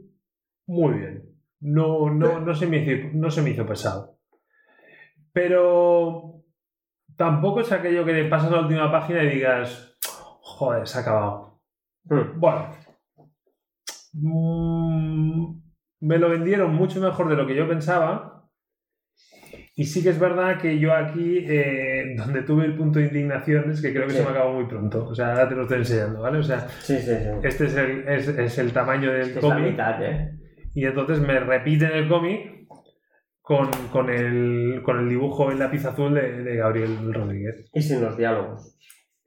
muy bien. No, no, no, se me hizo, no se me hizo pesado. Pero tampoco es aquello que le pasas a la última página y digas, joder, se ha acabado. Hmm. Bueno. Mm, me lo vendieron mucho mejor de lo que yo pensaba. Y sí que es verdad que yo aquí, eh, donde tuve el punto de indignación, es que creo que Sí. se me acabó muy pronto. O sea, ahora te lo estoy enseñando, ¿vale? O sea, Sí, sí, sí. este es el, es, es el tamaño del Es que es la cómic. mitad, ¿eh? Y entonces me repiten el cómic con, con, el, con el dibujo en lápiz azul de, de Gabriel Rodríguez. Y sin los diálogos.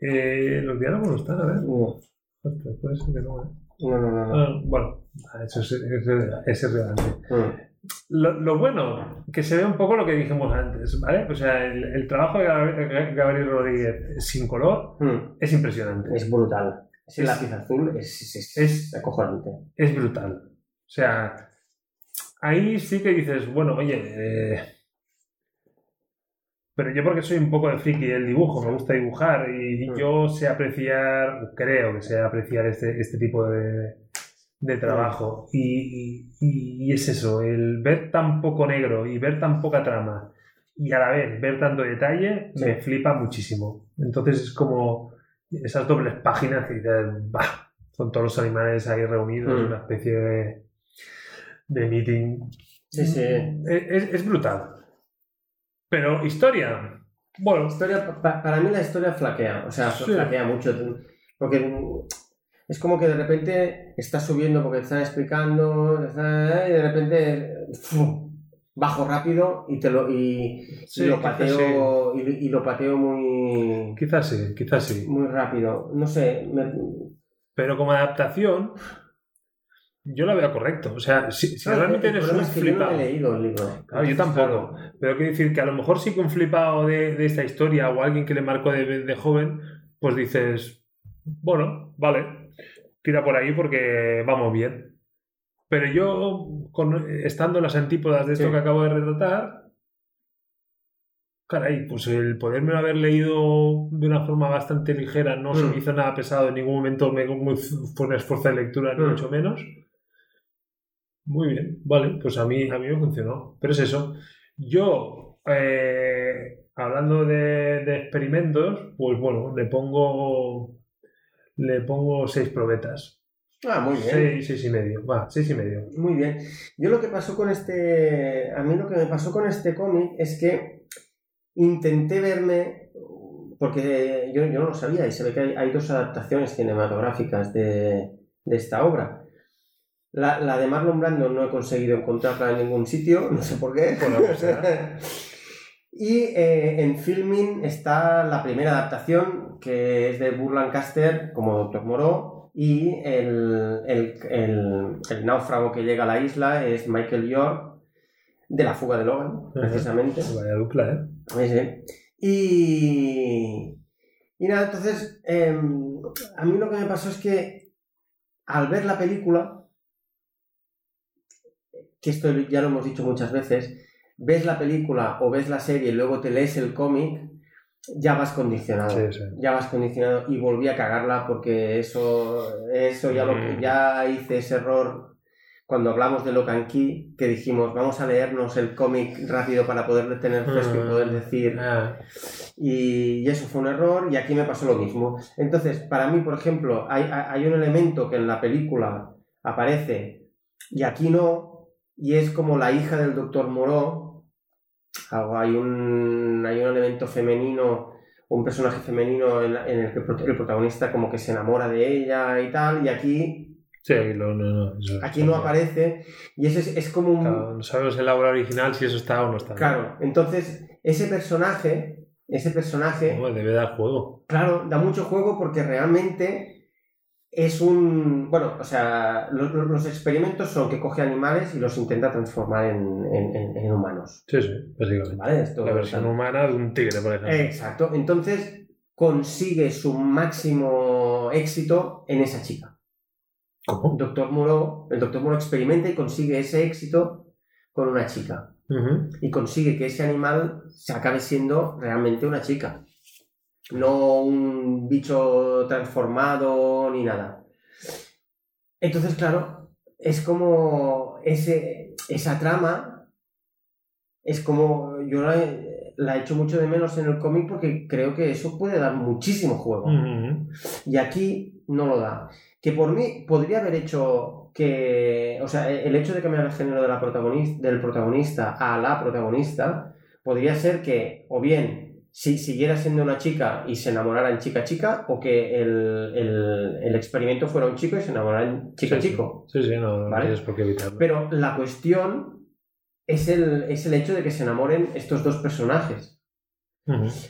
Eh, los diálogos no están, a ver. No, puede ser que no, ¿eh? no, no. no, no. Ah, bueno, eso es, es, es irrelevante. Hmm. Lo, lo bueno, que se ve un poco lo que dijimos antes, ¿vale? O sea, el, el trabajo de Gab- Gabriel Rodríguez sin color Hmm. es impresionante. Es brutal. Ese Es- lápiz azul es, es, es, acojonante. es brutal. O sea, ahí sí que dices, bueno, oye, eh, pero yo porque soy un poco de friki del dibujo, me gusta dibujar y Mm. yo sé apreciar, creo que sé apreciar este, este tipo de, de trabajo. Y, y- y es eso, el ver tan poco negro y ver tan poca trama y a la vez ver tanto detalle, Sí. me flipa muchísimo. Entonces es como esas dobles páginas que dices, bah, son todos los animales ahí reunidos, Mm. una especie de, de meeting. Sí, sí. Es, es brutal. Pero historia, bueno, Historia, pa- para mí la historia flaquea, o sea, flaquea mucho, porque es como que de repente estás subiendo porque te están explicando está- y de repente bajo rápido y te lo y, y Sí, lo pateo y, y lo pateo muy quizás sí, quizás sí. muy rápido, no sé, me- Pero como adaptación, yo la veo correcto. O sea, si, si Claro, realmente eres un es que yo no flipado. he leído el libro. Claro, yo Entonces, tampoco. claro, Pero quiero decir que a lo mejor sí que un flipado de, de esta historia o alguien que le marcó de, de joven, pues dices, bueno, vale, tira por ahí porque vamos bien. Pero yo, con- estando en las antípodas de esto Sí. que acabo de retratar, caray, pues el poderme haber leído de una forma bastante ligera, no se Mm. me hizo nada pesado, en ningún momento me fue un esfuerzo de lectura, ni Mm. mucho menos. Muy bien, vale, pues a mí, a mí me funcionó. Pero es eso. Yo, eh, hablando de, de experimentos, pues bueno, le pongo. Le pongo seis probetas. Ah, muy bien. Seis, seis y medio. Va, seis y medio. Muy bien. Yo lo que pasó con este. A mí lo que me pasó con este cómic es que intenté verme. Porque yo, yo no lo sabía y se ve que hay, hay dos adaptaciones cinematográficas de, de esta obra. La, la de Marlon Brando no he conseguido encontrarla en ningún sitio, no sé por qué. Por. y eh, en Filming está la primera adaptación, que es de Burr Lancaster como Doctor Moreau, y el, el, el- el náufrago que llega a la isla es Michael York, de la fuga de Logan, precisamente. Vaya dupla, ¿eh? Sí, sí. Y, y nada, entonces, em, a mí lo que me pasó es que al ver la película, que esto ya lo hemos dicho muchas veces, ves la película o ves la serie y luego te lees el cómic, ya vas condicionado. Sí, sí. Ya vas condicionado y volví a cagarla porque eso, eso ya, lo, Mm. ya hice ese error cuando hablamos de Locan Key, que dijimos, vamos a leernos el cómic rápido para poderle tener fresco y Mm. poder decir, Ah, y, y eso fue un error y aquí me pasó lo mismo. Entonces, para mí, por ejemplo, hay, hay un elemento que en la película aparece y aquí no, y es como la hija del doctor Moreau. Hay un, hay un elemento femenino, un personaje femenino en, el que el prot- el protagonista como que se enamora de ella y tal, y aquí, sí, no, no, eso- aquí no aparece, y ese es, es como un... Claro, no sabemos en la obra original si eso está o no está. Claro, entonces, ese personaje, ese personaje... No, debe dar juego. Claro, da mucho juego porque realmente es un... Bueno, o sea, lo- lo- los, experimentos son que coge animales y los intenta transformar en, en- humanos. Sí, sí, básicamente. ¿Vale? Esto, La versión humana de un tigre, por ejemplo. Exacto. Entonces consigue su máximo éxito en esa chica. ¿Cómo? Doctor Moreau, el Doctor Moreau experimenta y consigue ese éxito con una chica. Y consigue que ese animal se acabe siendo realmente una chica. No un bicho transformado ni nada. Entonces, claro, es como ese, esa trama, es como yo la, la echo mucho de menos en el cómic porque creo que eso puede dar muchísimo juego. Y aquí no lo da. Que por mí podría haber hecho que. O sea, el hecho de cambiar el género de la protagonista, del protagonista a la protagonista podría ser que, o bien, si siguiera siendo una chica y se enamorara en chica-chica, o que el, el- el experimento fuera un chico y se enamorara en chico-chico. Sí, sí, no, no ¿Vale? tienes por qué evitarlo. Pero la cuestión es el, es el hecho de que se enamoren estos dos personajes.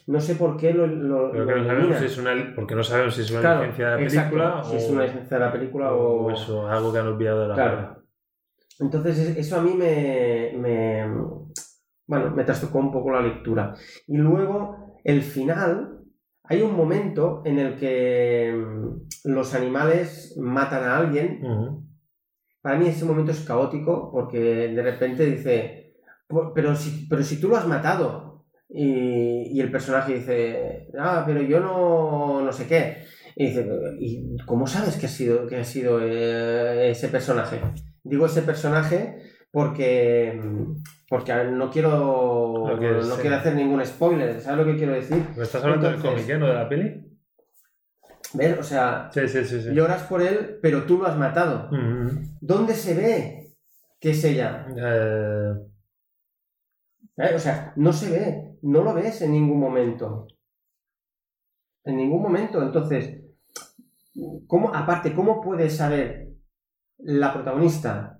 No sé por qué lo. lo- Pero que no sabemos si es una, porque no sabemos si es una Claro, licencia de la exacto, película si o, es una licencia de la película o o, eso, algo que han olvidado de la Claro. Entonces, es- eso a mí me, me- bueno, me trastocó un poco la lectura. Y luego, el final, hay un momento en el que mm, los animales matan a alguien. Para mí ese momento es caótico porque de repente dice, "Pu- pero si, pero si tú lo has matado. Y, y el personaje dice, ah, pero yo no, no sé qué. Y dice, ¿y cómo sabes que ha sido, que ha sido eh, ese personaje? Digo ese personaje porque, porque no quiero, no quiero hacer ningún spoiler. ¿Sabes lo que quiero decir? ¿Me estás hablando Entonces- del cómic, eh, no de la peli? ¿Ves? O sea, Sí, sí, lloras por él, pero tú lo has matado. Ujú. ¿Dónde se ve que es ella? Eh, ¿Eh? O sea, no se ve, no lo ves en ningún momento. En ningún momento. Entonces, ¿cómo, aparte, ¿cómo puede saber la protagonista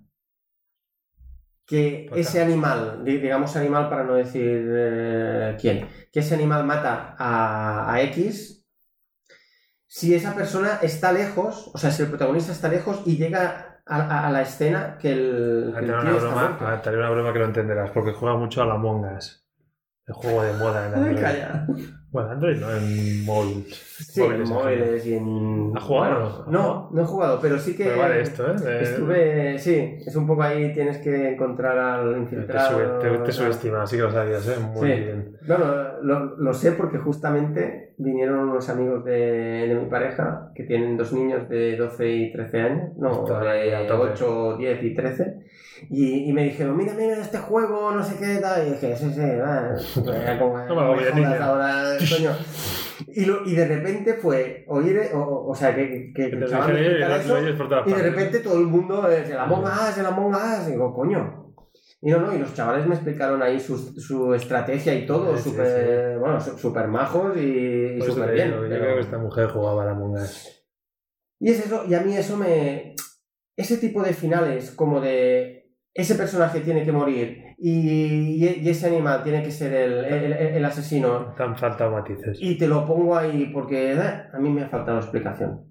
que Pues ese animal, di- digamos animal para no decir eh, quién, que ese animal mata a, a X, si esa persona está lejos, o sea, si el protagonista está lejos y llega a, a- a la escena que el, que una broma, muerto. ah, una broma que lo entenderás, porque juega mucho a la Mongas. El juego de moda en Ay, Android. calla. Bueno, Android no, en móviles. Sí, en móviles y en... ¿Has jugado Bueno, no? no, no he jugado, pero sí que... Pero vale esto, ¿eh? Estuve... Sí, es un poco ahí, tienes que encontrar al Te, infiltrado... sube- te, te tal. subestima, sí que lo sabías, ¿eh? Muy Sí. bien. No, no, lo, lo sé porque justamente vinieron unos amigos de, de mi pareja que tienen dos niños de 12 y 13 años, no, a de tope. 8, 10 y 13, y, y me dijeron, mira, mira este juego, no sé qué tal, y dije, sí, sí, va, era como, No me agobies, jodas niña". ahora, coño. Y, lo- y de repente fue oír, o, o- sea, que, te chaval dije, eso, y de repente todo el mundo es el Among Us, el Among Us. Y digo, coño. Y no, no, y los chavales me explicaron ahí su, su estrategia y todo, Sí, sí, súper, bueno, súper majos y, súper bien. digo, Yo creo que esta mujer jugaba a la Mongas. Y es eso, y a mí eso me... Ese tipo de finales, como de ese personaje tiene que morir y, y- y ese animal tiene que ser el, el- el- el asesino, Te han faltado matices. y te lo pongo ahí porque eh, a mí me ha faltado explicación.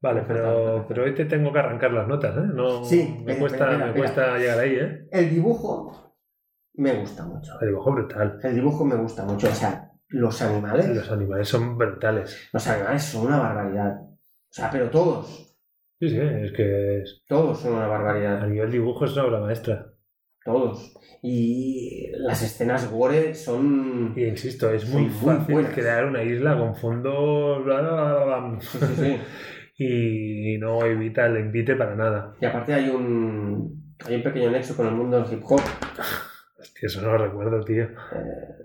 Vale, pero, pero hoy te tengo que arrancar las notas, ¿eh? No, Sí, me cuesta, espera, me espera. llegar ahí, ¿eh? El dibujo me gusta mucho. El dibujo brutal. El dibujo me gusta mucho. O sea, los animales, Los animales son brutales. los animales son una barbaridad. O sea, pero todos, Sí, sí, es que es- todos son una a barbaridad. nivel dibujo es una obra maestra. Todos. Y las escenas gore son... Y insisto, es muy fácil buenas. crear una isla con fondo bla, bla, bla, bla, Sí, sí, sí. y no evita el invite para nada. Y aparte hay un, hay un pequeño nexo con el mundo del hip hop. Hostia, eso no lo recuerdo, tío.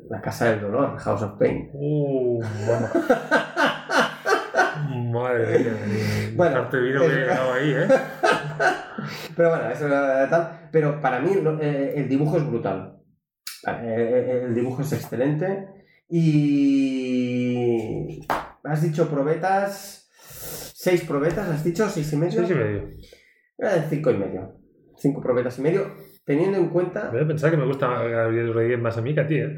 La Casa del Dolor, House of Pain. Uh, bueno. Madre mía. Bueno, que he llegado ahí, ¿eh? Pero bueno, eso era tal. Pero para mí eh, el dibujo es brutal. Eh, el dibujo es excelente. Y. Has dicho probetas. Seis probetas, has dicho, seis y medio. Seis y medio. Era de cinco y medio. Cinco probetas y medio. Teniendo en cuenta. Voy a pensar que me gusta Gabriel más a mí que a ti, ¿eh?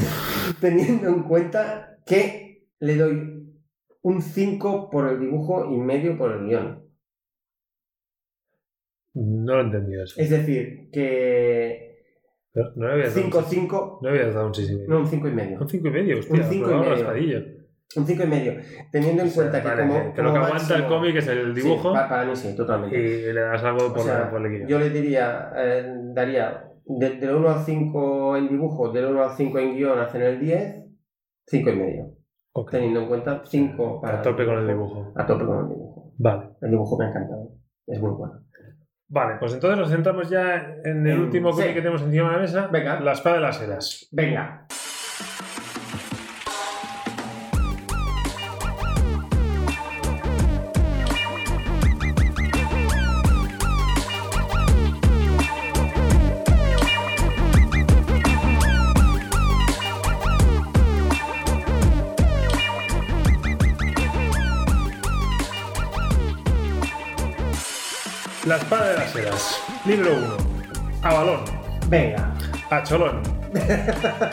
Teniendo en cuenta que le doy un 5 por el dibujo y medio por el guion. No lo he entendido eso. Es decir, que Pero no 5, seis- 5, No habías dado un 6 y medio. no, un 5 y medio. Un 5 y medio, hostia. Un cinco y pero medio. Un 5 y medio. Teniendo en O sea, cuenta que vale, como. que- lo que aguanta el cómic es el Sí, dibujo pa- para mí sí, totalmente. y le das algo O por, sea, por el guion. yo le diría, eh, daría de- del 1 al 5 en dibujo, del 1 al 5 en guion, hacen el 10, 5 y medio. Teniendo en cuenta 5 para. A tope con el dibujo. A tope con el dibujo. Vale. El dibujo me ha encantado. Es muy bueno. Vale, pues entonces nos centramos ya en el En- último sí. que tenemos encima de la mesa. Venga. La espada de las eras. Venga. Espada de las eras. Libro 1. Avalón. Venga. A Cholón.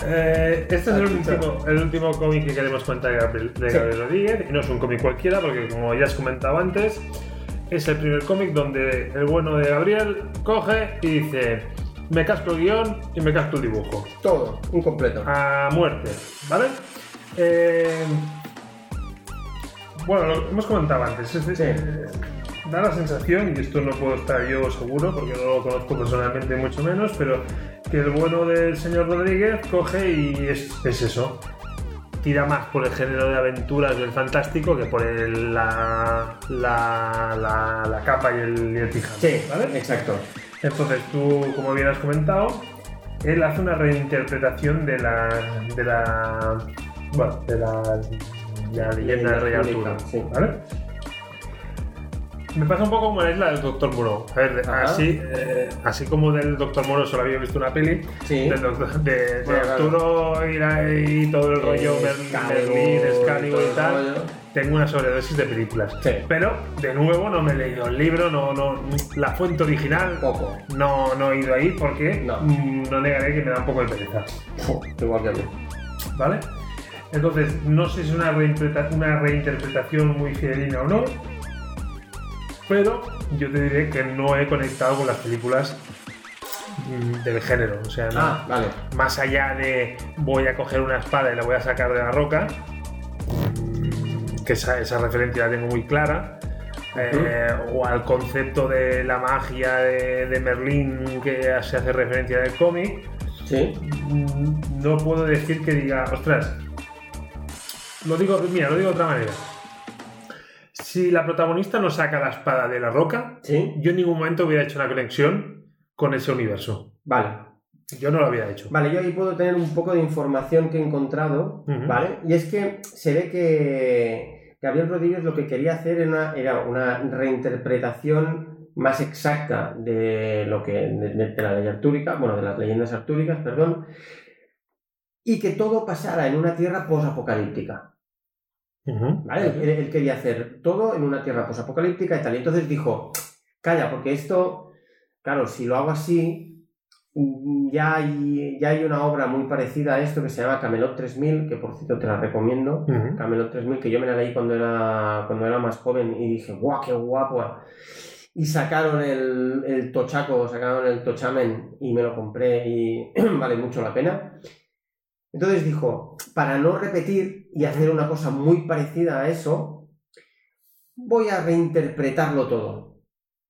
Eh, este es el último, el último cómic que queremos contar de Gabriel, de Sí. Gabriel Rodríguez. Y no es un cómic cualquiera, porque como ya has comentado antes, es el primer cómic donde el bueno de Gabriel coge y dice: Me casco el guion y me casco el dibujo. Todo, un completo. a muerte, ¿vale? Eh, bueno, lo hemos comentado antes. es- es- Sí. Da la sensación, y esto no puedo estar yo seguro porque no lo conozco personalmente, mucho menos, pero que el bueno del señor Rodríguez coge y es, es eso. Tira más por el género de aventuras del fantástico que por el- la, la, la- la capa y el, y el pijama. Sí, ¿vale? exacto. Entonces tú, como bien has comentado, él hace una reinterpretación de la, de la, bueno, de la, la leyenda del Rey Arturo, sí. ¿vale? Me pasa un poco como la del Doctor Moreau. A ver, Ajá. así, eh, así como del Doctor Moreau solo había visto una peli, Sí. del doctor- de, de Bueno, claro. Arturo y, la- y todo el rollo Excalibur, Merlín, Excalibur y tal, rollo. tengo una sobredosis de películas. Sí. Pero, de nuevo, no me he leído el libro, no, no, la fuente original Poco. no, no he ido ahí porque No. mm, no negaré que me da un poco de pereza. Igual que a mí. ¿Vale? Entonces, no sé si es una, reinterpreta- una reinterpretación muy fidelina o no, pero yo te diré que no he conectado con las películas mm, del género. O sea, no- Ah, vale. más allá de voy a coger una espada y la voy a sacar de la roca, que esa, esa referencia la tengo muy clara, eh, o al concepto de la magia de, de Merlín que se hace referencia en el cómic, Sí. mm, no puedo decir que diga, ostras, lo digo, mira, lo digo de otra manera. Si la protagonista no saca la espada de la roca, Sí. yo en ningún momento hubiera hecho una conexión con ese universo. Vale. Yo no lo había hecho. Vale, yo ahí puedo tener un poco de información que he encontrado. ¿vale? Y es que se ve que Gabriel Rodríguez lo que quería hacer era una, era una reinterpretación más exacta de lo que de, de- de la ley artúrica, bueno, de las leyendas artúricas, perdón, y que todo pasara en una tierra posapocalíptica. ¿Vale? Él, él quería hacer todo en una tierra posapocalíptica y tal. Y entonces dijo, calla, porque esto, claro, si lo hago así, mm, ya hay, ya hay una obra muy parecida a esto que se llama Camelot 3000, que por cierto te la recomiendo. Ujú. Camelot 3000, que yo me la leí cuando era, cuando era más joven y dije, guau, qué guapo. Y sacaron el, el tochaco, sacaron el tochamen y me lo compré y vale mucho la pena. Entonces dijo, para no repetir y hacer una cosa muy parecida a eso, voy a reinterpretarlo todo.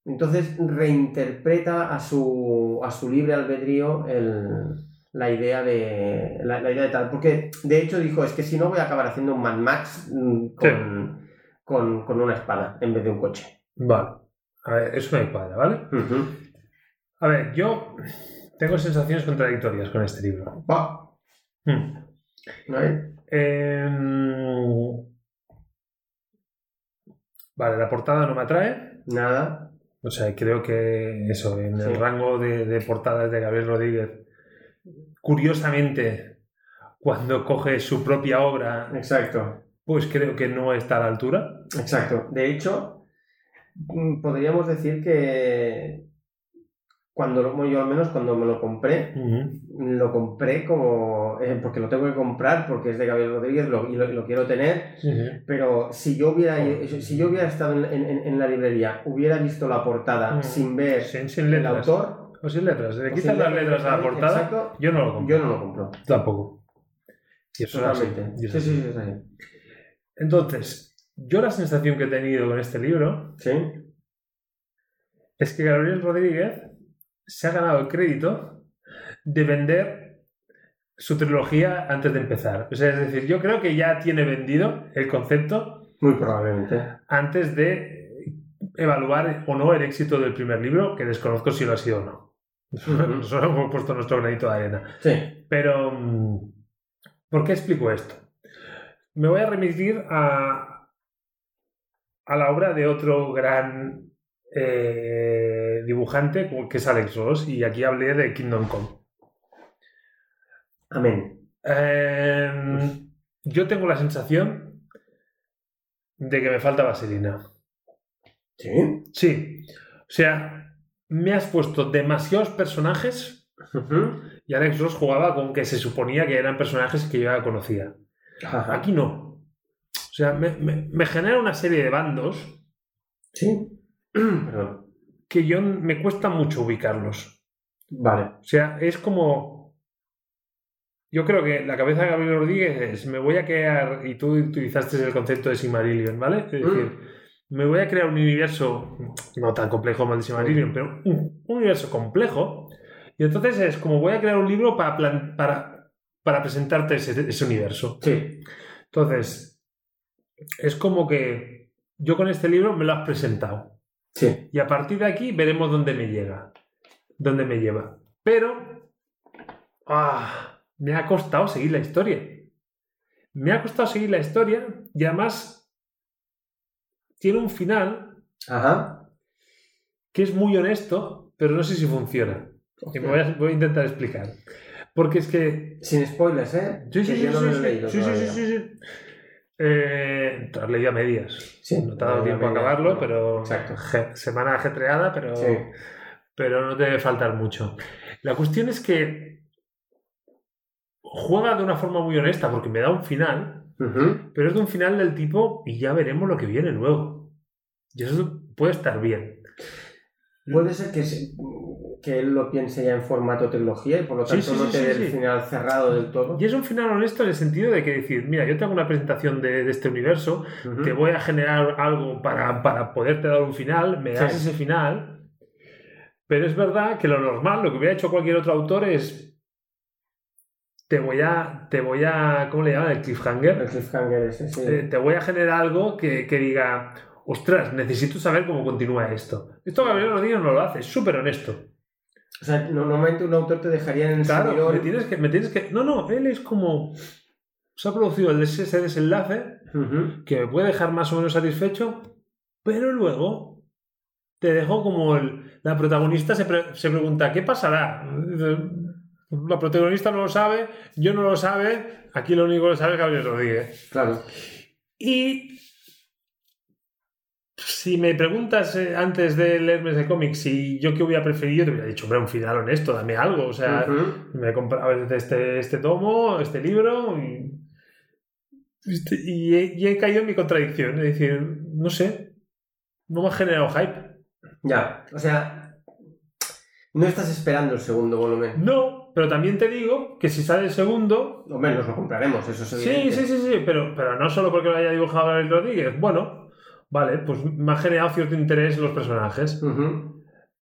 Entonces reinterpreta a su, a su libre albedrío el- la, idea de, la, la idea de tal. Porque de hecho dijo, es que si no voy a acabar haciendo un Mad Max mm, con, con, con una espada en vez de un coche. Vale. A ver, eso me cuadra, ¿vale? A ver, yo tengo sensaciones contradictorias con este libro. Va, Hmm. ¿vale? Em, Vale, la portada no me atrae. Nada. O sea, creo que eso, en el Sí. rango de, de portadas de Gabriel Rodríguez, curiosamente, cuando coge su propia obra, Exacto. pues creo que no está a la altura. Exacto. De hecho, mm, podríamos decir que cuando yo al menos cuando me lo compré, lo compré como eh, porque lo tengo que comprar porque es de Gabriel Rodríguez lo- y lo, quiero tener. Pero si yo hubiera si yo hubiera estado en, en- en la librería, hubiera visto la portada Mm. sin ver Sin, sin el autor, O sin letras. Le sin las letras a la portada. exacto, Yo no lo compro. yo no lo compro. Tampoco. Y eso. Totalmente. Es así. así. Entonces, yo la sensación que he tenido con este libro es que Gabriel Rodríguez se ha ganado el crédito de vender su trilogía antes de empezar. O sea, es decir, yo creo que ya tiene vendido el concepto Muy probablemente. antes de evaluar o no el éxito del primer libro, que desconozco si lo ha sido o no. Solo hemos puesto nuestro granito de arena. Sí. Pero, mm, ¿por qué explico esto? Me voy a remitir a, a la obra de otro gran eh, dibujante que es Alex Ross, y aquí hablé de Kingdom Come. Amén. Eh, yo tengo la sensación de que me falta vaselina. Sí. Sí, sea, me has puesto demasiados personajes y Alex Ross jugaba con que se suponía que eran personajes que yo ya conocía. Ajá. Aquí no. O sea, me, me- me genera una serie de bandos Sí. Perdón. que yo me cuesta mucho ubicarlos. Vale. O sea, es como. Yo creo que la cabeza de Gabriel Rodríguez es: me voy a crear. Y tú utilizaste el concepto de Silmarillion, ¿vale? Es decir, me voy a crear un universo no tan complejo como el de Silmarillion, pero un, un universo complejo. Y entonces es como: voy a crear un libro para, plan- para, para presentarte ese, ese universo. Sí. Entonces, es como que yo con este libro me lo has presentado. Sí. Y a partir de aquí veremos dónde me llega. Dónde me lleva. Pero. ah, me ha costado seguir la historia. Me ha costado seguir la historia y además tiene un final Ajá. que es muy honesto, pero no sé si funciona. Me voy a, voy a intentar explicar. Porque es que. Sin spoilers, ¿eh? Sí, sí, sí, no sí, sí, leído sí, sí, sí, sí, sí. Eh, te has leído a medias. Sí, No te ha dado tiempo a acabarlo, no, pero. exacto. semana ajetreada, pero. Sí. pero no te debe faltar mucho. La cuestión es que juega de una forma muy honesta porque me da un final, pero es de un final del tipo y ya veremos lo que viene luego. Y eso puede estar bien. Puede ser que, se- que él lo piense ya en formato trilogía y por lo tanto sí, no sí, te dé el final cerrado del todo. Y es un final honesto en el sentido de que decir, mira, yo tengo una presentación de, de este universo, te voy a generar algo para, para poderte dar un final, me das ese final, pero es verdad que lo normal, lo que hubiera hecho cualquier otro autor es... Te voy a, te voy a, ¿cómo le llaman? El cliffhanger. El cliffhanger ese, sí. Eh, te voy a generar algo que, que diga, ostras, necesito saber cómo continúa esto. Esto Gabriel Rodríguez no lo hace, es súper honesto. O sea, no- normalmente un autor te dejaría en el Claro, servidor- me tienes, que, me tienes que... No, no, él es como... Se ha producido ese desenlace que me puede dejar más o menos satisfecho, pero luego te dejo como el- la protagonista se, pre- se pregunta, ¿qué pasará? La protagonista no lo sabe, yo no lo sabe, aquí lo único que lo sabe es Gabriel Rodríguez. Claro. Y si me preguntas eh, antes de leerme ese cómic si yo qué hubiera preferido, te hubiera dicho, hombre, un final honesto, dame algo. O sea, me he comprado este, este tomo, este libro y, este- y, he, y he caído en mi contradicción. Es decir, no sé, no me ha generado hype. Ya, o sea, no estás esperando el segundo volumen. No, pero también te digo que si sale el segundo, Hombre, nos lo compraremos, eso es Sí, sí, sí, sí, pero, pero no solo porque lo haya dibujado Gabriel Rodríguez. Bueno, vale, pues me ha generado cierto interés en los personajes.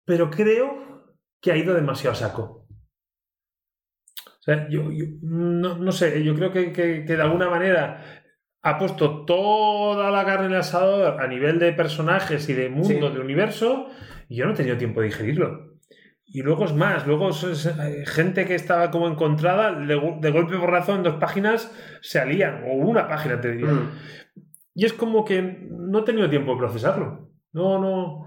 Pero creo que ha ido demasiado a saco. O sea, yo, yo- no, no sé, yo creo que, que- que de alguna manera ha puesto toda la carne en el asador a nivel de personajes y de mundo, Sí. de universo, y yo no he tenido tiempo de digerirlo. Y luego es más, luego es- eh, gente que estaba como encontrada, de, go- de golpe por razón, en dos páginas se alían, o una página te diría. Mm. Y es como que no he tenido tiempo de procesarlo. No, no.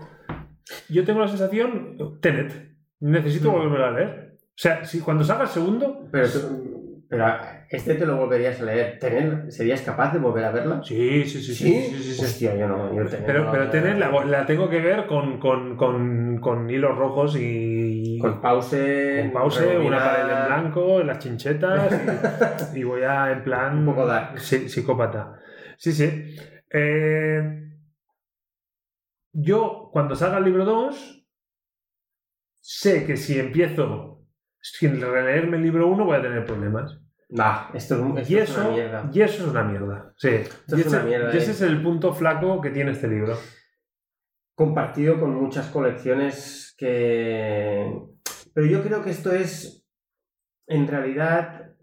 Yo tengo la sensación, Tenet, necesito Mm. volverlo a leer. O sea, si cuando salga el segundo, Pero, pero este te lo volverías a leer. ¿Tener, ¿Serías capaz de volver a verla? sí, sí, sí, sí, sí, sí, sí. Hostia, yo no. Yo Pero, no pero la- Tenet la, la tengo que ver con, con, con, con hilos rojos y Con pause. con pause, una pared en blanco, las chinchetas y, y voy a en plan Un poco dark. sí, psicópata. Sí, sí. Eh, yo, cuando salga el libro 2, sé que si empiezo sin releerme el libro 1 voy a tener problemas. Nah, esto, es esto Y es eso, una mierda. y eso es una mierda. Sí. es y ese, una mierda, y ese eh. es el punto flaco que tiene este libro. Compartido con muchas colecciones que. Pero yo creo que esto es. En realidad.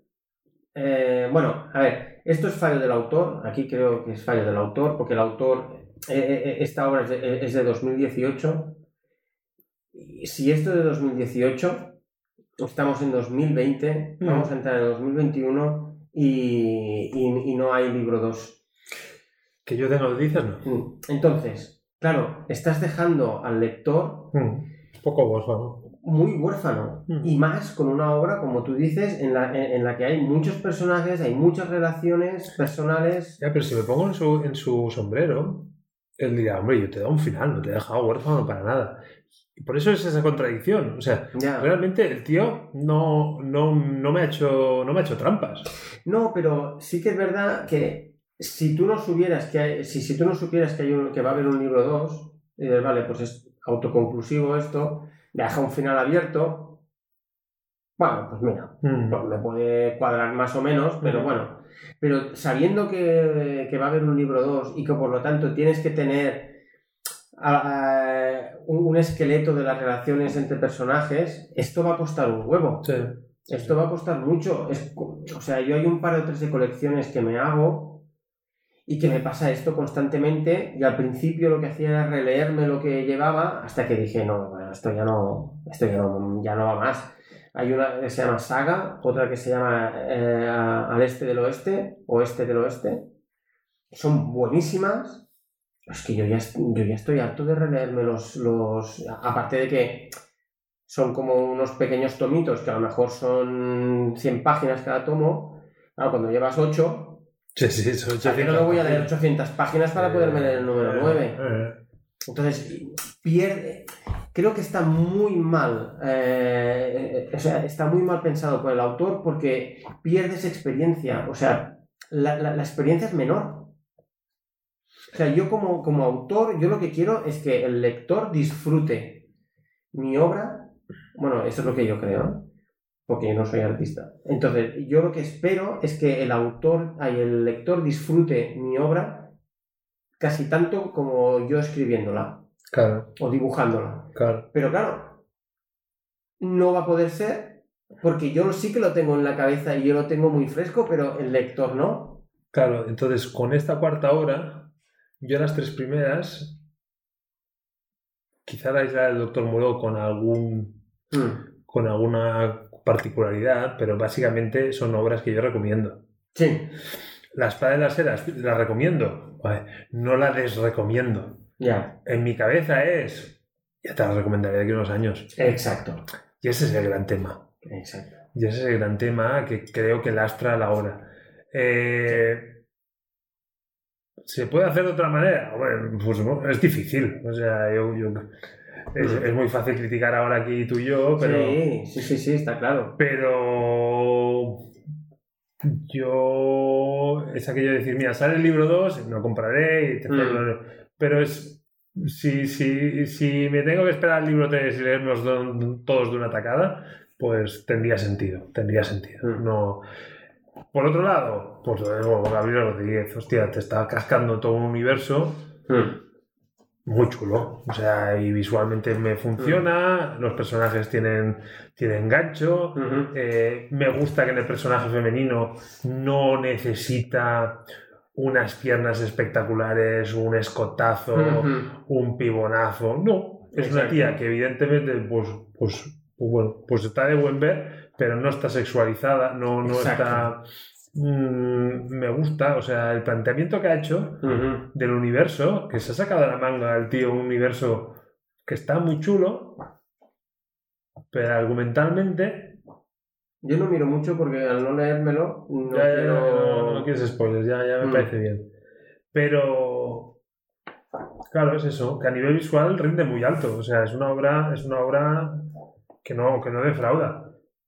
eh, bueno, a ver, esto es fallo del autor. Aquí creo que es fallo del autor, porque el autor. eh, esta obra es de, es de 2018. Y si esto es de 2018, estamos en 2020, Mm. vamos a entrar en 2021 y, y- y no hay libro 2. Que yo tengo noticias, no. Mm. Entonces, claro, estás dejando al lector Mm. Poco huérfano. muy huérfano. Mm. Y más con una obra, como tú dices, en la, en, en la que hay muchos personajes, hay muchas relaciones personales. Ya, pero si me pongo en su, en su sombrero, él dirá, hombre, yo te he dado un final, no te he dejado huérfano para nada. Por eso es esa contradicción. O sea, Ya. realmente el tío no, no, no, me ha hecho, no me ha hecho trampas. No, pero sí que es verdad que si tú no supieras que hay- si, si tú no supieras que hay un- que va a haber un libro 2, y dices, vale, pues es autoconclusivo esto, deja un final abierto. Bueno, pues mira, pues me puede cuadrar más o menos, pero Mm. bueno. Pero sabiendo que, que va a haber un libro 2 y que por lo tanto tienes que tener a- a- un, un esqueleto de las relaciones entre personajes, esto va a costar un huevo. Sí. Esto va a costar mucho. Es o sea, yo hay un par o tres de colecciones que me hago y que me pasa esto constantemente y al principio lo que hacía era releerme lo que llevaba hasta que dije, no, bueno, esto ya no, esto ya no, ya no va más. Hay una que se llama Saga, otra que se llama eh, Al Este del Oeste, Oeste del Oeste. Son buenísimas. Es que yo ya, est- yo ya estoy harto de releerme los, los... Aparte de que son como unos pequeños tomitos que a lo mejor son 100 páginas cada tomo. Claro, cuando llevas 8, Sí, sí, son o sea, yo no me voy a leer 800 páginas para poderme leer el número Eh, 9. eh, Entonces, pierde. Creo que está muy mal. eh, o sea, está muy mal pensado por el autor porque pierdes experiencia. O sea, la, la- la experiencia es menor. O sea, yo como, como autor, yo lo que quiero es que el lector disfrute mi obra. Bueno, eso es lo que yo creo, porque yo no soy artista. Entonces, yo lo que espero es que el autor, ay, el lector disfrute mi obra casi tanto como yo escribiéndola Claro, o dibujándola. claro. Pero claro, no va a poder ser porque yo sí que lo tengo en la cabeza y yo lo tengo muy fresco, pero el lector no. Claro, entonces con esta cuarta hora, yo las tres primeras, quizá la isla del Doctor Moreau con algún Mm. con alguna particularidad, pero básicamente son obras que yo recomiendo. Sí, La espada de las eras, ¿la recomiendo? Vale, no la desrecomiendo. ya, En mi cabeza es, ya te la recomendaré de aquí unos años. exacto, Y ese es el gran tema. exacto. Y ese es el gran tema que creo que lastra la hora. Eh, ¿Se puede hacer de otra manera? Bueno, pues no, es difícil. O sea, yo, yo- es, es muy fácil criticar ahora aquí tú y yo, pero, Sí, sí, sí, sí, está claro. pero yo es aquello de decir, mira, sale el libro 2, lo compraré, y te- Mm. pero es si, si, si me tengo que esperar al libro 3 y leerlos do- todos de una tacada, pues tendría sentido, tendría sentido. Mm. No. Por otro lado, pues luego Gabriel Rodríguez, hostia, te está cascando todo un universo Mm. muy chulo. O sea, y visualmente me funciona, los personajes tienen, tienen gancho. Eh, me gusta que en el personaje femenino no necesita unas piernas espectaculares, un escotazo, un pibonazo. No, es una tía que evidentemente, pues, pues, pues bueno, pues está de buen ver, pero no está sexualizada, no, no Exacto. está. Mm, me gusta, o sea, el planteamiento que ha hecho del universo, que se ha sacado de la manga el tío un universo que está muy chulo, pero argumentalmente. Yo no miro mucho porque al no leérmelo no ya, ya, quiero... no, no, no quieres spoilers, ya, ya me Mm. parece bien. Pero. Claro, es eso, que a nivel visual rinde muy alto. O sea, es una obra, es una obra que no, que no defrauda.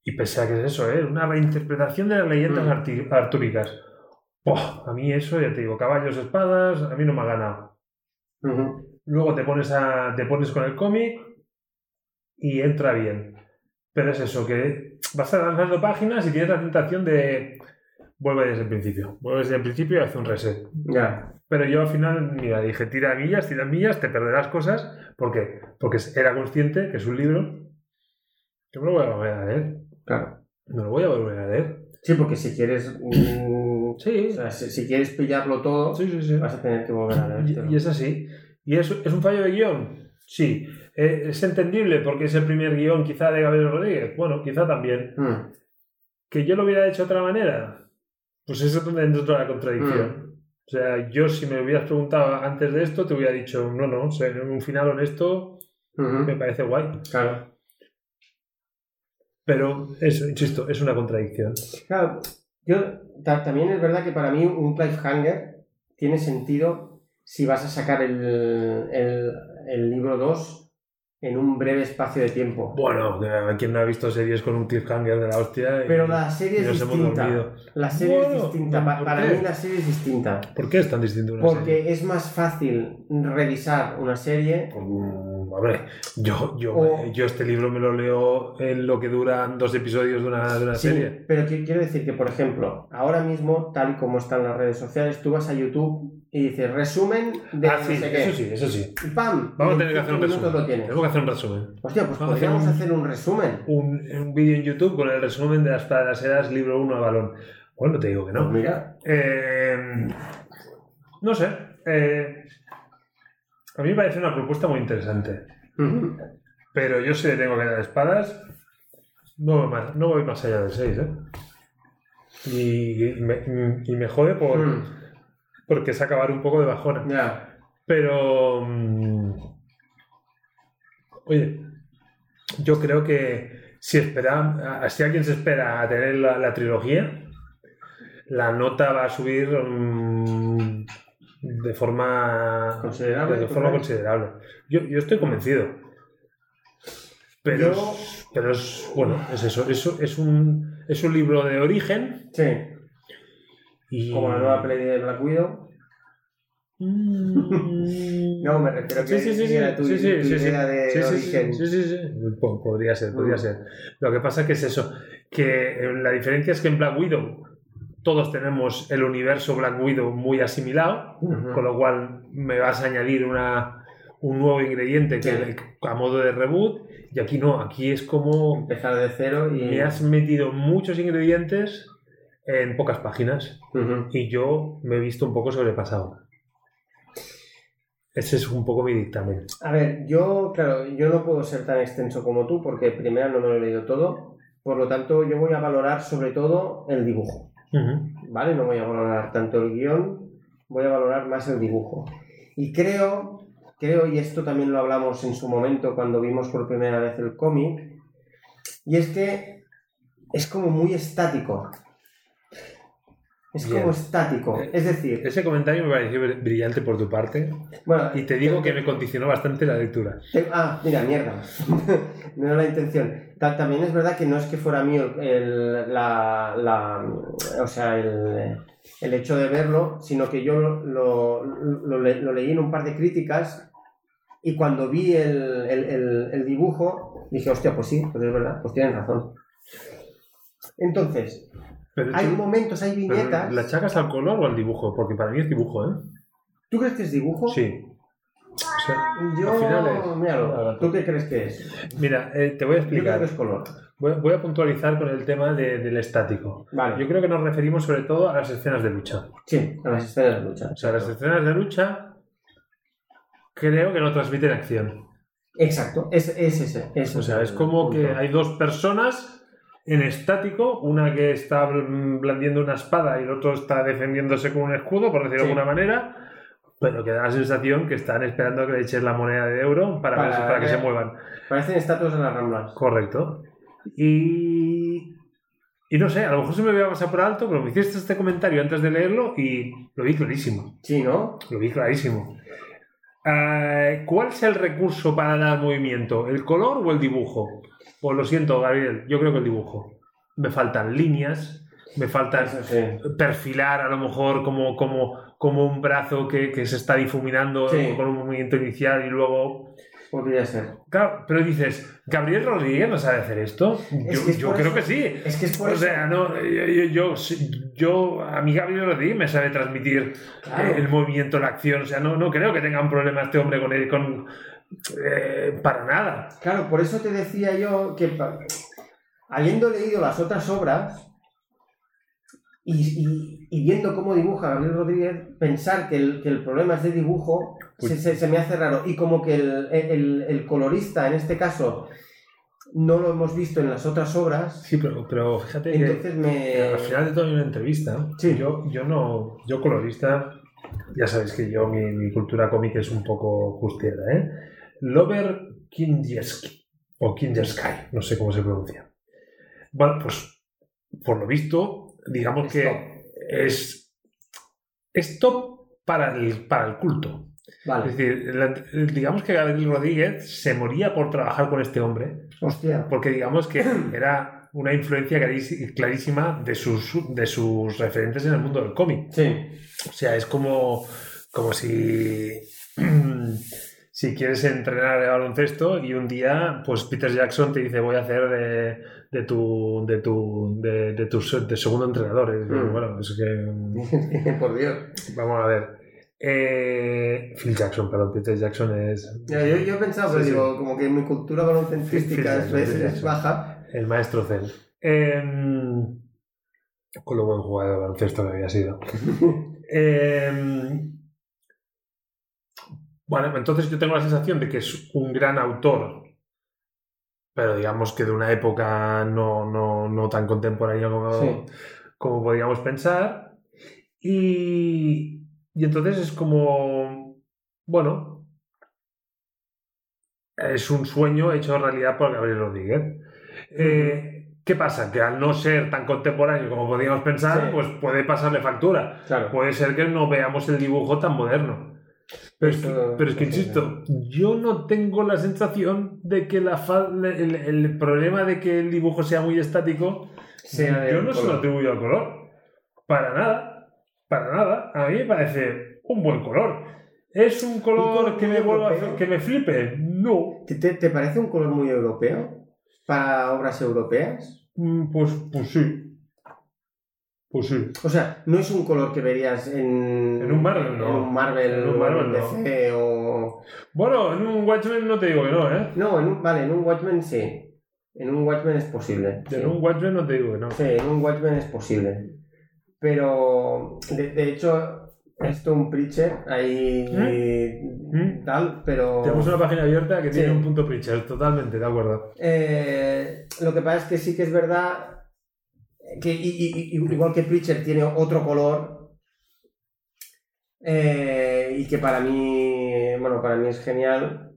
Y pese a que es eso, ¿eh? una reinterpretación de las leyendas Mm. artúricas. A mí eso, ya te digo, caballos, espadas, a mí no me ha ganado. Luego te pones, a, te pones con el cómic y entra bien. Pero es eso, que vas avanzando páginas y tienes la tentación de... Vuelve desde el principio. Vuelve desde el principio y hace un reset. Ya. Pero yo al final, mira, dije, tira millas, tira millas, te perderás cosas. ¿Por qué? Porque era consciente que es un libro que me lo voy a leer. Claro. Me lo voy a volver a leer. Sí, porque si quieres... Sí, o sea, si, si quieres pillarlo todo, sí, sí. sí. vas a tener que volver a leértelo. Y, y es así. ¿Y es, es un fallo de guion? Sí. Eh, ¿Es entendible porque es el primer guion quizá de Gabriel Rodríguez? Bueno, quizá también. Mm. ¿Que yo lo hubiera hecho de otra manera? Pues eso es donde entra la contradicción. O sea, yo si me hubieras preguntado antes de esto, te hubiera dicho, no, no, o sea, un final honesto Ujú. me parece guay. Claro. Pero eso, insisto, es una contradicción. Claro, yo ta- también es verdad que para mí un cliffhanger tiene sentido si vas a sacar el, el, el libro 2 en un breve espacio de tiempo. Bueno, ¿quién no ha visto series con un cliffhanger de la hostia? y- Pero la serie es distinta. La serie es Bueno, distinta. Pa- ¿por para qué? mí la serie es distinta. ¿Por qué es tan distinto una serie? Porque es más fácil revisar una serie. Hombre, yo, yo, O- yo este libro me lo leo en lo que duran dos episodios de una, de una Sí, serie. pero qui- quiero decir que, por ejemplo, ahora mismo, tal y como están las redes sociales, tú vas a YouTube y dices resumen de ah, no sí, sé qué. eso sí, eso sí. ¡pam! Vamos a tener que hacer un resumen. lo tienes. Tenemos que hacer un resumen. Hostia, pues Vamos a hacer podríamos un- hacer un resumen. Un, un vídeo en YouTube con el resumen de las Espadas Eras, libro 1 a balón. Bueno, te digo que Pues no. mira, Eh, no sé. eh, a mí me parece una propuesta muy interesante. Pero yo si le tengo que dar espadas, no voy más, no voy más allá del 6, ¿eh? Y, me, y me jode por, mm, porque es acabar un poco de bajona. Pero. mm, oye, yo creo que si espera, si alguien se espera a tener la, la trilogía, la nota va a subir mm, de forma Considerable, de ¿tú forma considerable. Yo, yo estoy convencido. Pero, Yo- pero es bueno, es eso, eso es un es un libro de origen Sí, y como la nueva peli de Black Widow. Mm. No, me refiero a que Sí, sí, sí, sí, era tu, sí, sí, tu sí, sí. idea de Sí, sí, sí, origen. sí, sí, sí. Po- Podría ser, podría ser. Lo que pasa que es eso, que la diferencia es que en Black Widow todos tenemos el universo Black Widow muy asimilado, con lo cual me vas a añadir una, un nuevo ingrediente que, a modo de reboot, y aquí no, aquí es como Empezar de cero y. me has metido muchos ingredientes en pocas páginas y yo me he visto un poco sobrepasado. Ese es un poco mi dictamen. A ver, yo, claro, yo no puedo ser tan extenso como tú porque primero no me lo he leído todo. Por lo tanto, yo voy a valorar sobre todo el dibujo. ¿Vale? No voy a valorar tanto el guion, voy a valorar más el dibujo. Y creo, creo, y esto también lo hablamos en su momento cuando vimos por primera vez el cómic, y es que es como muy estático. Es Bien. como estático. Es decir, Ese comentario me pareció br- brillante por tu parte bueno, y te digo que me condicionó bastante la lectura. Te- Ah, mira, mierda. no era la intención. Ta- También es verdad que no es que fuera mío el, la, la- o sea, el, el hecho de verlo, sino que yo lo, lo- lo le- lo leí en un par de críticas y cuando vi el- el dibujo dije, hostia, pues sí, pues es verdad, pues tienen razón. Entonces, Pero, hay tú- momentos, hay viñetas. ¿La achacas al color o al dibujo? Porque para mí es dibujo, ¿eh? ¿Tú crees que es dibujo? Sí. O sea, Yo, Al final es- míralo, ¿tú qué crees que es? mira, eh, te voy a Yo creo explicar. que es color. Voy, voy a puntualizar con el tema de- del estático. Vale. Yo creo que nos referimos sobre todo a las escenas de lucha. Sí, a las escenas de lucha. O sea, las escenas de lucha creo que no transmiten acción. Exacto, es, es ese. ese O sea, es como que hay dos personas en estático, una que está bl- blandiendo una espada y el otro está defendiéndose con un escudo, por decirlo Sí. de alguna manera, pero que da la sensación que están esperando a que le eches la moneda de euro para, Para para que que- se muevan. Parecen estatuas de las ramblas. Correcto. Y... Y no sé, a lo mejor se me había pasado por alto, pero me hiciste este comentario antes de leerlo y lo vi clarísimo. Sí, ¿no? Lo vi clarísimo. Eh, ¿Cuál es el recurso para dar movimiento? ¿El color o el dibujo? Pues lo siento, Gabriel, yo creo que el dibujo. Me faltan líneas, me falta sí. perfilar a lo mejor como, como, como un brazo que, que se está difuminando Sí. con un movimiento inicial y luego... Podría ser. Claro, pero dices, ¿Gabriel Rodríguez no sabe hacer esto? Yo, Es creo eso- que sí. Es que es por O eso. sea, no, yo, yo, a mí Gabriel Rodríguez me sabe transmitir Claro. el movimiento, la acción. O sea, no, no creo que tenga un problema este hombre con él, con, eh, para nada. Claro, por eso te decía yo que habiendo leído las otras obras y, y- y viendo cómo dibuja Gabriel Rodríguez, pensar que el, que el problema es de dibujo se, se- se me hace raro. Y como que el, el- el colorista, en este caso, no lo hemos visto en las otras obras, Sí, pero, pero fíjate que entonces me... al final de todo hay una entrevista. Sí. Yo, yo no, yo colorista, ya sabéis que yo, mi, mi cultura cómica es un poco justiera, ¿eh? Lover Kinjeski, o Kinjeskai, no sé cómo se pronuncia. Bueno, pues por lo visto, digamos Es que top. es, es top, para el, para el culto. Vale. Es decir, la- digamos que Gabriel Rodríguez se moría por trabajar con este hombre, Hostia. porque digamos que era una influencia clarís- clarísima de sus, de sus referentes en el mundo del cómic. Sí. O sea, es como, como si, si quieres entrenar el baloncesto y un día, pues Peter Jackson te dice voy a hacer de, de tu, de tu, de, de tu de segundo entrenador. Y Mm. Bueno, es que, Por Dios. vamos a ver. Eh, Phil Jackson, perdón, Peter Jackson es Ya, yo, yo he pensado, pero Sí, sí. digo, como que mi cultura baloncestística es, baja. el maestro Zen. Em, con lo buen jugador de baloncesto que había sido. Em, bueno, entonces yo tengo la sensación de que es un gran autor, pero digamos que de una época no, no, no tan contemporánea como, Sí. como podríamos pensar. Y, y entonces es como, bueno, es un sueño hecho realidad por Gabriel Rodríguez. Eh, ¿Qué pasa? Que al no ser tan contemporáneo como podíamos pensar, Sí. pues puede pasarle factura. Claro. Puede ser que no veamos el dibujo tan moderno. Pero, es que, pero es que, insisto, yo no tengo la sensación de que la fa- el, el problema de que el dibujo sea muy estático, Sea de yo no se lo atribuyo al color. Para nada. Para nada. A mí me parece un buen color. ¿Es un color, color que, me vuelva que me flipe? No. ¿Te, te, te parece un color muy europeo? ¿Para obras europeas? Mm, Pues, pues sí. Pues sí. O sea, no es un color que verías en. En un Marvel, no. En un Marvel, En un Marvel, DC o. Bueno, en un Watchmen no te digo que no, ¿eh? No, en un, vale, en un Watchmen sí. En un Watchmen es posible. sí. En un Watchmen no te digo que no. Sí, en un Watchmen es posible. Pero, de, de hecho, esto un preacher ahí ¿Mm? tal, pero... Tenemos una página abierta que tiene un punto Pritchard, totalmente, de acuerdo. Eh, lo que pasa es que sí que es verdad que y- igual que Preacher tiene otro color eh, y que para mí, bueno, para mí es genial.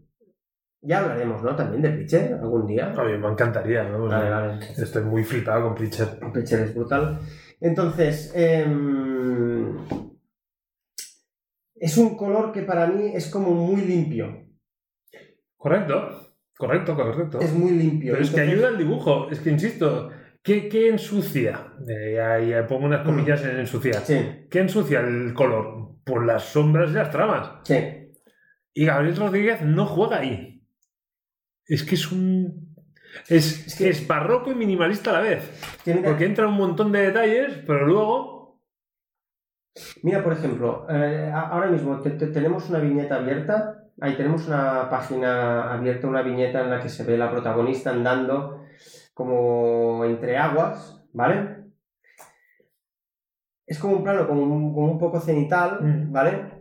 Ya hablaremos, ¿no? También de Preacher algún día. A mí me encantaría, Vale, vale. Estoy muy flipado con Pritchard. Preacher es brutal. Entonces, em, es un color que para mí es como muy limpio. Correcto, correcto, correcto. Es muy limpio. Pero es que Entonces- ayuda al dibujo, es que insisto, ¿qué, qué ensucia? Eh, ahí pongo unas comillas en ensuciar. Sí, ¿Qué ensucia el color? Por las sombras y las tramas. sí. Y Gabriel Rodríguez no juega ahí. Es que es un. Es, Es que- es barroco y minimalista a la vez. Que Porque entra un montón de detalles, pero luego. Mira, por ejemplo, eh, ahora mismo te- te- tenemos una viñeta abierta. Ahí tenemos una página abierta, una viñeta en la que se ve la protagonista andando como entre aguas, ¿vale? Es como un plano como un, como un poco cenital, Mm. ¿vale?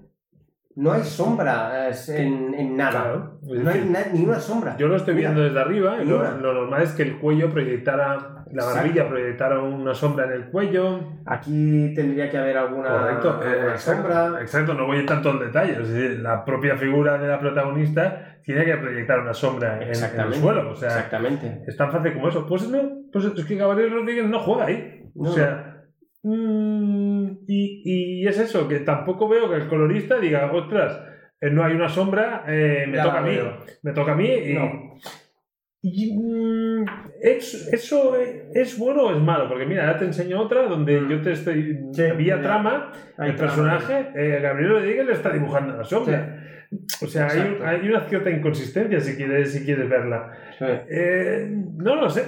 No hay sombra en, en nada. Claro. No hay na- ni una sombra. yo lo estoy Mira, viendo desde arriba lo, normal es que el cuello proyectara. La Exacto. barbilla proyectara una sombra en el cuello. Aquí tendría que haber alguna, Correcto, eh, alguna exacto, sombra. exacto, no voy tanto en detalles. Es decir, la propia figura de la protagonista tiene que proyectar una sombra en, en el suelo. O sea, Exactamente. es tan fácil como eso. Pues no, pues es que Gabriel Rodríguez no juega ahí. No. O sea, mm, y, y es eso, que tampoco veo que el colorista diga, ostras, eh, no hay una sombra, eh, me Ya toca a mí. veo. Me toca a mí y. No. y, mm, es- eso es bueno o es malo, porque mira, ahora te enseño otra donde Mm. yo te estoy. Sí, vía trama, el personaje, eh, Gabriel Rodríguez le está dibujando la sombra. O sea, hay, hay una cierta inconsistencia si quieres, si quieres verla. Sí. Eh, no lo sé.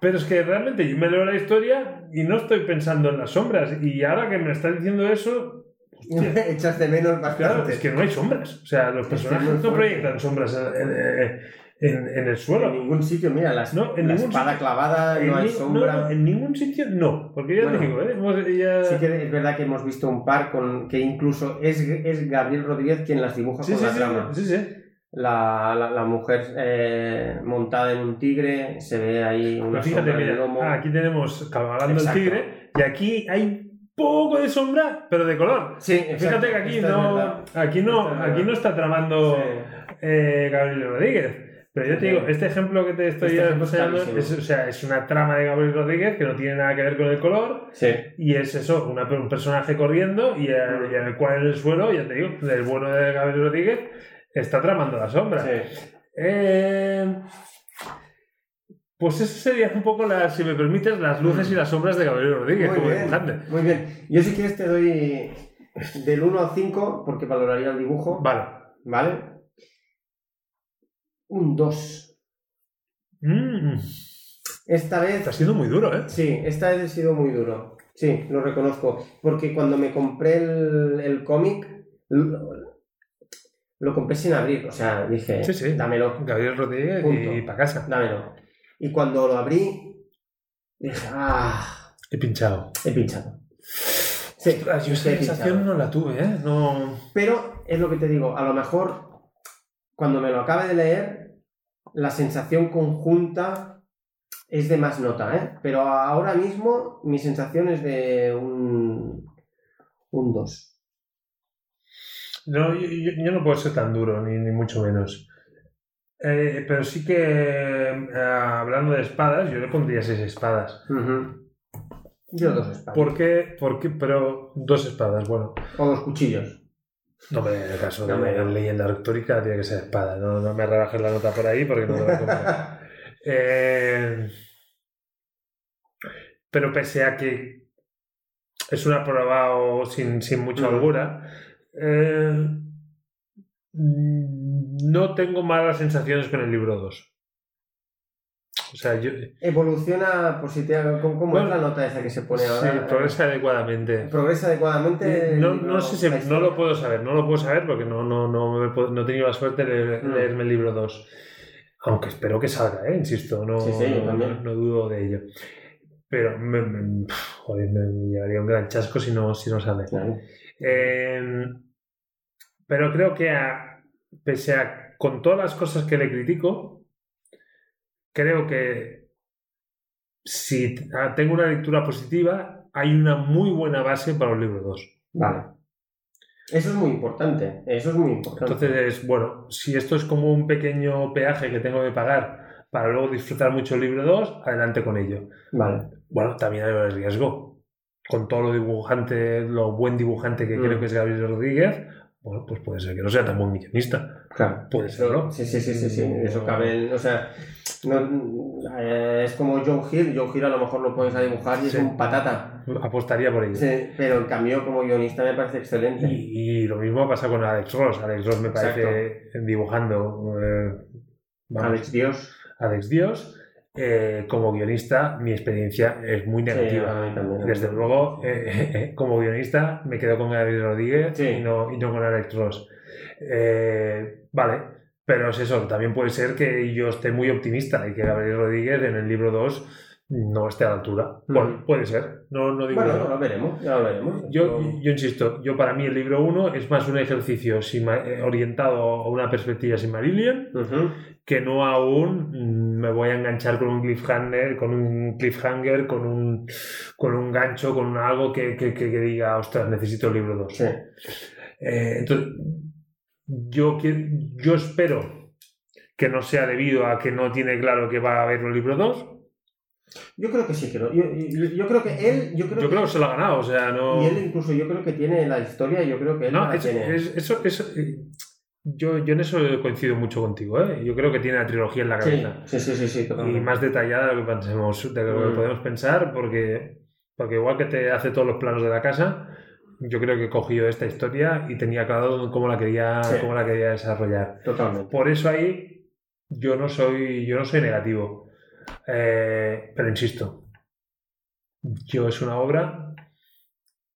Pero es que realmente yo me leo la historia y no estoy pensando en las sombras. Y ahora que me estás diciendo eso, hostia, Echas de menos bastante. claro, es que no hay sombras. O sea, los personajes no proyectan sombras en, en- en- en el En suelo. ningún sitio, mira, la, No, en la espada sitio. clavada, En no hay sombra. no, en ningún sitio no. Porque ya Bueno, te digo, ¿eh? Hemos- ya- Sí que es verdad que hemos visto un par con que incluso es, es Gabriel Rodríguez quien las dibuja Sí, con sí, la sí, trama. sí, sí. La, la, la mujer eh, montada en un tigre, se ve ahí una fíjate, sombra el mira, lomo. ah, aquí tenemos cabalgando el tigre y aquí hay poco de sombra, pero de color. Sí, exacto, Fíjate que aquí esta no, aquí no, Esta aquí no está tramando Sí. eh, Gabriel Rodríguez. Pero yo te digo, este ejemplo que te estoy Este enseñando es, o sea, es una trama de Gabriel Rodríguez que no tiene nada que ver con el color Sí. y es eso, una- un personaje corriendo y, eh, y en el cual en el suelo, ya te digo, el bueno de Gabriel Rodríguez está tramando la sombra. Sí. Eh, pues eso serían un poco, las, si me permites, las luces y las sombras de Gabriel Rodríguez Muy como bien, dibujante. muy bien. Yo si quieres te doy del 1 al 5 porque valoraría el dibujo. Vale. ¿Vale? Un 2. Mm, Esta vez está siendo muy duro, ¿eh? Sí, esta vez he sido muy duro. Sí, lo reconozco. Porque cuando me compré el, el cómic, lo, compré sin abrir. O sea, dije, Sí, sí. dámelo, Gabriel Rodríguez Punto. y para casa. dámelo. Y cuando lo abrí, dije, ah, He pinchado. he pinchado. Sí, Ostras, yo esa sensación no la tuve, ¿eh? No. Pero es lo que te digo, a lo mejor cuando me lo acabe de leer, la sensación conjunta es de más nota, ¿eh? Pero ahora mismo mi sensación es de un, un 2. No, yo, yo- no puedo ser tan duro, ni, ni mucho menos. Eh, pero sí que, eh, hablando de espadas, yo le pondría seis espadas. Yo dos espadas. ¿Por qué? ¿Por qué? Pero dos espadas, bueno. O dos cuchillos. No me en el caso No de me- no. leyenda histórica tiene que ser espada. No, no me rebajes la nota por ahí porque no te voy a comprar. Eh, pero pese a que es un aprobado sin, sin mucha Mm. holgura, eh, no tengo malas sensaciones con el libro 2. O sea, yo. Evoluciona, por si te hago. ¿Cómo, cómo Bueno, es la nota esa que se pone Sí, ahora? progresa adecuadamente. Progresa adecuadamente. el No, no sé si no lo puedo saber, no lo puedo saber porque no, no, no, no he tenido la suerte de leer- Mm. leerme el libro 2. Aunque espero que salga, ¿eh? insisto, no, Sí, sí, no, dudo de ello. Pero me, joder, me- me llevaría un gran chasco si no, si no sale. Claro. Eh, pero creo que a- pese a con todas las cosas que le critico, creo que si tengo una lectura positiva, hay una muy buena base para el libro 2. Vale. Eso es muy importante. Eso es muy importante. Entonces, bueno, si esto es como un pequeño peaje que tengo que pagar para luego disfrutar mucho el libro 2, adelante con ello. Vale. Bueno, también hay el riesgo. Con todo lo dibujante, lo buen dibujante que Mm. creo que es Gabriel Rodríguez, bueno, pues puede ser que no sea tan buen guionista. Claro. Puede Eso- serlo. Sí, sí, sí, sí, sí. Eso cabe. O sea, no- eh, es como Joe Hill. Joe Hill a lo mejor lo pones a dibujar y Sí. es un patata. Apostaría por ello. Sí, pero en cambio, como guionista me parece excelente. Y, y lo mismo pasa con Alex Ross. Alex Ross me parece dibujando. eh, Alex Dios. Alex Dios. Eh, como guionista, mi experiencia es muy negativa. Sí, también. Desde luego, eh, como guionista, me quedo con Gabriel Rodríguez Sí. y, no, y no con Alex Ross. Eh, vale, pero es eso, también puede ser que yo esté muy optimista y que Gabriel Rodríguez en el libro 2 no esté a la altura. Mm. Bueno, puede ser, no, no digo Bueno, ya lo veremos. Ya lo veremos. Yo, yo insisto, yo para mí el libro 1 es más un ejercicio eh, orientado a una perspectiva Silmarillion Ujú. Que no aún me voy a enganchar con un cliffhanger, con un cliffhanger, con un, con un gancho, con un algo que, que, que- que diga, ostras, necesito el libro 2. Sí. Eh, entonces, yo, yo espero que no sea debido a que no tiene claro que va a haber un libro 2. Yo creo que sí, que lo- yo, yo, yo creo que él, yo creo Yo creo que se lo ha ganado, o sea, no... y él incluso yo creo que tiene la historia yo creo que él No, la es- tiene. es- eso, eso, eh, yo, yo en eso coincido mucho contigo, ¿eh? Yo creo que tiene la trilogía en la cabeza. sí, sí, sí, sí, y más detallada de lo que pensemos, de lo que Mm. podemos pensar, porque, porque igual que te hace todos los planos de la casa, yo creo que cogió esta historia y tenía claro cómo la quería, Sí. cómo la quería desarrollar. Totalmente. Por eso ahí yo no soy, yo no soy negativo. Eh, pero insisto, yo es una obra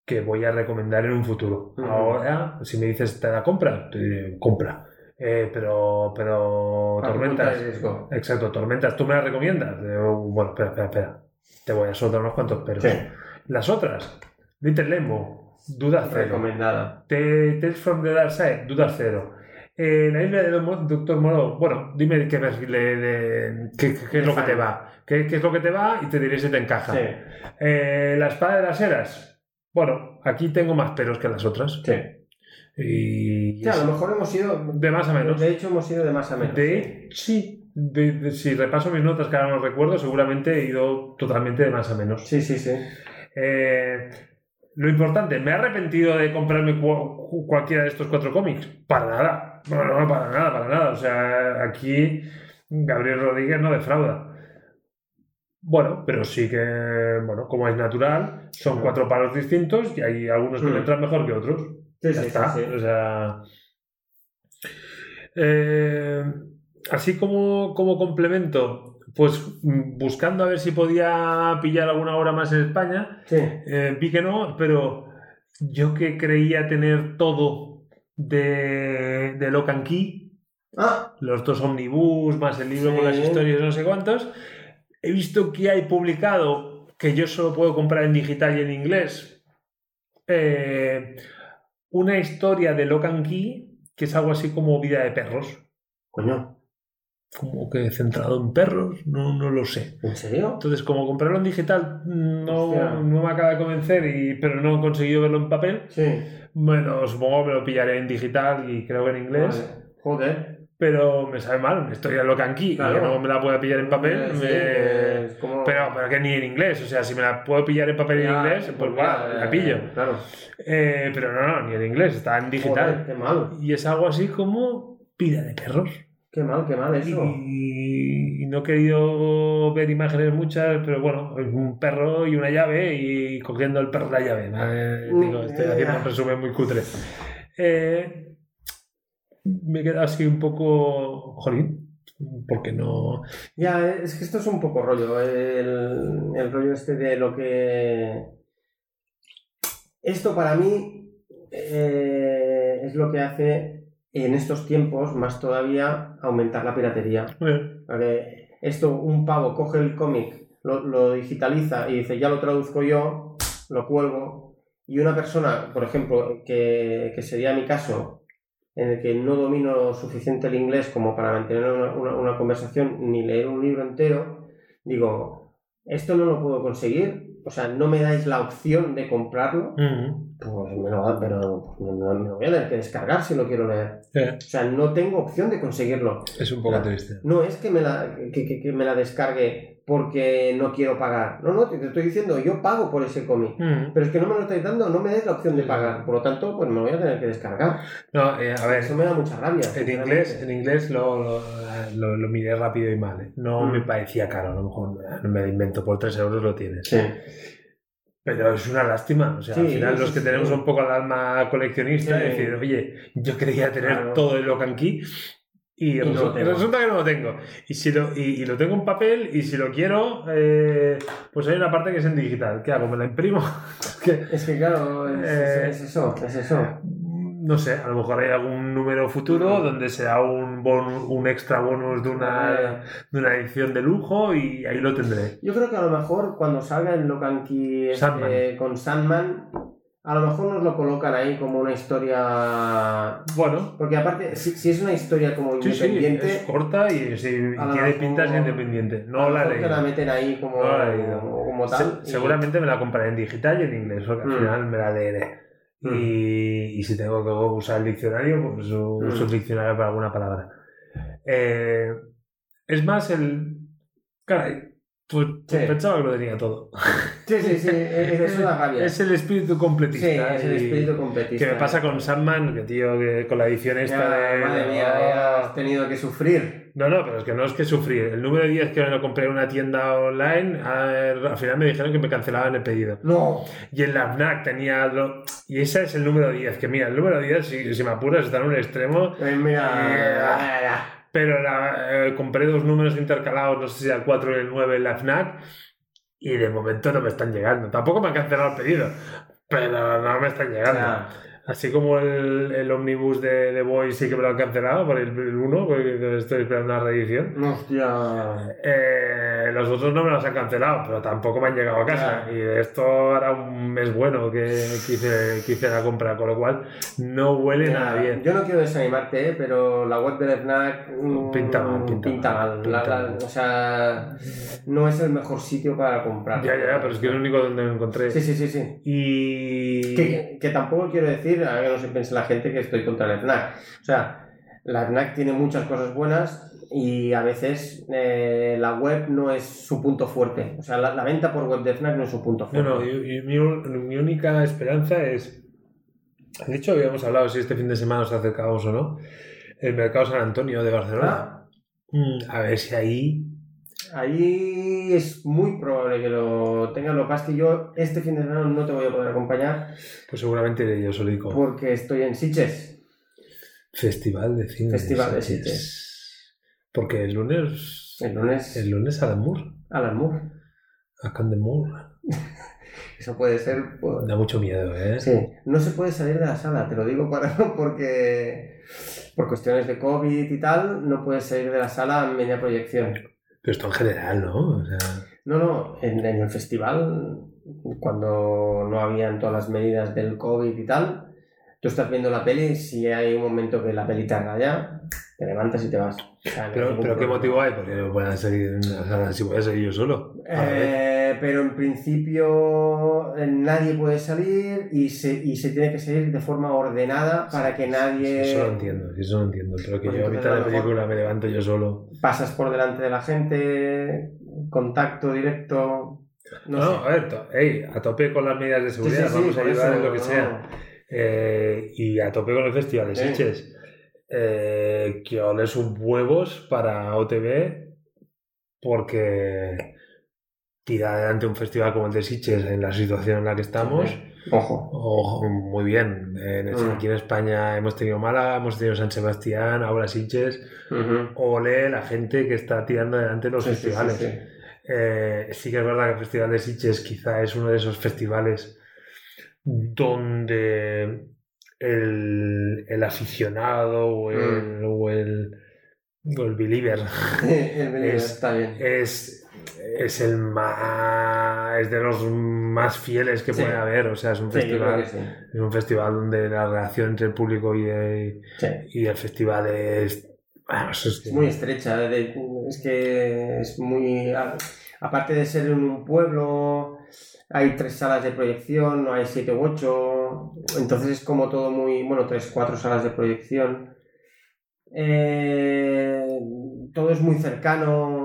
que voy a recomendar en un futuro. Ahora, si me dices, ¿te la compra? Te diré, compra. Eh, pero, pero, tormentas. de. Exacto, tormentas. ¿Tú me las recomiendas? Eh, bueno, espera, espera, espera. Te voy a soltar unos cuantos pero Sí, Las otras, Little Lembo, duda cero. recomendada. Tales from the Dark Side, duda cero. Eh, la isla del Doctor Moro, bueno, dime qué, le- de- qué, qué es lo que te va. ¿Qué, qué es lo que te va? Y te diré si te encaja. Sí, Eh, la espada de las eras. Bueno, aquí tengo más peros que las otras. sí. Y a lo mejor hemos ido. de más a menos. De hecho, hemos ido de más a menos. De sí, de- de- si repaso mis notas que ahora no recuerdo, seguramente he ido totalmente de más a menos. Sí, sí, sí. Eh, lo importante, ¿me he arrepentido de comprarme cu- cualquiera de estos cuatro cómics? Para nada. No, no, para nada, para nada. O sea, aquí Gabriel Rodríguez no defrauda. Bueno, pero sí que, bueno, como es natural, son cuatro palos distintos y hay algunos que Mm. entran mejor que otros. Sí, Ya sí, está. sí. O sea. eh, así como, como complemento, pues mm, buscando a ver si podía pillar alguna obra más en España, Sí. eh, vi que no, pero yo que creía tener todo de, de Lock and Key, Ah, los dos omnibus, más el libro con las historias, no sé cuántos, he visto que hay publicado, que yo solo puedo comprar en digital y en inglés, eh, una historia de Lock and Key, que es algo así como vida de perros, coño, como que centrado en perros, no, no lo sé. ¿en serio? Entonces, como comprarlo en digital no, no me acaba de convencer, y, pero no he conseguido verlo en papel, Sí. bueno, supongo que me lo pillaré en digital y creo que en inglés. Vale. Joder. Pero me sabe mal, una historia de Key, Claro. que no me la pueda pillar en papel. Sí, me- es como- pero, pero que ni en inglés, o sea, si me la puedo pillar en papel y en Ya, inglés, pues ya, va, ya, la pillo. Claro. Eh, pero no, no, ni en inglés, está en digital. Joder, qué mal. Y es algo así como vida de perros. Qué mal, qué mal eso. Y, no he querido ver imágenes muchas, pero bueno, un perro y una llave y cogiendo el perro la llave. Digo, estoy haciendo un resumen muy cutre. Eh, me he quedado así un poco. Jolín, porque no. Ya, es que esto es un poco rollo. El, el rollo este de lo que. Esto para mí eh, es lo que hace en estos tiempos más todavía aumentar la piratería. Porque esto, un pavo coge el cómic, lo, lo digitaliza y dice, ya lo traduzco yo, lo cuelgo. Y una persona, por ejemplo, que, que sería mi caso, en el que no domino lo suficiente el inglés como para mantener una, una- una conversación ni leer un libro entero, digo, esto no lo puedo conseguir, o sea, no me dais la opción de comprarlo, pues me lo, pero pues, me, me- lo voy a tener que descargar si lo quiero leer. O sea, no tengo opción de conseguirlo. es un poco triste. No es que me la, que, que- que me la descargue porque no quiero pagar. No, no, te, te estoy diciendo, yo pago por ese cómic. Mm. Pero es que no me lo estáis dando, no me des la opción de pagar. Por lo tanto, pues me lo voy a tener que descargar. No, eh, a ver, Eso me da mucha rabia. En inglés, en inglés lo, lo, lo- lo miré rápido y mal. ¿eh? No Mm. me parecía caro, a lo mejor no me lo invento, por 3 euros lo tienes. Sí. Pero es una lástima. O sea, al final sí, los que tenemos un poco el alma coleccionista, decir, oye, yo quería tener Claro. todo el Lock and Key y, no resulta que no lo tengo. Y, si lo, y, y lo tengo en papel y si lo quiero, eh, pues hay una parte que es en digital. ¿Qué hago? ¿Me la imprimo? Es que, claro, es, Eh, es eso, es eso. no sé, a lo mejor hay algún número futuro donde sea un, bonus, un extra bonus de una, de una edición de lujo y ahí lo tendré. Yo creo que a lo mejor cuando salga el Locan Key este con Sandman, a lo mejor nos lo colocan ahí como una historia. Bueno, Porque aparte, si, si es una historia como sí, sí, independiente, es corta y, sí, y A lo tiene pintas de independiente. a No lo la te la meten ahí como, No la leído. como tal. seguramente me la compraré en digital y en inglés, porque al Mm. final me la leeré. Mm. Y, y si tengo que usar el diccionario, pues uso Mm. uso el diccionario para alguna palabra. Eh, es más el... Caray, pues, pues Sí. pensaba que lo tenía todo. Sí, sí, sí, es, una rabia. Es el espíritu sí, completista. es el y- espíritu completista. Que me pasa con Sandman, que tío, que con la edición Ya, esta de... Madre mía, ya has tenido que sufrir. No, no, pero es que no es que sufrir. El número 10 que me lo compré en una tienda online, a- al final me dijeron que me cancelaban el pedido. No. Y en la FNAC tenía... lo- Y ese es el número 10, que mira, el número 10, si, si me apuras, está en un extremo. Eh, mira, Yeah. Pero eh, compré dos números intercalados, no sé si el 4 y el 9 en la FNAC, y de momento no me están llegando. Tampoco me han cancelado el pedido, pero no me están llegando. Así como el, el omnibus de The Boys sí que me lo han cancelado por el 1, porque estoy esperando una reedición. Hostia. Eh, los otros no me los han cancelado, pero tampoco me han llegado a casa. Ya. Y de esto ahora un mes bueno que, que hice, que hice la compra, con lo cual no huele Ya, nada bien. Yo no quiero desanimarte, ¿eh? pero la web del FNAC mm, Pinta mal, pinta mal, mal. pinta La- la- mal. o sea, no es el mejor sitio para comprar. Ya, ya, pero es que es el único donde lo encontré. Sí, sí, sí, sí. Y. Que, que tampoco quiero decir, a que no se piense la gente que estoy contra el FNAC. O sea, la FNAC tiene muchas cosas buenas y a veces eh, la web no es su punto fuerte. O sea, la, la venta por web de Fnac no es su punto No, fuerte. no, y, y mi, mi única esperanza es. De hecho, habíamos hablado si este fin de semana nos acercábamos o no. El mercado San Antonio de Barcelona. Ah, Mm, A ver si ahí. Ahí es muy probable que lo tengan. Lo que pasa es que yo este fin de semana no te voy a poder acompañar Pues seguramente yo solico. porque estoy en Sitges. Festival de cine. Festival de Sitges. Porque el lunes. El lunes, El lunes a Mur. Alan Moore. A Candemur. Eso puede ser... pues, Da mucho miedo, ¿eh? Sí, no se puede salir de la sala, te lo digo para, porque por cuestiones de COVID y tal, no puedes salir de la sala en media proyección. Pero esto en general, ¿no? O sea, No, no, en, en el festival, cuando no habían todas las medidas del COVID y tal, tú estás viendo la peli, si hay un momento que la peli te raya, te levantas y te vas. O sea, no hay pero, pero ¿qué motivo hay? Porque no puedan la sala si voy a seguir yo solo. A ver. Eh, pero en principio eh, nadie puede salir y se, y se tiene que salir de forma ordenada para que Sí, nadie... Eso lo entiendo, eso lo entiendo. Pero que Porque yo ahorita a de lo mejor- película me levanto yo solo. pasas por delante de la gente, contacto directo. No, No, sé. a ver, to- ey, a tope con las medidas de seguridad, sí, sí, vamos a ayudar en lo que no. sea. Eh, y a tope con el Festival de. Sitges. Eh, que ole sus huevos para OTV porque tirar adelante un festival como el de Sitges en la situación en la que estamos. Ojo. Ojo, muy bien. En-. Aquí en España hemos tenido Málaga, hemos tenido San Sebastián, ahora Sitges. Ujú. Ole la gente que está tirando adelante los Sí, sí, sí, festivales. sí. Eh, sí que es verdad que el Festival de Sitges quizá es uno de esos festivales donde el, el aficionado o Mm. el, o el, o el believer El Es- está bien. es, es el más es de los más fieles que Sí. puede haber. O sea, es un Sí, festival. sí. Es un festival donde la relación entre el público y el, Sí. y el festival es. es que- muy estrecha, de- es que es muy... a- Aparte de ser en un pueblo, hay tres salas de proyección, no hay siete u ocho, entonces es como todo muy... Bueno, tres, cuatro salas de proyección. Eh, todo es muy cercano,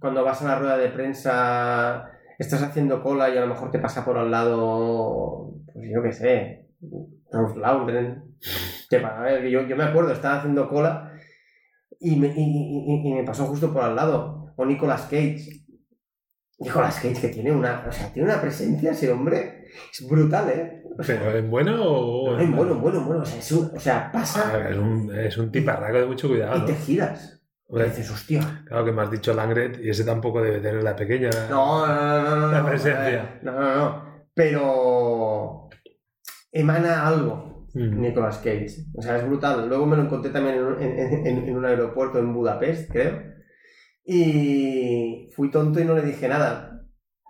cuando vas a la rueda de prensa estás haciendo cola y a lo mejor te pasa por al lado, pues yo qué sé, Rolf Laundren. Yo, yo me acuerdo, estaba haciendo cola y me, y, y- y me pasó justo por al lado. O Nicolas Cage. Nicolas Cage que tiene una, o sea, tiene una presencia ese hombre. Es brutal, ¿eh? O sea, ¿Pero en bueno o.? es bueno, bueno, bueno. O sea, es un- o sea, pasa Ah, es, un, es un tiparraco de mucho cuidado, y ¿no? te giras. Y Hombre, dices, hostia. Claro que me has dicho Langret y ese tampoco debe tener la pequeña. No, no, no, no, no. La presencia. ver, No, no, no. Pero emana algo. Mm. Nicolas Cage. O sea, es brutal. Luego me lo encontré también en, un- en- en- en un aeropuerto en Budapest, creo. Y fui tonto y no le dije nada.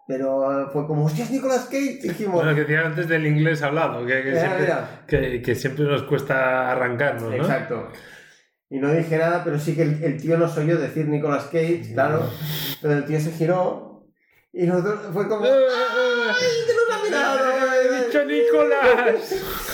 Pero fue como, hostias, Nicolas Cage. Dijimos, Bueno, que decían antes del inglés hablado, que, que mira, siempre, mira. que- que siempre nos cuesta arrancarnos, ¿no? Exacto. Y no dije nada, pero sí que el, el tío no soy yo decir Nicolas Cage, claro. Pero el tío se giró y nosotros fue como, ¡Eh, ¡ay, te lo has mirado! ¡He dicho Nicolás!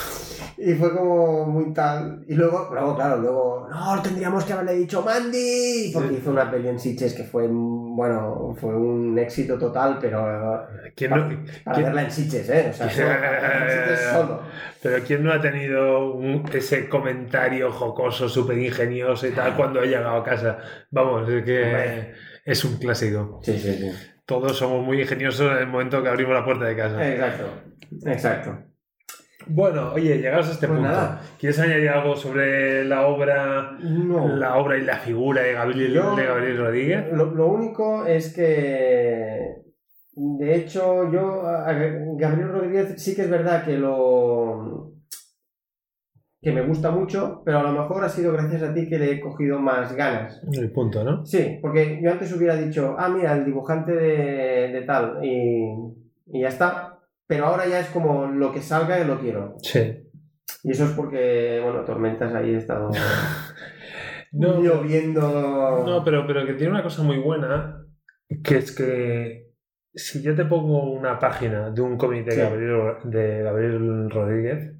Y fue como muy tal. Y luego, luego, claro, luego, no, tendríamos que haberle dicho Mandy. Porque hizo una peli en Sitges que fue, bueno, fue un éxito total, pero ¿Quién no, para quién- verla en Sitges, ¿eh? O sea, en Sitges solo. pero ¿quién no ha tenido un- ese comentario jocoso, súper ingenioso y tal cuando ha llegado a casa? Vamos, es que Hombre. es un clásico. Sí, sí, sí. Todos somos muy ingeniosos en el momento que abrimos la puerta de casa. Exacto, exacto. Bueno, oye, llegados a este Pues punto, nada. ¿quieres añadir algo sobre la obra, No. la obra y la figura de Gabriel, Yo- de Gabriel Rodríguez? Lo, lo único es que, de hecho, yo, a Gabriel Rodríguez sí que es verdad que lo que me gusta mucho, pero a lo mejor ha sido gracias a ti que le he cogido más ganas. El punto, ¿no? Sí, porque yo antes hubiera dicho, ah, mira, el dibujante de, de tal, y, y ya está. Pero ahora ya es como lo que salga y lo quiero. Sí. Y eso es porque, bueno, Tormentas ahí he estado No, lloviendo. No, pero, pero que tiene una cosa muy buena, que es que si yo te pongo una página de un cómic de, Sí. Gabriel, de Gabriel Rodríguez,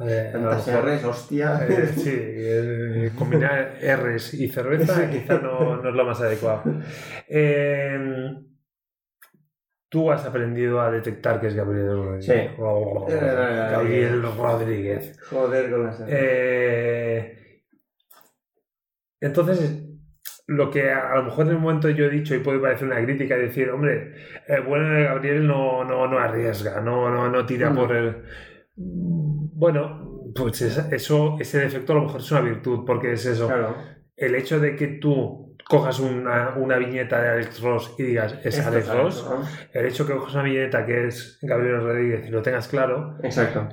Eh, Tantas R's, hostia. Eh, sí, eh, combinar R's y cerveza quizá no, no es lo más adecuado. Eh, tú has aprendido a detectar que es Gabriel Rodríguez. Sí. Gabriel Rodríguez. Joder con las. Eh, entonces, lo que a lo mejor en el momento yo he dicho y puede parecer una crítica y decir, hombre, el bueno de Gabriel no, no, no arriesga, no, no, no tira por el... Bueno, pues eso, ese defecto a lo mejor es una virtud, porque es eso. Claro. El hecho de que tú cojas una, una viñeta de Alex Ross y digas, es Alex es Alex Ross, el hecho que cojas una viñeta que es Gabriel Rodríguez y lo tengas claro, Exacto.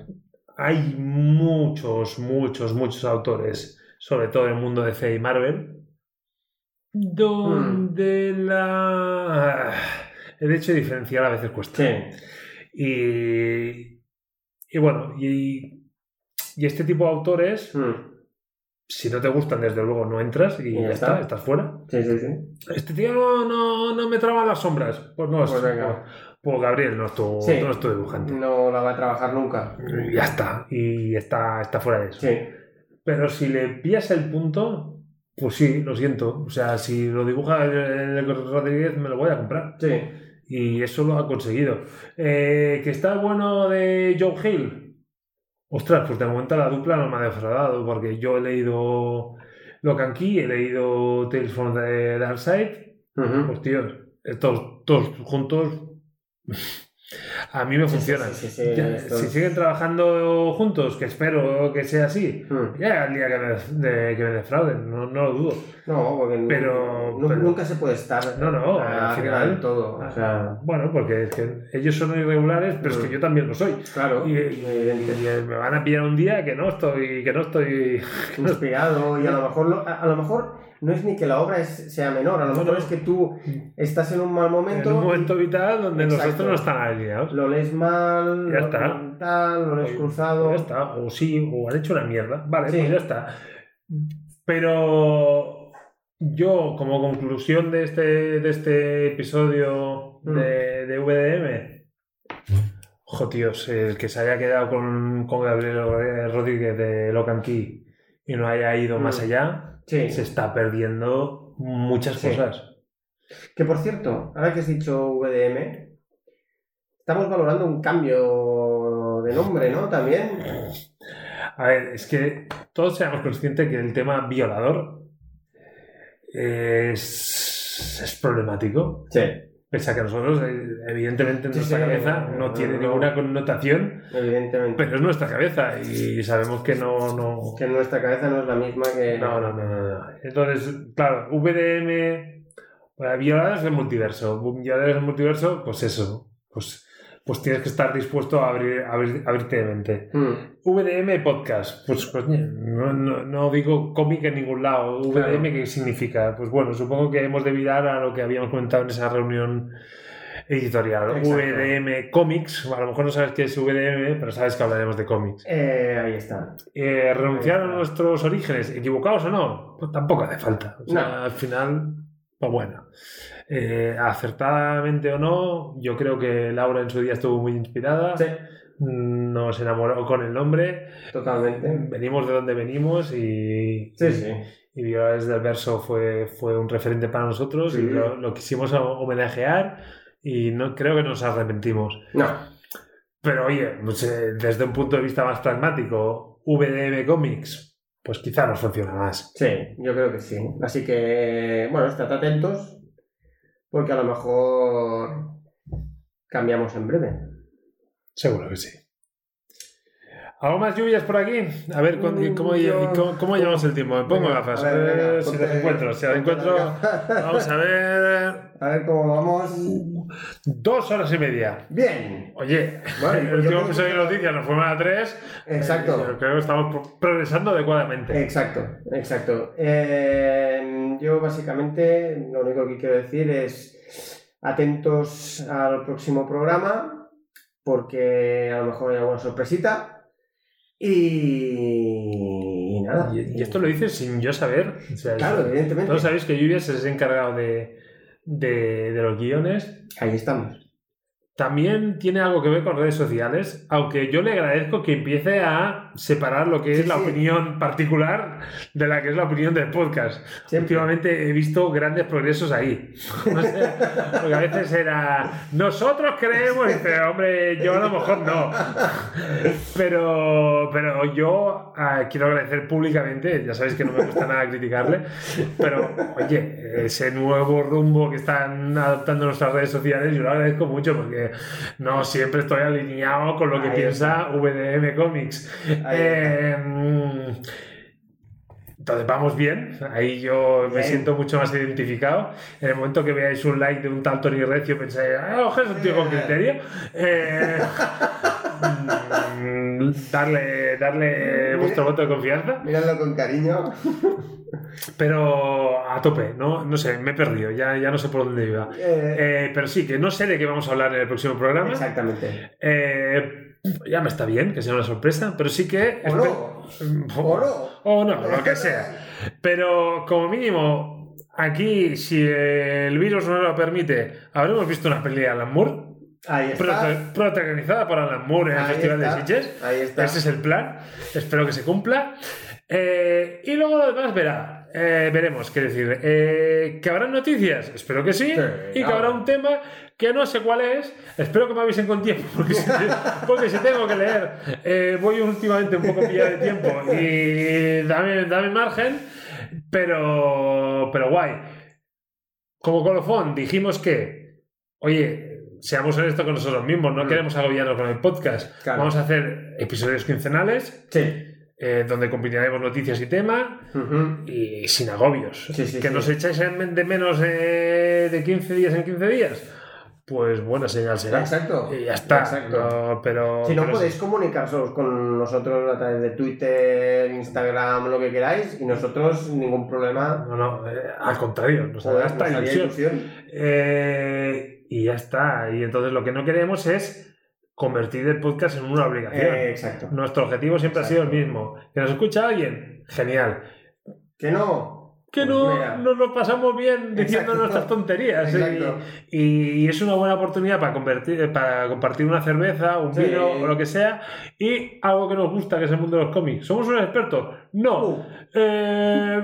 hay muchos, muchos, muchos autores, sobre todo en el mundo de C y Marvel, donde la... el hecho de diferenciar a veces cuesta. Sí. Y, y bueno, y, y este tipo de autores, Mm. Si no te gustan, desde luego no entras y, ya está, está. estás fuera. Sí, sí, sí. Este tío no, no, no me traba las sombras. Pues no, Pues es- venga. pues Gabriel no es tu, Sí. no es tu dibujante. No la va a trabajar nunca. Y ya está, y está, está fuera de eso. Sí. Pero si le pillas el punto, pues sí, lo siento. O sea, si lo dibuja el, el Rodríguez, me lo voy a comprar. Sí. Y eso lo ha conseguido. Eh, que está bueno de Joe Hill. Ostras, pues de momento la dupla no me ha defraudado, porque yo he leído Locan Key, he leído Tales from the Dark Side. Ujú. Pues tíos, estos todos juntos a mí me sí, sí, sí, esto- Si siguen trabajando juntos, que espero que sea así, Mm. ya el día que me, de- que me defrauden, no, no lo dudo. No, porque Pero- nu- pero- nunca se puede estar No, no, al final- del todo. O sea, Bueno, porque es que ellos son irregulares, pero es que Mm. yo también lo soy. claro, Y, y me van a pillar un día que no estoy, que no estoy. inspirado y a lo mejor a lo mejor no es ni que la obra es- sea menor, a lo No, mejor no. es que tú estás en un mal momento, en un momento vital donde Exacto. nosotros no están alineados. lo lees mal, Ya lo, está. tal, lo lees cruzado. Ya está, o sí, o han hecho una mierda. Vale, Sí. pues ya está. Pero yo, como conclusión de este, de este episodio Mm. de, de VDM, ojo, tíos, el que se haya quedado con, con Gabriel Rodríguez de Locan Key y no haya ido Mm. más allá, Sí. se está perdiendo muchas Sí. cosas. Que por cierto, ahora que has dicho VDM, estamos valorando un cambio de nombre, ¿no? También. A ver, es que todos seamos conscientes que el tema violador es, es problemático. Sí, Pese a que nosotros, eh, evidentemente, en Sí, nuestra sí, cabeza no, tiene no. ninguna connotación, evidentemente. pero es nuestra cabeza y sabemos que no. no que nuestra cabeza no es la misma que. no, no, no, no. Entonces, claro, VDM, violadores del multiverso. Violadores del multiverso, pues eso. Pues, pues tienes que estar dispuesto a abrir, a abrir- abrirte de mente. Mm, VDM Podcast, pues coño, no, no, no digo cómic en ningún lado. Claro. VDM, ¿qué significa? Pues bueno, supongo que hemos de mirar a lo que habíamos comentado en esa reunión editorial. Exacto. VDM Comics, a lo mejor no sabes qué es VDM, pero sabes que hablaremos de cómics. eh, ahí está. Eh, ¿Renunciar a Ahí está. nuestros orígenes, equivocados o no? Pues tampoco hace falta. O sea, No. al final, pues bueno. Eh, acertadamente o no, yo creo que Laura en su día estuvo muy inspirada. Sí, Nos enamoró con el nombre. totalmente. Venimos de donde venimos y, Sí, sí. y Violadores del Verso fue, fue un referente para nosotros Sí. y lo, lo quisimos homenajear y no creo que nos arrepentimos. No, Pero oye, pues, eh, desde un punto de vista más pragmático, VDM Comics, pues quizá nos funciona más. sí, yo creo que sí. Así que, bueno, estad atentos, porque a lo mejor cambiamos en breve. Seguro que sí. ¿Algo más lluvias por aquí? A ver, ¿cuándo- Mm, ¿cómo, yo- cómo, cómo llevamos el tiempo? Me pongo Venga, gafas. a ver, a ver venga, si las encuentro. Si las encuentro, vamos a ver. A ver cómo vamos. Dos horas y media. Bien. Oye, Bueno, el último episodio de noticias nos fuimos a tres. Exacto. Eh, creo que estamos pro- progresando adecuadamente. Exacto, exacto. Eh, yo básicamente lo único que quiero decir es atentos al próximo programa porque a lo mejor hay alguna sorpresita y, y nada. Y, y esto lo dices sin yo saber. O sea, Claro, evidentemente. Todos sabéis que Lluvias es encargado de, de, de los guiones. Ahí estamos. También tiene algo que ver con redes sociales, aunque yo le agradezco que empiece a separar lo que es Sí, la sí. opinión particular de la que es la opinión del podcast. Siempre. Últimamente he visto grandes progresos ahí. O sea, porque a veces era, nosotros creemos, y dice, hombre, yo a lo mejor no. Pero, pero yo ah, quiero agradecer públicamente, ya sabéis que no me gusta nada criticarle, pero oye, ese nuevo rumbo que están adoptando nuestras redes sociales, yo lo agradezco mucho porque no siempre estoy alineado con lo que Ahí piensa VDM Comics. Eh, mm, entonces vamos bien, ahí yo me Bien. siento mucho más identificado. En el momento que veáis un like de un tal Tony Recio, pensáis, ah, ojo, es un tío con criterio. Eh, darle, darle vuestro voto de confianza, Míralo con cariño. pero a tope, ¿no? No sé, me he perdido, ya, ya no sé por dónde iba. Eh, Eh, pero sí, que no sé de qué vamos a hablar en el próximo programa. exactamente. Eh, ya me está bien, que sea una sorpresa, pero sí que... O no. O no. O no, lo que sea. Pero como mínimo, aquí, si el virus no lo permite, habremos visto una pelea de Alan Moore, Ahí está. prota- protagonizada por Alan Moore en el Ahí Festival está. de Sitges. Ahí está. Ese es el plan. Espero que se cumpla. Eh, y luego lo demás verá. Eh, veremos, quiero decir, eh, que habrá noticias, espero que sí, Sí, y que claro. habrá un tema que no sé cuál es, espero que me avisen con tiempo, porque si, porque si tengo que leer, voy últimamente un poco pillado de tiempo y dame, dame margen, pero, pero guay. Como colofón dijimos que, oye, seamos honestos con nosotros mismos, no Mm. queremos agobiarnos con el podcast, Claro. vamos a hacer episodios quincenales Sí. eh, donde combinaremos noticias y tema Ujú. y sin agobios. Sí, sí, que sí. nos echáis de menos eh, de 15 días en 15 días, pues buena señal será. Exacto. Y ya está. Exacto. No, pero, Si no pero podéis comunicaros con nosotros a través de Twitter, Instagram, lo que queráis, y nosotros ningún problema. No, no, eh, al contrario, nos hará hasta nos haría ilusión. Eh, y ya está. Y entonces lo que no queremos es convertir el podcast en una obligación. Eh, exacto. Nuestro objetivo siempre ha sido el mismo. ¿Que nos escucha alguien? Genial. Que no. Que Pues no mira. nos lo pasamos bien diciendo Exacto. nuestras tonterías. Exacto. Y, y es una buena oportunidad para, convertir, para compartir una cerveza, un Sí. vino o lo que sea. Y algo que nos gusta, que es el mundo de los cómics. ¿Somos unos expertos? No. Uh, Eh,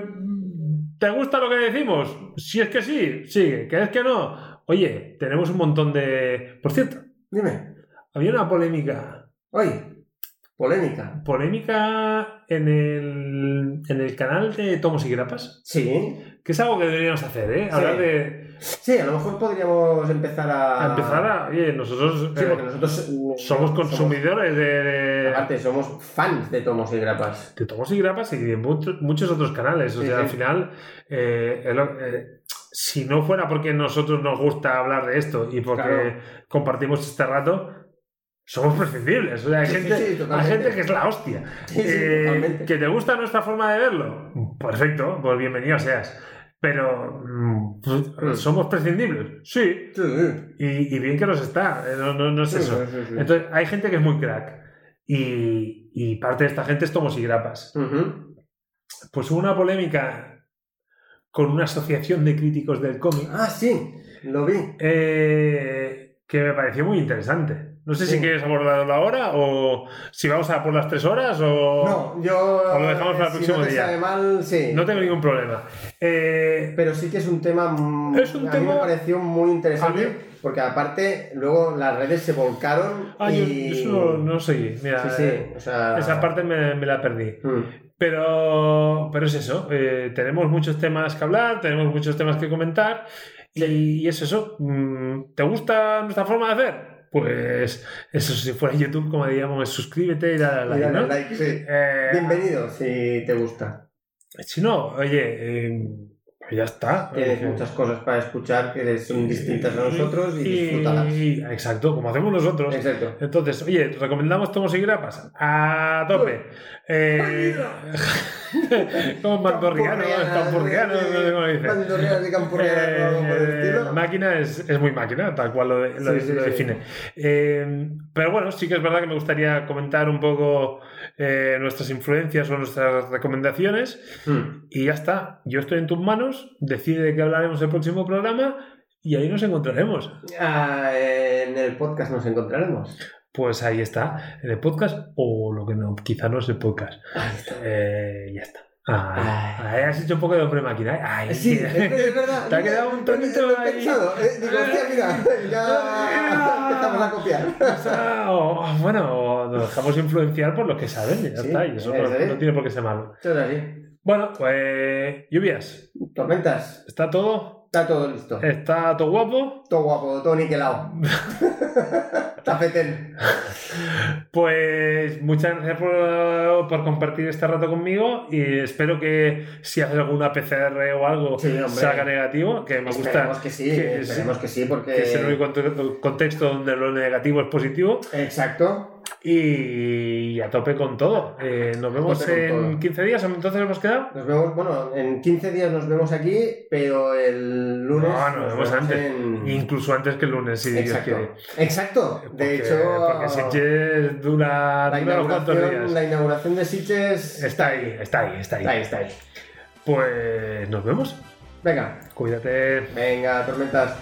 ¿Te gusta lo que decimos? Si es que sí, sigue. ¿Que es que no? Oye, tenemos un montón de... Por cierto, dime. había una polémica. Oye, polémica. Polémica en el, en el canal de Tomos y Grapas. Sí. Que es algo que deberíamos hacer, ¿eh? Hablar Sí. de... Sí, a lo mejor podríamos empezar a. A empezar a... Oye, nosotros Sí, porque nosotros. somos consumidores de, de, Aparte, somos fans de tomos y grapas. de Tomos y Grapas y de muchos, muchos otros canales. O Sí, sea, sí. al final, eh, eh, si no fuera porque a nosotros nos gusta hablar de esto y porque Claro. compartimos este rato, somos prescindibles. O sea, hay, Sí, gente, sí, hay gente que es la hostia. Sí, Eh. ¿Que te gusta nuestra forma de verlo? Perfecto, pues bienvenido seas. Pero, mm, Mm. ¿somos prescindibles? Sí. Y, y bien que nos está, eh, no, no- no es eso. Entonces, hay gente que es muy crack. Y, y parte de esta gente es tomos y grapas. Pues hubo una polémica con una asociación de críticos del cómic Ah, sí, lo vi. eh, que me pareció muy interesante. No sé si quieres abordarlo ahora o si vamos a por las tres horas o No, yo. o lo dejamos para el si próximo no te día. sabe mal, sí. no tengo ningún problema. Eh, Pero sí que es un tema. Es un a tema- mí me pareció muy interesante. Porque aparte, luego las redes se volcaron. ah, y... yo eso no, no seguí. Mira, Sí, sí. eh, O sea. esa parte me, me la perdí. Mm. Pero, pero es eso, eh, tenemos muchos temas que hablar, tenemos muchos temas que comentar y, y es eso. Mm, ¿Te gusta nuestra forma de hacer? Pues eso, si fuera YouTube, como diríamos, suscríbete y dale Y dale ¿no? like, sí. Eh, Bienvenido si te gusta. Si no, oye, eh, ya está. Tienes muchas cosas para escuchar que son distintas a nosotros y, disfrútalas. exacto, como hacemos nosotros. Exacto. Entonces, oye, recomendamos tomos y grapas a tope. Eh, como mandorriano, campurriano, no sé cómo dice. Eh, estilo. máquina es, es muy máquina, tal cual lo, de- lo- Sí, sí, lo sí. define. Eh, pero bueno, sí que es verdad que me gustaría comentar un poco eh, nuestras influencias o nuestras recomendaciones. Hmm. Y ya está. Yo estoy en tus manos. Decide de qué hablaremos el próximo programa. y ahí nos encontraremos. Ah, en el podcast nos encontraremos. Pues ahí está, en el podcast o lo que no, quizá no es el podcast. Ahí está. Eh, ya está. Ah, ahí has hecho un poco de hombre máquina. ¿eh? Ay, Sí, es, es verdad. Te ha quedado un tonito Lo ahí. pensado. eh, Digo, hostia, mira, ya empezamos a copiar. O sea, o- bueno, nos dejamos influenciar por los que saben ya Sí, está. Y eso no, es. no tiene por qué ser malo. Bueno, pues lluvias. Tormentas. ¿Está todo? Está todo listo. ¿Está todo guapo? Todo guapo, todo niquelado. Tapeten. Pues muchas gracias por, por compartir este rato conmigo y espero que si haces alguna PCR o algo Sí, salga negativo, que me gusta. Esperemos que sí, que es- esperemos que sí, porque... que es el único conte- contexto donde lo negativo es positivo Exacto. Y a tope con todo. Eh, nos vemos en todo. 15 días, entonces hemos quedado. Nos vemos, bueno, en 15 días nos vemos aquí, pero el lunes... No, nos vemos antes. en- Incluso antes que el lunes, si Dios Exacto. quiere. Exacto. Porque, De hecho, porque Sitges dura, la, dura inauguración, días. la inauguración de Sitges Está ahí, está ahí, está ahí. Está ahí, está ahí. Pues nos vemos. Venga, Cuídate. venga, tormentas.